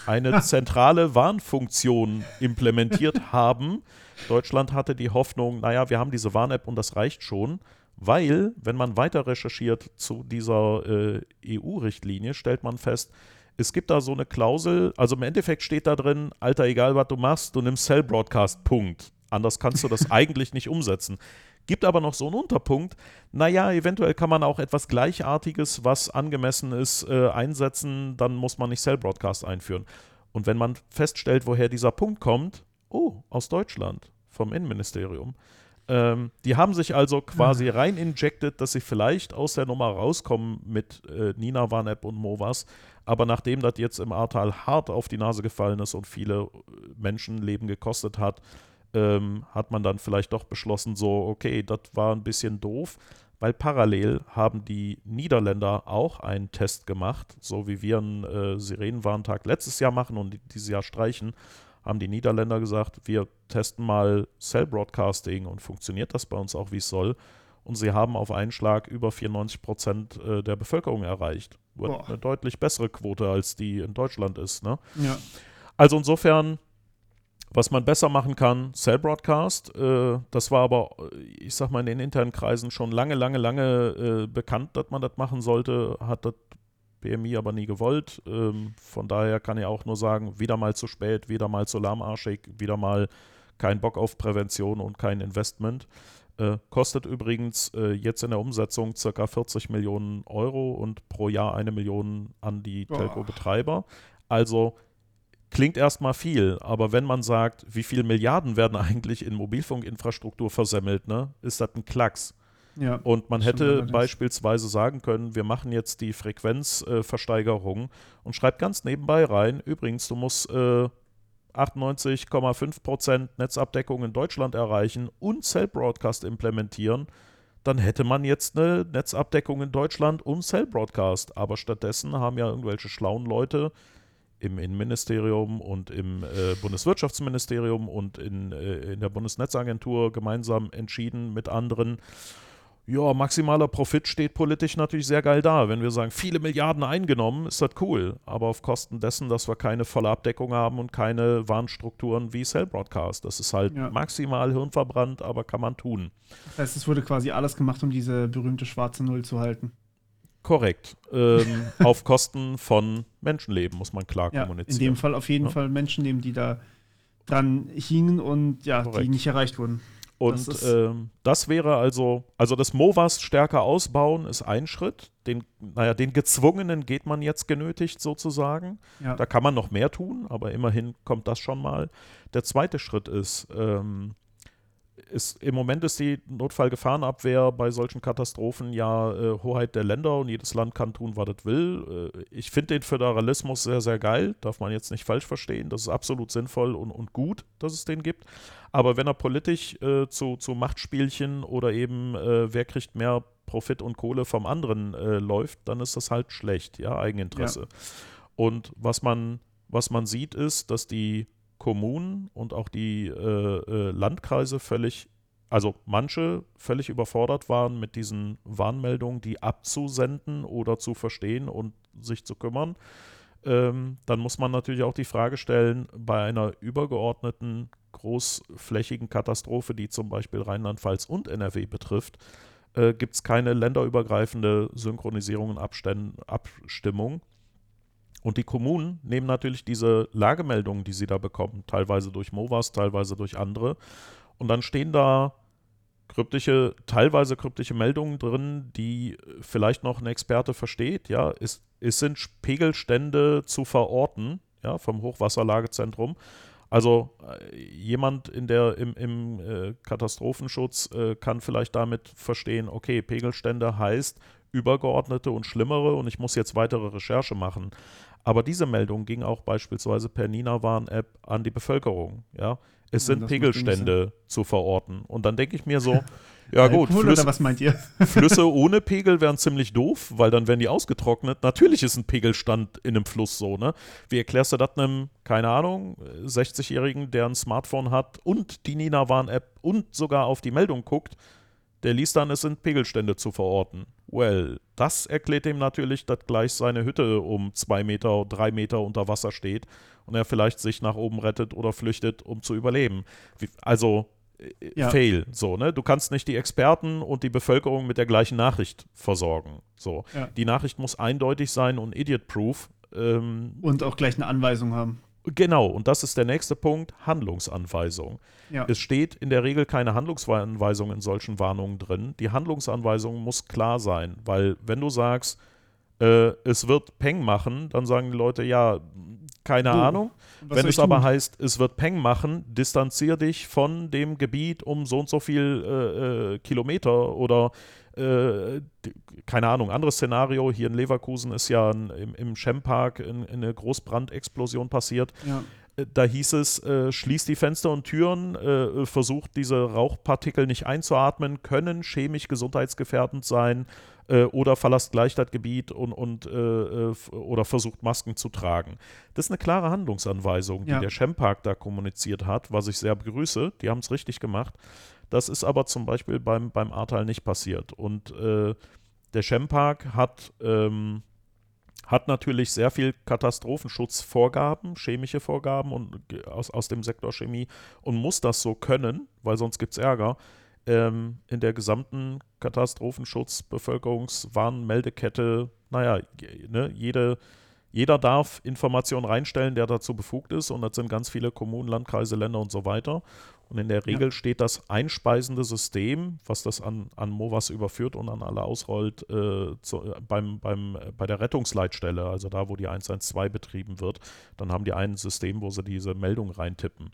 eine zentrale Warnfunktion implementiert haben. Deutschland hatte die Hoffnung, naja, wir haben diese Warn-App und das reicht schon, weil, wenn man weiter recherchiert zu dieser äh, EU-Richtlinie, stellt man fest, es gibt da so eine Klausel, also im Endeffekt steht da drin, Alter, egal was du machst, du nimmst Cell Broadcast, Punkt. Anders kannst du das eigentlich nicht umsetzen. Gibt aber noch so einen Unterpunkt, naja, eventuell kann man auch etwas Gleichartiges, was angemessen ist, äh, einsetzen, dann muss man nicht Cell Broadcast einführen. Und wenn man feststellt, woher dieser Punkt kommt, oh, aus Deutschland, vom Innenministerium, ähm, die haben sich also quasi rein injected, dass sie vielleicht aus der Nummer rauskommen mit äh, Nina Warn-App und Movas, aber nachdem das jetzt im Ahrtal hart auf die Nase gefallen ist und viele äh, Menschenleben gekostet hat, ähm, hat man dann vielleicht doch beschlossen, so, okay, das war ein bisschen doof, weil parallel haben die Niederländer auch einen Test gemacht, so wie wir einen äh, Sirenenwarntag letztes Jahr machen und dieses Jahr streichen, haben die Niederländer gesagt, wir testen mal Cell Broadcasting und funktioniert das bei uns auch, wie es soll. Und sie haben auf einen Schlag über 94 Prozent äh, der Bevölkerung erreicht. Boah. Eine deutlich bessere Quote, als die in Deutschland ist. Ne? Ja. Also insofern, was man besser machen kann, Cell Broadcast. Äh, das war aber, ich sag mal, in den internen Kreisen schon lange, lange, lange äh, bekannt, dass man das machen sollte. Hat das BMI aber nie gewollt. Ähm, von daher kann ich auch nur sagen, wieder mal zu spät, wieder mal zu lahmarschig, wieder mal kein Bock auf Prävention und kein Investment. Äh, kostet übrigens äh, jetzt in der Umsetzung ca. 40 Millionen Euro und pro Jahr eine Million an die Telco-Betreiber. Also klingt erstmal viel, aber wenn man sagt, wie viele Milliarden werden eigentlich in Mobilfunkinfrastruktur versemmelt, ne, ist das ein Klacks. Ja, Und man hätte beispielsweise sagen können, wir machen jetzt die Frequenzversteigerung und schreibt ganz nebenbei rein, übrigens, du musst äh, 98,5% Netzabdeckung in Deutschland erreichen und Cell Broadcast implementieren, dann hätte man jetzt eine Netzabdeckung in Deutschland und Cell Broadcast. Aber stattdessen haben ja irgendwelche schlauen Leute im Innenministerium und im äh, Bundeswirtschaftsministerium und in, äh, in der Bundesnetzagentur gemeinsam entschieden mit anderen, ja, maximaler Profit steht politisch natürlich sehr geil da. Wenn wir sagen, viele Milliarden eingenommen, ist das cool. Aber auf Kosten dessen, dass wir keine volle Abdeckung haben und keine Warnstrukturen wie Cell Broadcast. Das ist halt Ja. maximal hirnverbrannt, aber kann man tun. Das heißt, es wurde quasi alles gemacht, um diese berühmte schwarze Null zu halten. Korrekt. Ähm, auf Kosten von Menschenleben muss man klar Ja, in kommunizieren. dem Fall auf jeden Ja. Fall Menschen nehmen, die da dran hingen und ja, die Korrekt. nicht erreicht wurden. Und Das ähm, das wäre also, also das MOVAS stärker ausbauen ist ein Schritt. Den, naja, den gezwungenen geht man jetzt genötigt sozusagen. Ja, Da kann man noch mehr tun, aber immerhin kommt das schon mal. Der zweite Schritt ist, ähm, ist im Moment ist die Notfallgefahrenabwehr bei solchen Katastrophen ja äh, Hoheit der Länder und jedes Land kann tun, was es will. Äh, ich finde den Föderalismus sehr, sehr geil, darf man jetzt nicht falsch verstehen. Das ist absolut sinnvoll und, und gut, dass es den gibt. Aber wenn er politisch äh, zu, zu Machtspielchen oder eben äh, wer kriegt mehr Profit und Kohle vom anderen äh, läuft, dann ist das halt schlecht, ja, Eigeninteresse. Und was man, was man sieht, ist, dass die Kommunen und auch die äh, äh, Landkreise völlig, also manche völlig überfordert waren mit diesen Warnmeldungen, die abzusenden oder zu verstehen und sich zu kümmern. Ähm, dann muss man natürlich auch die Frage stellen, bei einer übergeordneten großflächigen Katastrophe, die zum Beispiel Rheinland-Pfalz und NRW betrifft, äh, gibt es keine länderübergreifende Synchronisierung und Abständ- Abstimmung. Und die Kommunen nehmen natürlich diese Lagemeldungen, die sie da bekommen, teilweise durch MOVAS, teilweise durch andere. Und dann stehen da kryptische, teilweise kryptische Meldungen drin, die vielleicht noch ein Experte versteht. Ja, es, es sind Pegelstände zu verorten, ja, vom Hochwasserlagezentrum. Also äh, jemand in der, im, im äh, Katastrophenschutz äh, kann vielleicht damit verstehen, okay, Pegelstände heißt übergeordnete und schlimmere und ich muss jetzt weitere Recherche machen. Aber diese Meldung ging auch beispielsweise per Nina-Warn-App an die Bevölkerung. Ja, es Ja, sind Pegelstände zu verorten. Und dann denke ich mir so, ja gut, Alkohol Flüsse, oder was meint ihr? Flüsse ohne Pegel wären ziemlich doof, weil dann werden die ausgetrocknet. Natürlich ist ein Pegelstand in einem Fluss so, ne? Wie erklärst du das einem, keine Ahnung, 60-Jährigen, der ein Smartphone hat und die Nina-Warn-App und sogar auf die Meldung guckt, der liest dann, es sind Pegelstände zu verorten. Well, das erklärt ihm natürlich, dass gleich seine Hütte um zwei Meter, drei Meter unter Wasser steht und er vielleicht sich nach oben rettet oder flüchtet, um zu überleben. Wie, also äh, Ja. fail, so, ne? Du kannst nicht die Experten und die Bevölkerung mit der gleichen Nachricht versorgen. So. Ja. Die Nachricht muss eindeutig sein und idiot-proof. Ähm, Und auch gleich eine Anweisung haben. Genau, und das ist der nächste Punkt, Handlungsanweisung. Ja. Es steht in der Regel keine Handlungsanweisung in solchen Warnungen drin. Die Handlungsanweisung muss klar sein, weil wenn du sagst, äh, es wird Peng machen, dann sagen die Leute, ja, keine Oh, Ahnung. Wenn es aber tun? heißt, es wird Peng machen, distanzier dich von dem Gebiet um so und so viel äh, äh, Kilometer oder äh, keine Ahnung, anderes Szenario. Hier in Leverkusen ist ja ein, im, im Schempark in, in eine Großbrandexplosion passiert. Ja. Äh, Da hieß es, äh, schließt die Fenster und Türen, äh, versucht diese Rauchpartikel nicht einzuatmen, können chemisch gesundheitsgefährdend sein äh, oder verlasst gleich das Gebiet und, und äh, oder versucht Masken zu tragen. Das ist eine klare Handlungsanweisung, die Ja. der Schempark da kommuniziert hat, was ich sehr begrüße. Die haben es richtig gemacht. Das ist aber zum Beispiel beim, beim Ahrtal nicht passiert. Und äh, der Schempark hat ähm, hat natürlich sehr viel Katastrophenschutzvorgaben, chemische Vorgaben und aus, aus dem Sektor Chemie und muss das so können, weil sonst gibt es Ärger. Ähm, in der gesamten Katastrophenschutz, Bevölkerungswarnmeldekette, naja, ne, jede, jeder darf Informationen reinstellen, der dazu befugt ist und das sind ganz viele Kommunen, Landkreise, Länder und so weiter. Und in der Regel steht das einspeisende System, was das an, an MOVAS überführt und an alle ausrollt, äh, zu, äh, beim, beim, äh, bei der Rettungsleitstelle, also da, wo die 112 betrieben wird. Dann haben die ein System, wo sie diese Meldung reintippen.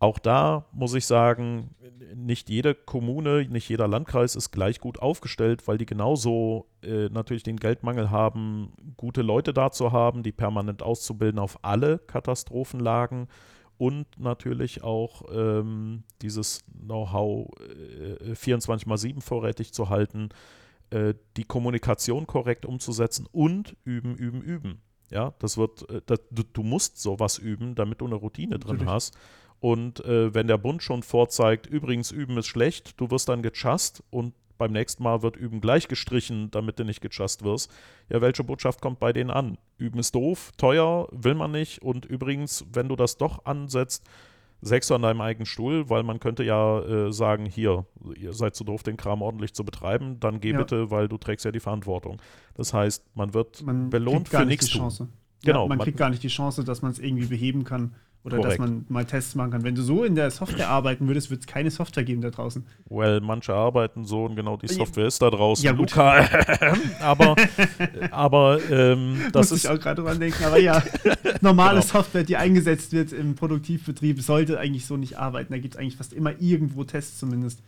auch da muss ich sagen, nicht jede Kommune, nicht jeder Landkreis ist gleich gut aufgestellt, weil die genauso äh, natürlich den Geldmangel haben, gute Leute da zu haben, die permanent auszubilden auf alle Katastrophenlagen und natürlich auch ähm, dieses Know-how äh, 24 mal 7 vorrätig zu halten, äh, die Kommunikation korrekt umzusetzen und üben, üben, üben. Ja, das wird, äh, das, du, du, musst sowas üben, damit du eine Routine drin natürlich. hast. Und äh, wenn der Bund schon vorzeigt, übrigens, üben ist schlecht, du wirst dann gechast und beim nächsten Mal wird Üben gleich gestrichen, damit du nicht gechast wirst. Ja, welche Botschaft kommt bei denen an? Üben ist doof, teuer, will man nicht. Und übrigens, wenn du das doch ansetzt, sägst du an deinem eigenen Stuhl, weil man könnte ja äh, sagen, hier, ihr seid zu doof, den Kram ordentlich zu betreiben, dann geh ja. bitte, weil du trägst ja die Verantwortung. Das heißt, man wird man belohnt für nichts. Genau, ja, man, man kriegt gar nicht die Chance, dass man es irgendwie beheben kann. Oder Korrekt. dass man mal Tests machen kann. Wenn du so in der Software arbeiten würdest, würde es keine Software geben da draußen. Well, manche arbeiten so und genau die Software ist da draußen. Ja, Luca. aber aber ähm, das Muss ist. ich auch gerade dran denken. Aber ja, normale genau. Software, die eingesetzt wird im Produktivbetrieb, sollte eigentlich so nicht arbeiten. Da gibt es eigentlich fast immer irgendwo Tests zumindest.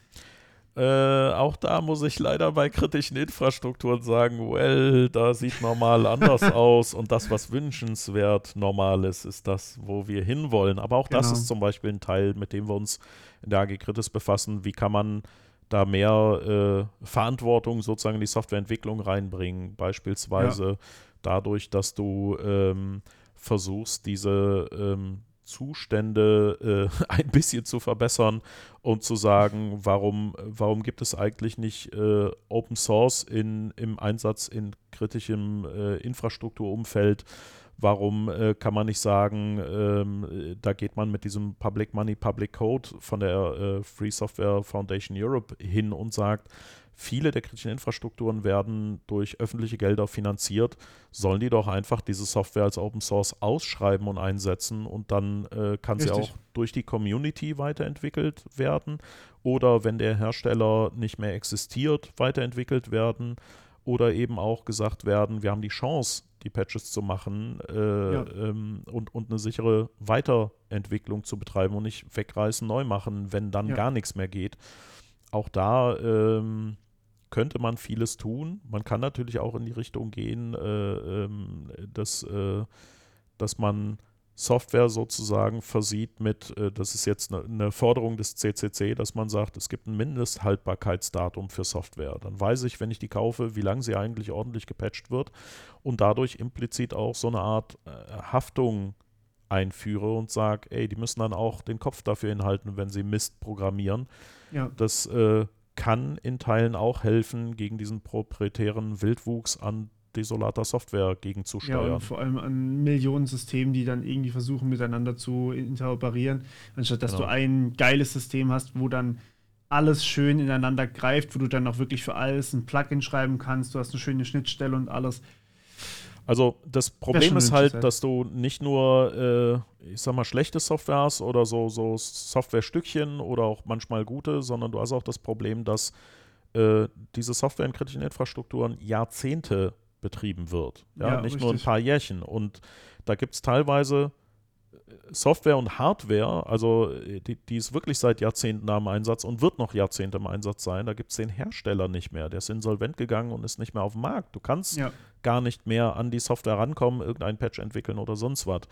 Äh, auch da muss ich leider bei kritischen Infrastrukturen sagen, well, da sieht normal anders aus und das, was wünschenswert normal ist, ist das, wo wir hinwollen. Aber auch genau. das ist zum Beispiel ein Teil, mit dem wir uns in der AG Kritis befassen. Wie kann man da mehr äh, Verantwortung sozusagen in die Softwareentwicklung reinbringen? Beispielsweise ja. dadurch, dass du ähm, versuchst, diese ähm, Zustände äh, ein bisschen zu verbessern und zu sagen, warum, warum gibt es eigentlich nicht äh, Open Source in, im Einsatz in kritischem äh, Infrastrukturumfeld? Warum äh, kann man nicht sagen, ähm, da geht man mit diesem Public Money, Public Code von der äh, Free Software Foundation Europe hin und sagt, viele der kritischen Infrastrukturen werden durch öffentliche Gelder finanziert, sollen die doch einfach diese Software als Open Source ausschreiben und einsetzen und dann äh, kann Richtig. sie auch durch die Community weiterentwickelt werden oder wenn der Hersteller nicht mehr existiert, weiterentwickelt werden oder eben auch gesagt werden, wir haben die Chance, die Patches zu machen äh, ja. ähm, und, und eine sichere Weiterentwicklung zu betreiben und nicht wegreißen, neu machen, wenn dann ja. gar nichts mehr geht. Auch da ähm, könnte man vieles tun. Man kann natürlich auch in die Richtung gehen, äh, ähm, dass, äh, dass man Software sozusagen versieht mit, äh, das ist jetzt eine, eine Forderung des CCC, dass man sagt, es gibt ein Mindesthaltbarkeitsdatum für Software. Dann weiß ich, wenn ich die kaufe, wie lange sie eigentlich ordentlich gepatcht wird und dadurch implizit auch so eine Art äh, Haftung einführe und sage, ey, die müssen dann auch den Kopf dafür hinhalten, wenn sie Mist programmieren. Ja. Das äh, kann in Teilen auch helfen, gegen diesen proprietären Wildwuchs an desolater Software gegenzusteuern. Ja, und vor allem an Millionen Systemen, die dann irgendwie versuchen, miteinander zu interoperieren, anstatt dass genau. du ein geiles System hast, wo dann alles schön ineinander greift, wo du dann auch wirklich für alles ein Plugin schreiben kannst, du hast eine schöne Schnittstelle und alles. Also das Problem ist halt, dass du nicht nur, äh, ich sag mal, schlechte Software hast oder so, so Softwarestückchen oder auch manchmal gute, sondern du hast auch das Problem, dass äh, diese Software in kritischen Infrastrukturen Jahrzehnte betrieben wird. Ja, ja nicht richtig. nur ein paar Jährchen. Und da gibt es teilweise Software und Hardware, also die, die, ist wirklich seit Jahrzehnten am Einsatz und wird noch Jahrzehnte im Einsatz sein. Da gibt es den Hersteller nicht mehr. Der ist insolvent gegangen und ist nicht mehr auf dem Markt. Du kannst ja. gar nicht mehr an die Software rankommen, irgendein Patch entwickeln oder sonst was.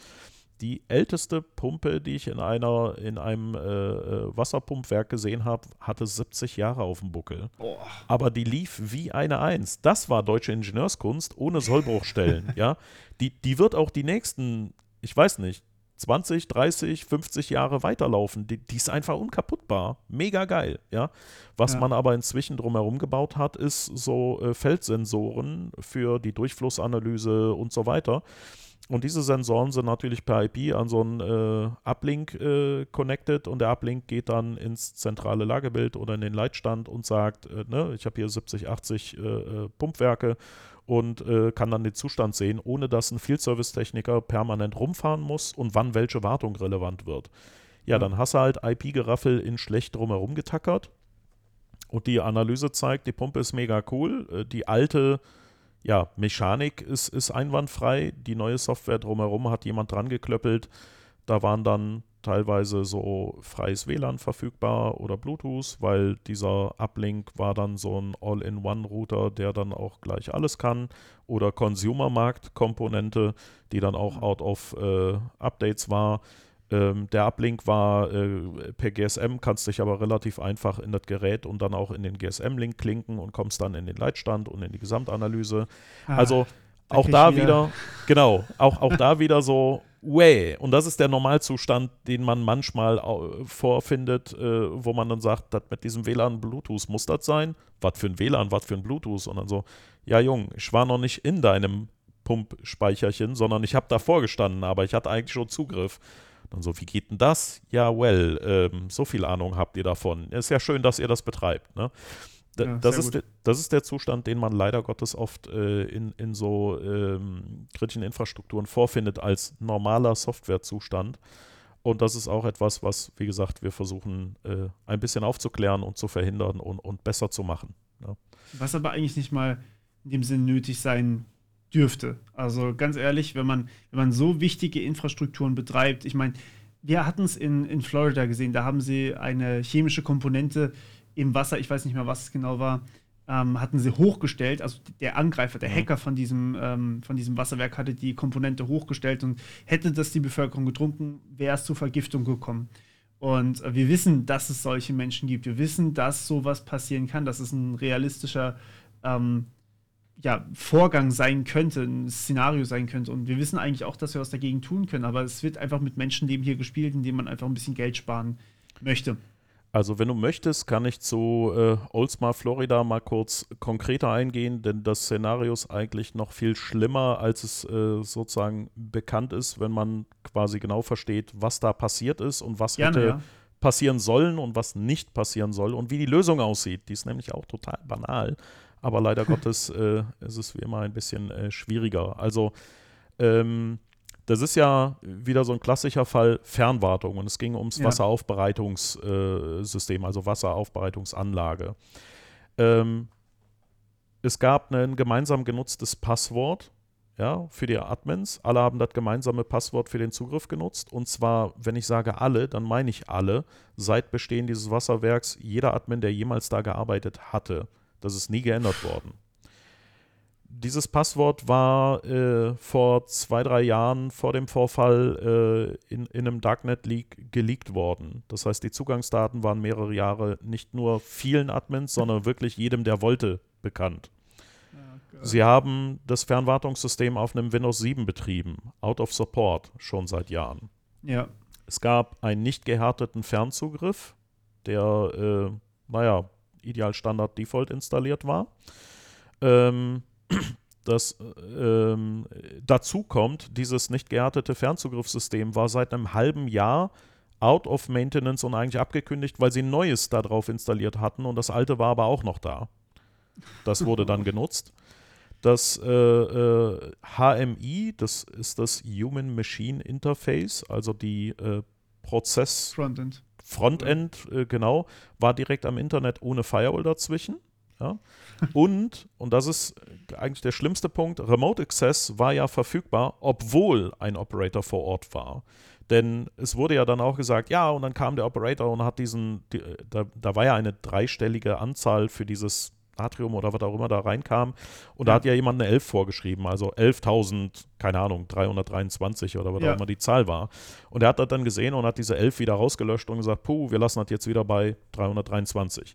Die älteste Pumpe, die ich in einer in einem äh, äh Wasserpumpwerk gesehen habe, hatte 70 Jahre auf dem Buckel. Oh. Aber die lief wie eine Eins. Das war deutsche Ingenieurskunst ohne Sollbruchstellen. ja, die, die wird auch die nächsten, ich weiß nicht, 20, 30, 50 Jahre weiterlaufen. Die, die ist einfach unkaputtbar. Mega geil, ja. Was ja. man aber inzwischen drumherum gebaut hat, ist so äh, Feldsensoren für die Durchflussanalyse und so weiter. Und diese Sensoren sind natürlich per IP an so einen äh, Uplink äh, connected und der Uplink geht dann ins zentrale Lagebild oder in den Leitstand und sagt, äh, ne, ich habe hier 70, 80 äh, äh, Pumpwerke und äh, kann dann den Zustand sehen, ohne dass ein Field Service Techniker permanent rumfahren muss und wann welche Wartung relevant wird. Ja, dann hast du halt IP-Geraffel in schlecht drumherum getackert und die Analyse zeigt, die Pumpe ist mega cool, die alte ja, Mechanik ist, ist einwandfrei, die neue Software drumherum hat jemand dran geklöppelt, da waren dann teilweise so freies WLAN verfügbar oder Bluetooth, weil dieser Uplink war dann so ein All-in-One-Router, der dann auch gleich alles kann. Oder Consumer-Markt-Komponente, die dann auch out of äh, Updates war. Ähm, der Uplink war äh, per GSM, kannst dich aber relativ einfach in das Gerät und dann auch in den GSM-Link klinken und kommst dann in den Leitstand und in die Gesamtanalyse. Ah, also auch da wieder, wieder, genau, auch, auch da wieder so, way. Und das ist der Normalzustand, den man manchmal vorfindet, äh, wo man dann sagt, das mit diesem WLAN Bluetooth muss das sein. Was für ein WLAN, was für ein Bluetooth? Und dann so, ja Jung, ich war noch nicht in deinem Pumpspeicherchen, sondern ich habe davor gestanden, aber ich hatte eigentlich schon Zugriff. Dann so, wie geht denn das? Ja, well, ähm, so viel Ahnung habt ihr davon. Ist ja schön, dass ihr das betreibt. Ne? Da, ja, das, ist das ist der Zustand, den man leider Gottes oft äh, in, in so ähm, kritischen Infrastrukturen vorfindet als normaler Softwarezustand. Und das ist auch etwas, was, wie gesagt, wir versuchen äh, ein bisschen aufzuklären und zu verhindern und, und besser zu machen. Ja. Was aber eigentlich nicht mal in dem Sinn nötig sein dürfte. Also ganz ehrlich, wenn man, wenn man so wichtige Infrastrukturen betreibt, ich meine, wir hatten es in, in Florida gesehen, da haben sie eine chemische Komponente im Wasser, ich weiß nicht mehr, was es genau war, ähm, hatten sie hochgestellt, also der Angreifer, der Hacker von diesem, ähm, von diesem Wasserwerk hatte die Komponente hochgestellt und hätte das die Bevölkerung getrunken, wäre es zu Vergiftung gekommen. Und äh, wir wissen, dass es solche Menschen gibt. Wir wissen, dass sowas passieren kann, dass es ein realistischer ähm, ja, Vorgang sein könnte, ein Szenario sein könnte. Und wir wissen eigentlich auch, dass wir was dagegen tun können. Aber es wird einfach mit Menschenleben hier gespielt, indem man einfach ein bisschen Geld sparen möchte. Also wenn du möchtest, kann ich zu äh, Oldsmar Florida mal kurz konkreter eingehen, denn das Szenario ist eigentlich noch viel schlimmer, als es äh, sozusagen bekannt ist, wenn man quasi genau versteht, was da passiert ist und was Gerne, hätte ja. passieren sollen und was nicht passieren soll und wie die Lösung aussieht. Die ist nämlich auch total banal, aber leider Gottes äh, ist es wie immer ein bisschen äh, schwieriger. Also ähm, das ist ja wieder so ein klassischer Fall Fernwartung und es ging ums ja. Wasseraufbereitungssystem, äh, also Wasseraufbereitungsanlage. Ähm, es gab ein gemeinsam genutztes Passwort ja, für die Admins. Alle haben das gemeinsame Passwort für den Zugriff genutzt. Und zwar, wenn ich sage alle, dann meine ich alle. Seit Bestehen dieses Wasserwerks, jeder Admin, der jemals da gearbeitet hatte. Das ist nie geändert worden dieses Passwort war äh, vor zwei, drei Jahren vor dem Vorfall äh, in, in einem Darknet-Leak geleakt worden. Das heißt, die Zugangsdaten waren mehrere Jahre nicht nur vielen Admins, sondern wirklich jedem, der wollte, bekannt. Okay. Sie haben das Fernwartungssystem auf einem Windows 7 betrieben, out of support, schon seit Jahren. Ja. Es gab einen nicht gehärteten Fernzugriff, der, äh, naja, ideal Standard Default installiert war. Ähm, dass ähm, dazu kommt, dieses nicht gehärtete Fernzugriffssystem war seit einem halben Jahr out of maintenance und eigentlich abgekündigt, weil sie ein neues darauf installiert hatten und das alte war aber auch noch da. Das wurde dann genutzt. Das äh, äh, HMI, das ist das Human Machine Interface, also die äh, Prozess Frontend, Frontend äh, genau, war direkt am Internet ohne Firewall dazwischen. Ja? Und, und das ist eigentlich der schlimmste Punkt, Remote Access war ja verfügbar, obwohl ein Operator vor Ort war. Denn es wurde ja dann auch gesagt, ja, und dann kam der Operator und hat diesen, die, da, da war ja eine dreistellige Anzahl für dieses Atrium oder was auch immer da reinkam. Und ja. da hat ja jemand eine 11 vorgeschrieben, also 11.000, keine Ahnung, 323 oder was ja. auch immer die Zahl war. Und er hat das dann gesehen und hat diese 11 wieder rausgelöscht und gesagt, puh, wir lassen das jetzt wieder bei 323.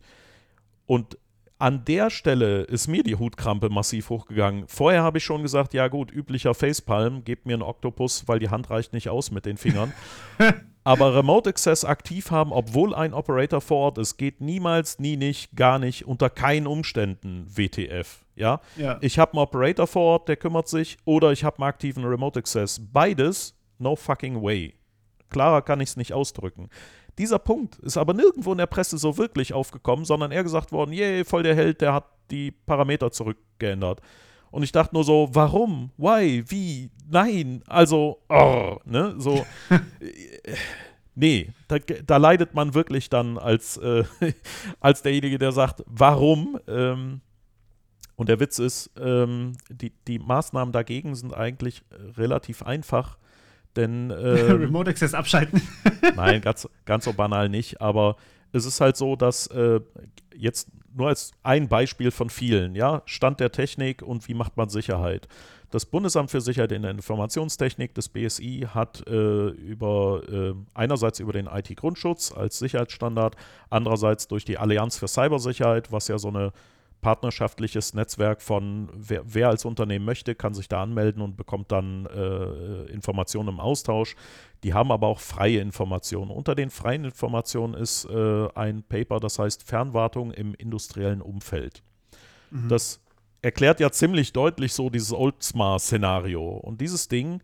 Und an der Stelle ist mir die Hutkrampe massiv hochgegangen. Vorher habe ich schon gesagt, ja gut, üblicher Facepalm, gebt mir einen Oktopus, weil die Hand reicht nicht aus mit den Fingern. Aber Remote Access aktiv haben, obwohl ein Operator vor Ort ist, geht niemals, nie nicht, gar nicht, unter keinen Umständen WTF. Ja? ja. Ich habe einen Operator vor Ort, der kümmert sich, oder ich habe einen aktiven Remote Access. Beides, no fucking way. Klarer kann ich es nicht ausdrücken. Dieser Punkt ist aber nirgendwo in der Presse so wirklich aufgekommen, sondern eher gesagt worden, yay, voll der Held, der hat die Parameter zurückgeändert. Und ich dachte nur so, warum? Why? Wie? Nein. Also, oh, ne? So. nee, da, da, leidet man wirklich dann als, äh, als derjenige, der sagt, warum? Ähm, und der Witz ist, ähm, die, die Maßnahmen dagegen sind eigentlich relativ einfach Denn, äh, Remote Access abschalten. nein, ganz, ganz so banal nicht, aber es ist halt so, dass äh, jetzt nur als ein Beispiel von vielen, ja, Stand der Technik und wie macht man Sicherheit. Das Bundesamt für Sicherheit in der Informationstechnik, das BSI, hat äh, über, äh, einerseits über den IT-Grundschutz als Sicherheitsstandard, andererseits durch die Allianz für Cybersicherheit, was ja so eine partnerschaftliches Netzwerk von, wer, wer, als Unternehmen möchte, kann sich da anmelden und bekommt dann äh, Informationen im Austausch. Die haben aber auch freie Informationen. Unter den freien Informationen ist äh, ein Paper, das heißt Fernwartung im industriellen Umfeld. Mhm. Das erklärt ja ziemlich deutlich so dieses Oldsmar-Szenario. Und dieses Ding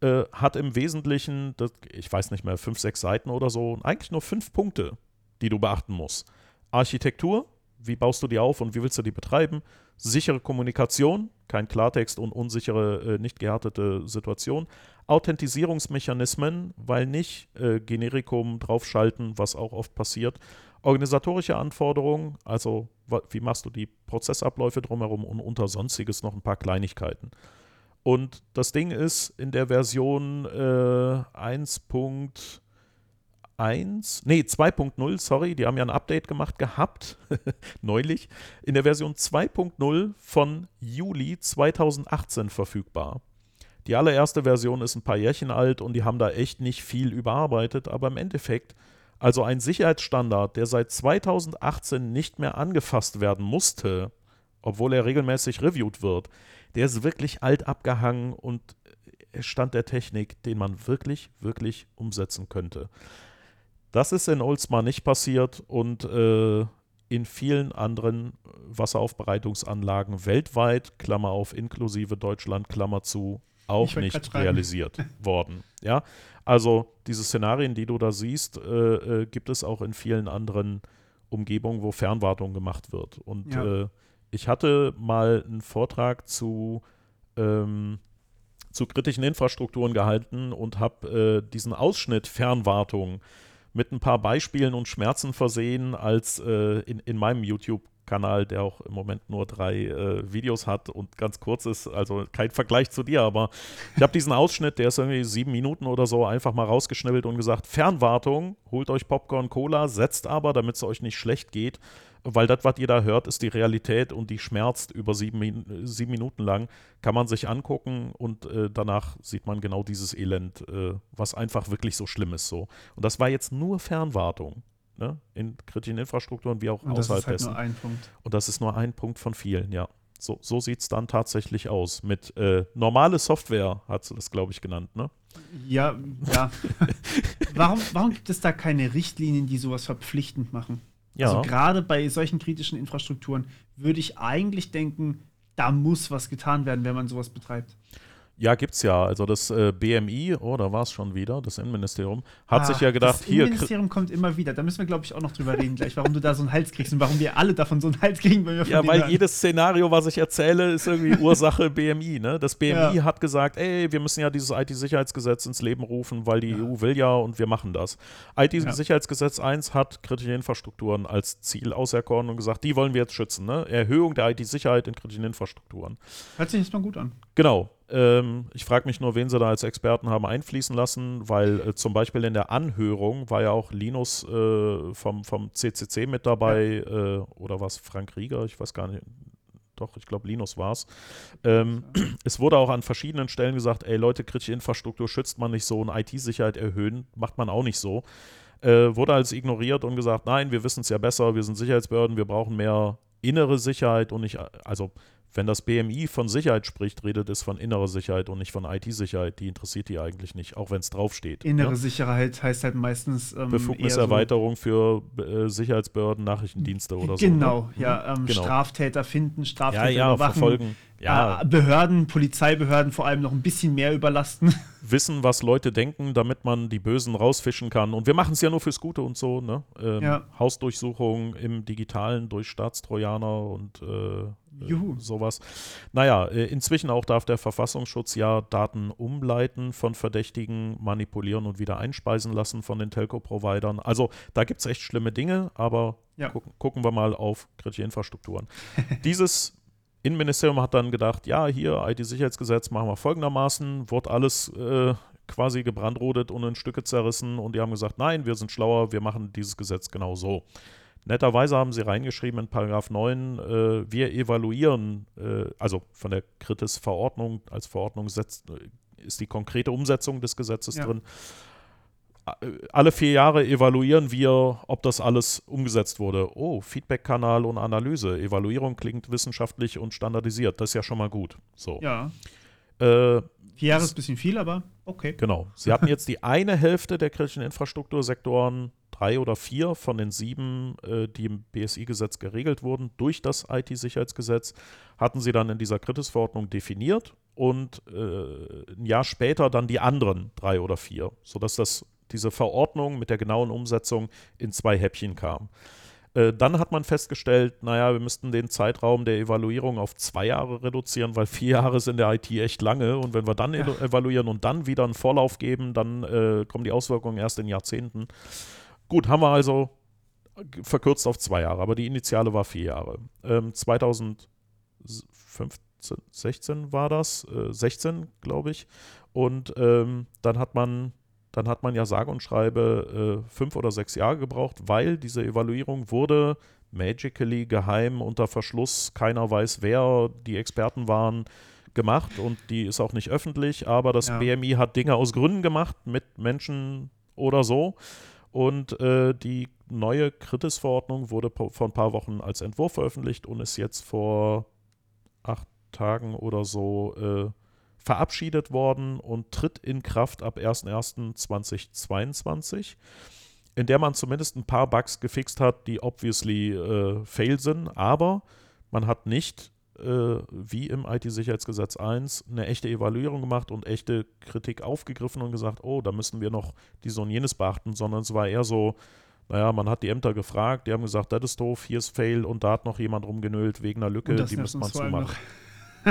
äh, hat im Wesentlichen, das, ich weiß nicht mehr, fünf, sechs Seiten oder so, eigentlich nur fünf Punkte, die du beachten musst. Architektur, wie baust du die auf und wie willst du die betreiben? Sichere Kommunikation, kein Klartext und unsichere, äh, nicht gehärtete Situation. Authentisierungsmechanismen, weil nicht äh, Generikum draufschalten, was auch oft passiert. Organisatorische Anforderungen, also wie machst du die Prozessabläufe drumherum und unter Sonstiges noch ein paar Kleinigkeiten. Und das Ding ist in der Version äh, 1. 1, nee, 2.0, sorry, die haben ja ein Update gemacht gehabt, neulich, in der Version 2.0 von Juli 2018 verfügbar. Die allererste Version ist ein paar Jährchen alt und die haben da echt nicht viel überarbeitet, aber im Endeffekt, also ein Sicherheitsstandard, der seit 2018 nicht mehr angefasst werden musste, obwohl er regelmäßig reviewed wird, der ist wirklich alt abgehangen und Stand der Technik, den man wirklich, wirklich umsetzen könnte. Das ist in Oldsmar nicht passiert und äh, in vielen anderen Wasseraufbereitungsanlagen weltweit, Klammer auf, inklusive Deutschland, Klammer zu, auch nicht realisiert worden. Ja, also diese Szenarien, die du da siehst, äh, äh, gibt es auch in vielen anderen Umgebungen, wo Fernwartung gemacht wird. Und ja. äh, ich hatte mal einen Vortrag zu, ähm, zu kritischen Infrastrukturen gehalten und habe äh, diesen Ausschnitt Fernwartung mit ein paar Beispielen und Schmerzen versehen als äh, in, in meinem YouTube-Kanal, der auch im Moment nur drei äh, Videos hat und ganz kurz ist, also kein Vergleich zu dir, aber ich habe diesen Ausschnitt, der ist irgendwie sieben Minuten oder so, einfach mal rausgeschnibbelt und gesagt, Fernwartung, holt euch Popcorn, Cola, setzt aber, damit es euch nicht schlecht geht, weil das, was ihr da hört, ist die Realität und die schmerzt über sieben, sieben Minuten lang. Kann man sich angucken und äh, danach sieht man genau dieses Elend, äh, was einfach wirklich so schlimm ist. So. Und das war jetzt nur Fernwartung. Ne? In kritischen Infrastrukturen wie auch und außerhalb das ist halt Nur ein Punkt. Und das ist nur ein Punkt von vielen, ja. So, so sieht es dann tatsächlich aus. Mit äh, normale Software hat sie das, glaube ich, genannt, ne? Ja, ja. warum, warum gibt es da keine Richtlinien, die sowas verpflichtend machen? Ja. Also gerade bei solchen kritischen Infrastrukturen würde ich eigentlich denken, da muss was getan werden, wenn man sowas betreibt. Ja, gibt's ja. Also das äh, BMI, oh, da war es schon wieder, das Innenministerium, hat ah, sich ja gedacht, das hier. Das Innenministerium kommt immer wieder. Da müssen wir, glaube ich, auch noch drüber reden gleich, warum du da so einen Hals kriegst und warum wir alle davon so einen Hals kriegen, wenn wir Ja, weil hören. jedes Szenario, was ich erzähle, ist irgendwie Ursache BMI. Ne? Das BMI ja. hat gesagt, ey, wir müssen ja dieses IT-Sicherheitsgesetz ins Leben rufen, weil die ja. EU will ja und wir machen das. IT-Sicherheitsgesetz 1 hat kritische Infrastrukturen als Ziel auserkoren und gesagt, die wollen wir jetzt schützen. Ne? Erhöhung der IT-Sicherheit in kritischen Infrastrukturen. Hört sich erstmal gut an. Genau. Ähm, ich frage mich nur, wen sie da als Experten haben einfließen lassen, weil äh, zum Beispiel in der Anhörung war ja auch Linus äh, vom, vom CCC mit dabei ja. äh, oder was Frank Rieger, ich weiß gar nicht. Doch, ich glaube, Linus war es. Ähm, es wurde auch an verschiedenen Stellen gesagt: ey Leute, kritische Infrastruktur schützt man nicht so und IT-Sicherheit erhöhen, macht man auch nicht so. Äh, wurde als ignoriert und gesagt: Nein, wir wissen es ja besser, wir sind Sicherheitsbehörden, wir brauchen mehr innere Sicherheit und nicht, also wenn das BMI von Sicherheit spricht, redet es von innerer Sicherheit und nicht von IT-Sicherheit. Die interessiert die eigentlich nicht, auch wenn es draufsteht. Innere ja? Sicherheit heißt halt meistens ähm, Befugniserweiterung so für äh, Sicherheitsbehörden, Nachrichtendienste oder genau, so. Genau, ne? ja, ähm, genau. Straftäter finden, Straftäter ja, ja, überwachen. Verfolgen ja. Äh, Behörden, Polizeibehörden vor allem noch ein bisschen mehr überlasten. Wissen, was Leute denken, damit man die Bösen rausfischen kann. Und wir machen es ja nur fürs Gute und so, ne? Ähm, ja. Hausdurchsuchung im Digitalen durch Staatstrojaner und äh, Juhu. sowas. Naja, äh, inzwischen auch darf der Verfassungsschutz ja Daten umleiten von Verdächtigen, manipulieren und wieder einspeisen lassen von den Telco-Providern. Also da gibt es echt schlimme Dinge, aber ja. gucken, gucken wir mal auf kritische Infrastrukturen. Dieses Innenministerium hat dann gedacht, ja, hier IT-Sicherheitsgesetz machen wir folgendermaßen, wurde alles äh, quasi gebrandrodet und in Stücke zerrissen und die haben gesagt, nein, wir sind schlauer, wir machen dieses Gesetz genau so. Netterweise haben sie reingeschrieben in Paragraph 9, äh, wir evaluieren, äh, also von der Kritis-Verordnung, als Verordnung setzt, äh, ist die konkrete Umsetzung des Gesetzes ja. drin. Alle vier Jahre evaluieren wir, ob das alles umgesetzt wurde. Oh, Feedback-Kanal und Analyse. Evaluierung klingt wissenschaftlich und standardisiert. Das ist ja schon mal gut. So. Ja. Äh, vier Jahre ist ein bisschen viel, aber okay. Genau. Sie hatten jetzt die eine Hälfte der kritischen Infrastruktursektoren drei oder vier von den sieben, äh, die im BSI-Gesetz geregelt wurden, durch das IT-Sicherheitsgesetz, hatten sie dann in dieser Kritis-Verordnung definiert und äh, ein Jahr später dann die anderen drei oder vier, sodass das, diese Verordnung mit der genauen Umsetzung in zwei Häppchen kam. Äh, dann hat man festgestellt, naja, wir müssten den Zeitraum der Evaluierung auf zwei Jahre reduzieren, weil vier Jahre sind in der IT echt lange. Und wenn wir dann ja. evaluieren und dann wieder einen Vorlauf geben, dann äh, kommen die Auswirkungen erst in Jahrzehnten. Gut, haben wir also verkürzt auf zwei Jahre, aber die Initiale war vier Jahre. Ähm, 2015, 16 war das, äh, 16 glaube ich. Und ähm, dann hat man dann hat man ja sage und schreibe äh, fünf oder sechs Jahre gebraucht, weil diese Evaluierung wurde magically geheim unter Verschluss, keiner weiß, wer die Experten waren, gemacht und die ist auch nicht öffentlich, aber das ja. BMI hat Dinge aus Gründen gemacht mit Menschen oder so. Und äh, die neue Kritis-Verordnung wurde vor ein paar Wochen als Entwurf veröffentlicht und ist jetzt vor acht Tagen oder so äh, verabschiedet worden und tritt in Kraft ab 01.01.2022, in der man zumindest ein paar Bugs gefixt hat, die obviously äh, fail sind, aber man hat nicht äh, wie im IT-Sicherheitsgesetz 1 eine echte Evaluierung gemacht und echte Kritik aufgegriffen und gesagt, oh, da müssen wir noch dies und jenes beachten, sondern es war eher so, naja, man hat die Ämter gefragt, die haben gesagt, das ist doof, hier ist Fail und da hat noch jemand rumgenölt wegen einer Lücke, die muss man zumachen.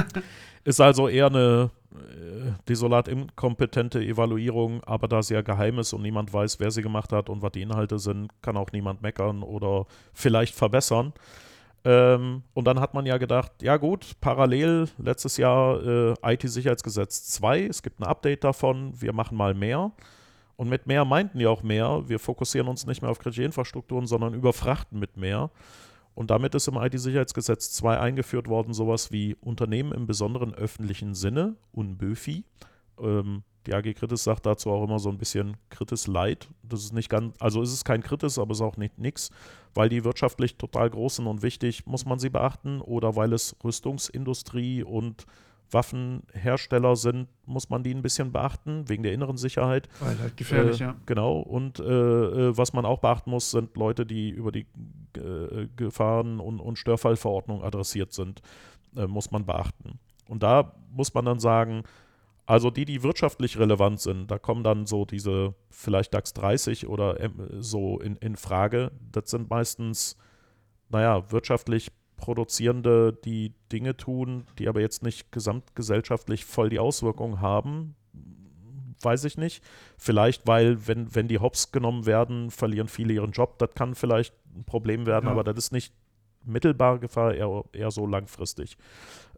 ist also eher eine äh, desolat inkompetente Evaluierung, aber da sie ja geheim ist und niemand weiß, wer sie gemacht hat und was die Inhalte sind, kann auch niemand meckern oder vielleicht verbessern. Ähm, und dann hat man ja gedacht, ja gut, parallel letztes Jahr äh, IT-Sicherheitsgesetz 2, es gibt ein Update davon, wir machen mal mehr. Und mit mehr meinten die auch mehr. Wir fokussieren uns nicht mehr auf kritische Infrastrukturen, sondern überfrachten mit mehr. Und damit ist im IT-Sicherheitsgesetz 2 eingeführt worden, sowas wie Unternehmen im besonderen öffentlichen Sinne, UNBÖFI. Ähm, die AG Kritis sagt dazu auch immer so ein bisschen Kritis Light. Das ist nicht ganz, also ist es kein Kritis, aber es ist auch nicht nix, weil die wirtschaftlich total groß sind und wichtig, muss man sie beachten, oder weil es Rüstungsindustrie und Waffenhersteller sind, muss man die ein bisschen beachten, wegen der inneren Sicherheit. Weil halt gefährlich, äh, ja. Genau. Und äh, äh, was man auch beachten muss, sind Leute, die über die äh, Gefahren- und, und Störfallverordnung adressiert sind, äh, muss man beachten. Und da muss man dann sagen, also die, die wirtschaftlich relevant sind, da kommen dann so diese vielleicht DAX 30 oder so in, in Frage. Das sind meistens, naja, wirtschaftlich Produzierende, die Dinge tun, die aber jetzt nicht gesamtgesellschaftlich voll die Auswirkungen haben. Weiß ich nicht. Vielleicht, weil, wenn, wenn die Hops genommen werden, verlieren viele ihren Job. Das kann vielleicht ein Problem werden, ja. aber das ist nicht mittelbare Gefahr, eher, eher so langfristig.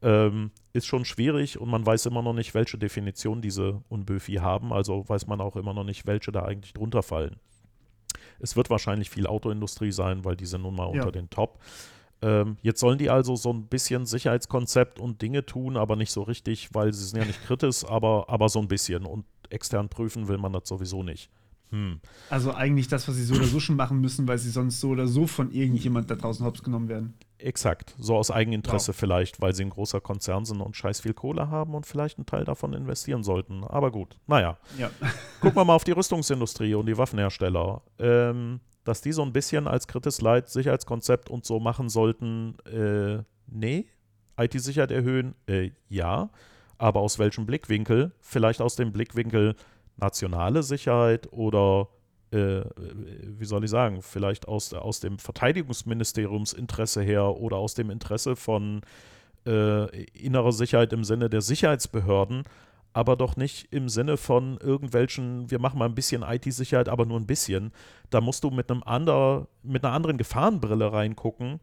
Ähm, ist schon schwierig und man weiß immer noch nicht, welche Definition diese Unböfi haben, also weiß man auch immer noch nicht, welche da eigentlich drunter fallen. Es wird wahrscheinlich viel Autoindustrie sein, weil die sind nun mal ja. unter den Top. Ähm, jetzt sollen die also so ein bisschen Sicherheitskonzept und Dinge tun, aber nicht so richtig, weil sie sind ja nicht kritisch, aber, aber so ein bisschen. Und extern prüfen will man das sowieso nicht. Hm. Also eigentlich das, was sie so oder so schon machen müssen, weil sie sonst so oder so von irgendjemand da draußen hops genommen werden. Exakt. So aus Eigeninteresse wow. vielleicht, weil sie ein großer Konzern sind und scheiß viel Kohle haben und vielleicht einen Teil davon investieren sollten. Aber gut, naja. Ja. Gucken wir mal auf die Rüstungsindustrie und die Waffenhersteller. Ähm, dass die so ein bisschen als Kritis Light Sicherheitskonzept und so machen sollten, äh, nee. IT-Sicherheit erhöhen, äh, ja. Aber aus welchem Blickwinkel? Vielleicht aus dem Blickwinkel, nationale Sicherheit oder äh, wie soll ich sagen, vielleicht aus, aus dem Verteidigungsministeriumsinteresse her oder aus dem Interesse von äh, innerer Sicherheit im Sinne der Sicherheitsbehörden, aber doch nicht im Sinne von irgendwelchen, wir machen mal ein bisschen IT-Sicherheit, aber nur ein bisschen. Da musst du mit einem ander, mit einer anderen Gefahrenbrille reingucken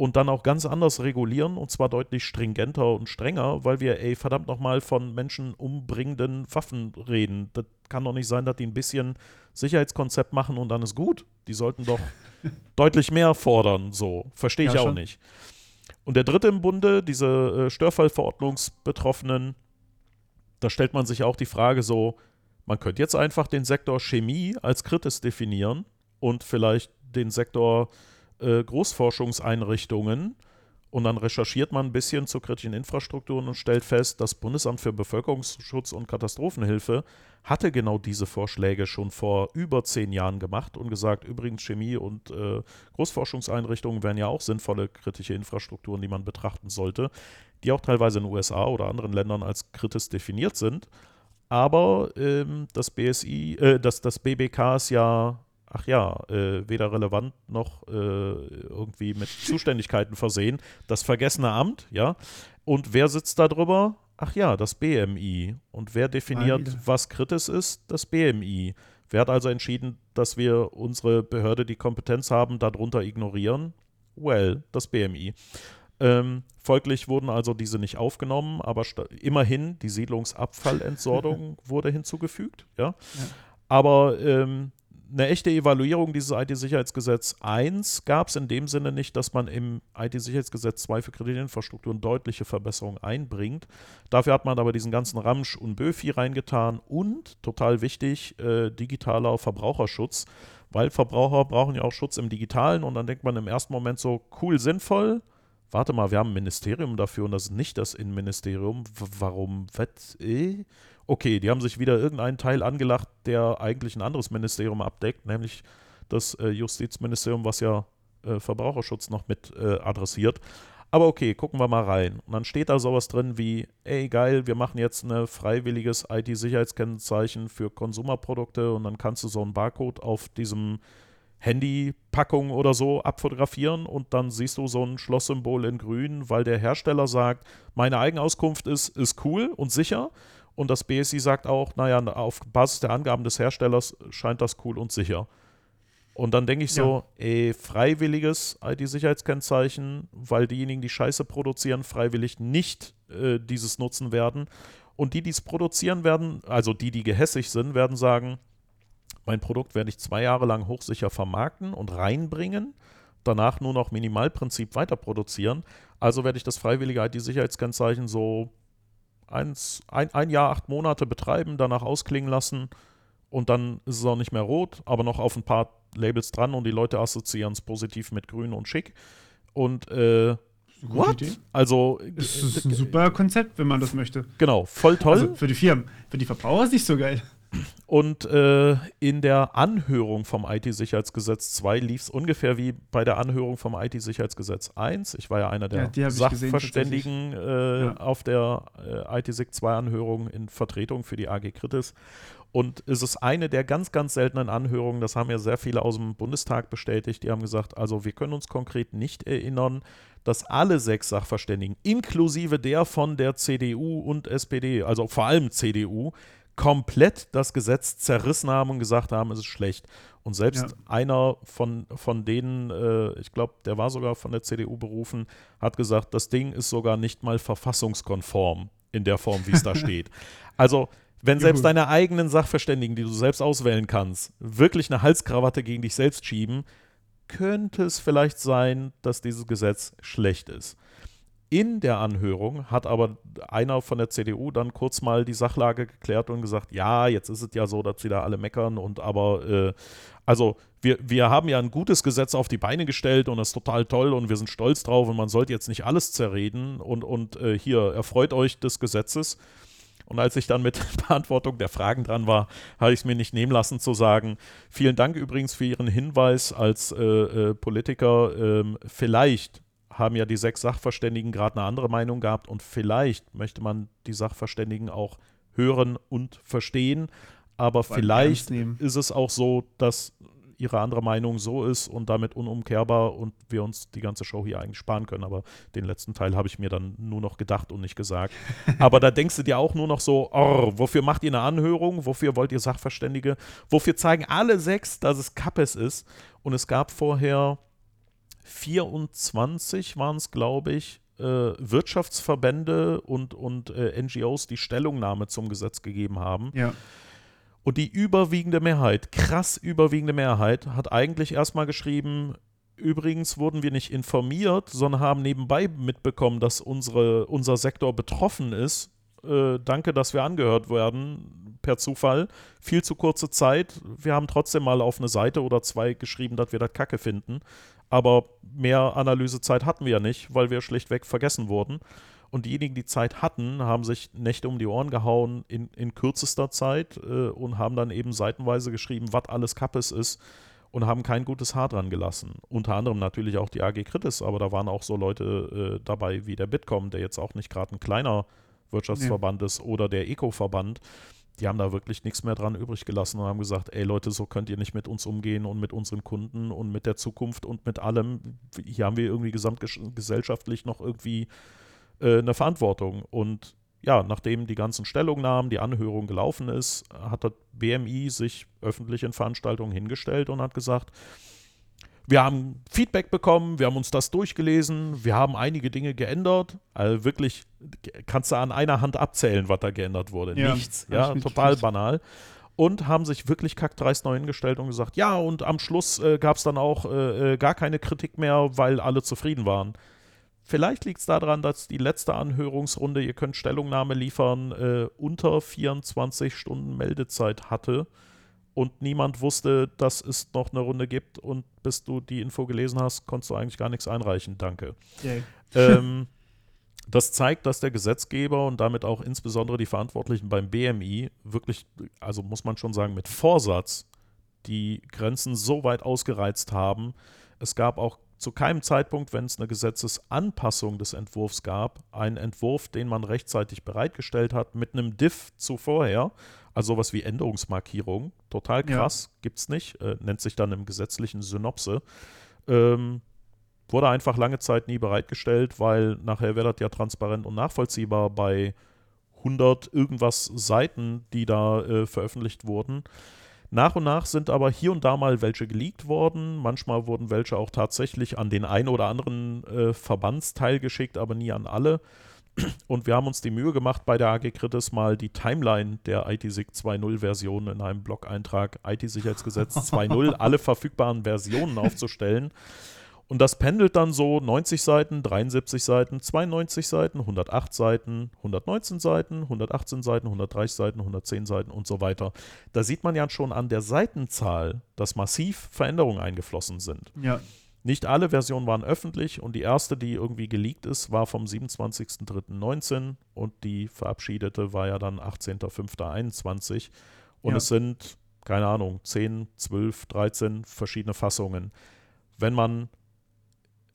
und dann auch ganz anders regulieren und zwar deutlich stringenter und strenger, weil wir, ey, verdammt nochmal von Menschen umbringenden Waffen reden. Das kann doch nicht sein, dass die ein bisschen Sicherheitskonzept machen und dann ist gut. Die sollten doch deutlich mehr fordern, so. Verstehe ich ja, auch schon. nicht. Und der dritte im Bunde, diese äh, Störfallverordnungsbetroffenen, da stellt man sich auch die Frage so, man könnte jetzt einfach den Sektor Chemie als kritisch definieren und vielleicht den Sektor äh, Großforschungseinrichtungen und dann recherchiert man ein bisschen zu kritischen Infrastrukturen und stellt fest, das Bundesamt für Bevölkerungsschutz und Katastrophenhilfe hatte genau diese Vorschläge schon vor über zehn Jahren gemacht und gesagt, übrigens Chemie und äh, Großforschungseinrichtungen wären ja auch sinnvolle kritische Infrastrukturen, die man betrachten sollte, die auch teilweise in den USA oder anderen Ländern als kritisch definiert sind. Aber ähm, das BSI, äh, das, das BBK ist ja ach ja, äh, weder relevant noch äh, irgendwie mit Zuständigkeiten versehen. Das vergessene Amt, ja. Und wer sitzt da drüber? Ach ja, das BMI. Und wer definiert, was kritisch ist? Das BMI. Wer hat also entschieden, dass wir unsere Behörde die Kompetenz haben, darunter ignorieren? Well, das BMI. Ähm, folglich wurden also diese nicht aufgenommen, aber immerhin die Siedlungsabfallentsorgung wurde hinzugefügt. Ja? ja. Aber ähm, eine echte Evaluierung dieses IT-Sicherheitsgesetz 1 gab es in dem Sinne nicht, dass man im IT-Sicherheitsgesetz 2 für Kreditinfrastrukturen deutliche Verbesserungen einbringt. Dafür hat man aber diesen ganzen Ramsch und Böfi reingetan und, total wichtig, äh, digitaler Verbraucherschutz, weil Verbraucher brauchen ja auch Schutz im Digitalen und dann denkt man im ersten Moment so, cool, sinnvoll. Warte mal, wir haben ein Ministerium dafür und das ist nicht das Innenministerium. W warum? Was? Okay, die haben sich wieder irgendeinen Teil angelacht, der eigentlich ein anderes Ministerium abdeckt, nämlich das äh, Justizministerium, was ja äh, Verbraucherschutz noch mit äh, adressiert. Aber okay, gucken wir mal rein. Und dann steht da sowas drin wie, ey geil, wir machen jetzt ein freiwilliges IT-Sicherheitskennzeichen für Konsumerprodukte und dann kannst du so einen Barcode auf diesem Handypackung oder so abfotografieren und dann siehst du so ein Schlosssymbol in grün, weil der Hersteller sagt, meine Eigenauskunft ist, ist cool und sicher und das BSI sagt auch, naja, auf Basis der Angaben des Herstellers scheint das cool und sicher. Und dann denke ich so, ja. ey, freiwilliges IT-Sicherheitskennzeichen, weil diejenigen, die Scheiße produzieren, freiwillig nicht äh, dieses nutzen werden. Und die, die es produzieren werden, also die, die gehässig sind, werden sagen, mein Produkt werde ich zwei Jahre lang hochsicher vermarkten und reinbringen, danach nur noch Minimalprinzip weiter produzieren. Also werde ich das freiwillige IT-Sicherheitskennzeichen so eins, ein, ein Jahr, acht Monate betreiben, danach ausklingen lassen und dann ist es auch nicht mehr rot, aber noch auf ein paar Labels dran und die Leute assoziieren es positiv mit grün und schick. Und äh, What? Idee. Also das ist ein super Konzept, wenn man das möchte. Genau, voll toll. Also für die Firmen, für die Verbraucher ist es nicht so geil. Und äh, in der Anhörung vom IT-Sicherheitsgesetz 2 lief es ungefähr wie bei der Anhörung vom IT-Sicherheitsgesetz 1. Ich war ja einer der ja, Sachverständigen gesehen, äh, ja. auf der äh, IT-SIG 2-Anhörung in Vertretung für die AG Kritis. Und es ist eine der ganz, ganz seltenen Anhörungen, das haben ja sehr viele aus dem Bundestag bestätigt, die haben gesagt, also wir können uns konkret nicht erinnern, dass alle sechs Sachverständigen, inklusive der von der CDU und SPD, also vor allem CDU, komplett das Gesetz zerrissen haben und gesagt haben, es ist schlecht. Und selbst ja. einer von, von denen, äh, ich glaube, der war sogar von der CDU berufen, hat gesagt, das Ding ist sogar nicht mal verfassungskonform in der Form, wie es da steht. Also, wenn selbst deine eigenen Sachverständigen, die du selbst auswählen kannst, wirklich eine Halskrawatte gegen dich selbst schieben, könnte es vielleicht sein, dass dieses Gesetz schlecht ist. In der Anhörung hat aber einer von der CDU dann kurz mal die Sachlage geklärt und gesagt, ja, jetzt ist es ja so, dass sie da alle meckern und aber, äh, also wir, wir haben ja ein gutes Gesetz auf die Beine gestellt und das ist total toll und wir sind stolz drauf und man sollte jetzt nicht alles zerreden und, und äh, hier, erfreut euch des Gesetzes. Und als ich dann mit Beantwortung der Fragen dran war, habe ich es mir nicht nehmen lassen zu sagen, vielen Dank übrigens für Ihren Hinweis als äh, äh Politiker. Ähm, vielleicht haben ja die sechs Sachverständigen gerade eine andere Meinung gehabt und vielleicht möchte man die Sachverständigen auch hören und verstehen. Aber Vor vielleicht ist es auch so, dass ihre andere Meinung so ist und damit unumkehrbar und wir uns die ganze Show hier eigentlich sparen können. Aber den letzten Teil habe ich mir dann nur noch gedacht und nicht gesagt. Aber da denkst du dir auch nur noch so, oh, wofür macht ihr eine Anhörung? Wofür wollt ihr Sachverständige? Wofür zeigen alle sechs, dass es Kappes ist? Und es gab vorher 24 waren es, glaube ich, äh, Wirtschaftsverbände und, und äh, NGOs, die Stellungnahme zum Gesetz gegeben haben. Ja. Und die überwiegende Mehrheit, krass überwiegende Mehrheit, hat eigentlich erstmal geschrieben, übrigens wurden wir nicht informiert, sondern haben nebenbei mitbekommen, dass unsere, unser Sektor betroffen ist. Äh, danke, dass wir angehört werden, per Zufall. Viel zu kurze Zeit. Wir haben trotzdem mal auf eine Seite oder zwei geschrieben, dass wir das Kacke finden. Aber mehr Analysezeit hatten wir ja nicht, weil wir schlichtweg vergessen wurden. Und diejenigen, die Zeit hatten, haben sich Nächte um die Ohren gehauen in, in kürzester Zeit äh, und haben dann eben seitenweise geschrieben, was alles Kappes ist und haben kein gutes Haar dran gelassen. Unter anderem natürlich auch die AG Kritis, aber da waren auch so Leute äh, dabei wie der Bitkom, der jetzt auch nicht gerade ein kleiner Wirtschaftsverband ja. ist, oder der Eco-Verband. Die haben da wirklich nichts mehr dran übrig gelassen und haben gesagt, ey Leute, so könnt ihr nicht mit uns umgehen und mit unseren Kunden und mit der Zukunft und mit allem. Hier haben wir irgendwie gesamtgesellschaftlich noch irgendwie äh, eine Verantwortung. Und ja, nachdem die ganzen Stellungnahmen, die Anhörung gelaufen ist, hat das BMI sich öffentlich in Veranstaltungen hingestellt und hat gesagt, wir haben Feedback bekommen, wir haben uns das durchgelesen, wir haben einige Dinge geändert. Also wirklich, kannst du an einer Hand abzählen, was da geändert wurde. Ja, Nichts, ja, total banal. Und haben sich wirklich kackdreist neu hingestellt und gesagt, ja, und am Schluss äh, gab es dann auch äh, äh, gar keine Kritik mehr, weil alle zufrieden waren. Vielleicht liegt es daran, dass die letzte Anhörungsrunde, ihr könnt Stellungnahme liefern, äh, unter 24 Stunden Meldezeit hatte und niemand wusste, dass es noch eine Runde gibt und bis du die Info gelesen hast, konntest du eigentlich gar nichts einreichen. Danke. Ähm, das zeigt, dass der Gesetzgeber und damit auch insbesondere die Verantwortlichen beim BMI wirklich, also muss man schon sagen, mit Vorsatz die Grenzen so weit ausgereizt haben. Es gab auch zu keinem Zeitpunkt, wenn es eine Gesetzesanpassung des Entwurfs gab, einen Entwurf, den man rechtzeitig bereitgestellt hat, mit einem Diff zuvorher, also sowas wie Änderungsmarkierung. Total krass, ja. gibt es nicht, äh, nennt sich dann im gesetzlichen Synopse. Ähm, wurde einfach lange Zeit nie bereitgestellt, weil nachher wäre das ja transparent und nachvollziehbar bei 100 irgendwas Seiten, die da äh, veröffentlicht wurden. Nach und nach sind aber hier und da mal welche geleakt worden. Manchmal wurden welche auch tatsächlich an den einen oder anderen äh, Verbandsteil geschickt, aber nie an alle. Und wir haben uns die Mühe gemacht, bei der AG Kritis mal die Timeline der ITSIG 2.0 Version in einem Blog-Eintrag IT-Sicherheitsgesetz 2.0 alle verfügbaren Versionen aufzustellen. Und das pendelt dann so 90 Seiten, 73 Seiten, 92 Seiten, 108 Seiten, 119 Seiten, 118 Seiten, 130 Seiten, 110 Seiten und so weiter. Da sieht man ja schon an der Seitenzahl, dass massiv Veränderungen eingeflossen sind. Ja. Nicht alle Versionen waren öffentlich und die erste, die irgendwie geleakt ist, war vom 27.03.19 und die verabschiedete war ja dann 18.05.21 und ja. es sind, keine Ahnung, 10, 12, 13 verschiedene Fassungen. Wenn man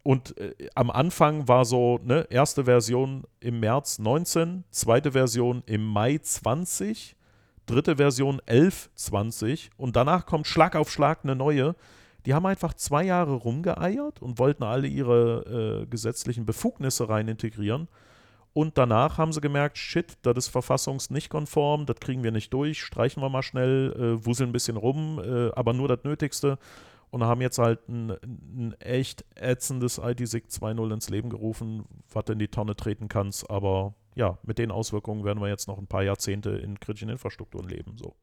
und äh, am Anfang war so, ne, erste Version im März 19, zweite Version im Mai 20, dritte Version 11, 20 und danach kommt Schlag auf Schlag eine neue. Die haben einfach zwei Jahre rumgeeiert und wollten alle ihre äh, gesetzlichen Befugnisse rein integrieren. Und danach haben sie gemerkt, shit, das ist verfassungs konform, das kriegen wir nicht durch, streichen wir mal schnell, äh, wuseln ein bisschen rum, äh, aber nur das Nötigste und haben jetzt halt ein, ein echt ätzendes ITSIG 2.0 ins Leben gerufen, was in die Tonne treten kannst. Aber ja, mit den Auswirkungen werden wir jetzt noch ein paar Jahrzehnte in kritischen Infrastrukturen leben. So.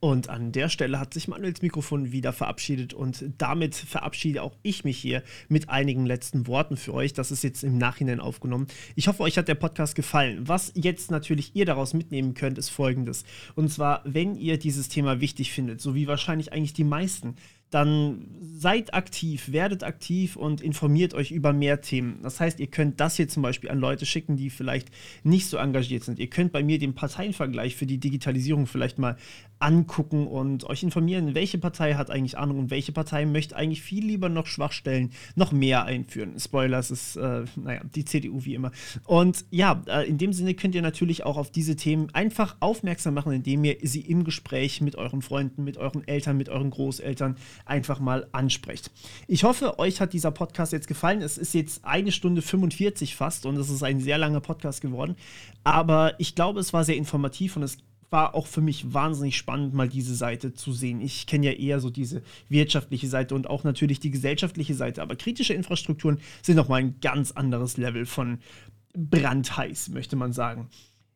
Und an der Stelle hat sich Manuels Mikrofon wieder verabschiedet und damit verabschiede auch ich mich hier mit einigen letzten Worten für euch. Das ist jetzt im Nachhinein aufgenommen. Ich hoffe, euch hat der Podcast gefallen. Was jetzt natürlich ihr daraus mitnehmen könnt, ist folgendes. Und zwar, wenn ihr dieses Thema wichtig findet, so wie wahrscheinlich eigentlich die meisten, dann seid aktiv, werdet aktiv und informiert euch über mehr Themen. Das heißt, ihr könnt das hier zum Beispiel an Leute schicken, die vielleicht nicht so engagiert sind. Ihr könnt bei mir den Parteienvergleich für die Digitalisierung vielleicht mal angucken und euch informieren, welche Partei hat eigentlich Ahnung und welche Partei möchte eigentlich viel lieber noch Schwachstellen, noch mehr einführen. Spoilers ist, äh, naja, die CDU wie immer. Und ja, äh, in dem Sinne könnt ihr natürlich auch auf diese Themen einfach aufmerksam machen, indem ihr sie im Gespräch mit euren Freunden, mit euren Eltern, mit euren Großeltern einfach mal ansprecht. Ich hoffe, euch hat dieser Podcast jetzt gefallen. Es ist jetzt eine Stunde 45 fast und es ist ein sehr langer Podcast geworden. Aber ich glaube, es war sehr informativ und es war auch für mich wahnsinnig spannend, mal diese Seite zu sehen. Ich kenne ja eher so diese wirtschaftliche Seite und auch natürlich die gesellschaftliche Seite, aber kritische Infrastrukturen sind nochmal ein ganz anderes Level von brandheiß, möchte man sagen.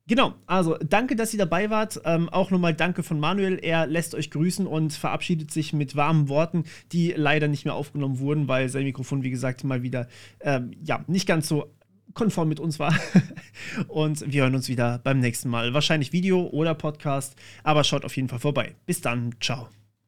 Genau, also danke, dass ihr dabei wart. Ähm, auch nochmal danke von Manuel. Er lässt euch grüßen und verabschiedet sich mit warmen Worten, die leider nicht mehr aufgenommen wurden, weil sein Mikrofon, wie gesagt, mal wieder ähm, ja, nicht ganz so konform mit uns war. und wir hören uns wieder beim nächsten Mal. Wahrscheinlich Video oder Podcast, aber schaut auf jeden Fall vorbei. Bis dann, ciao.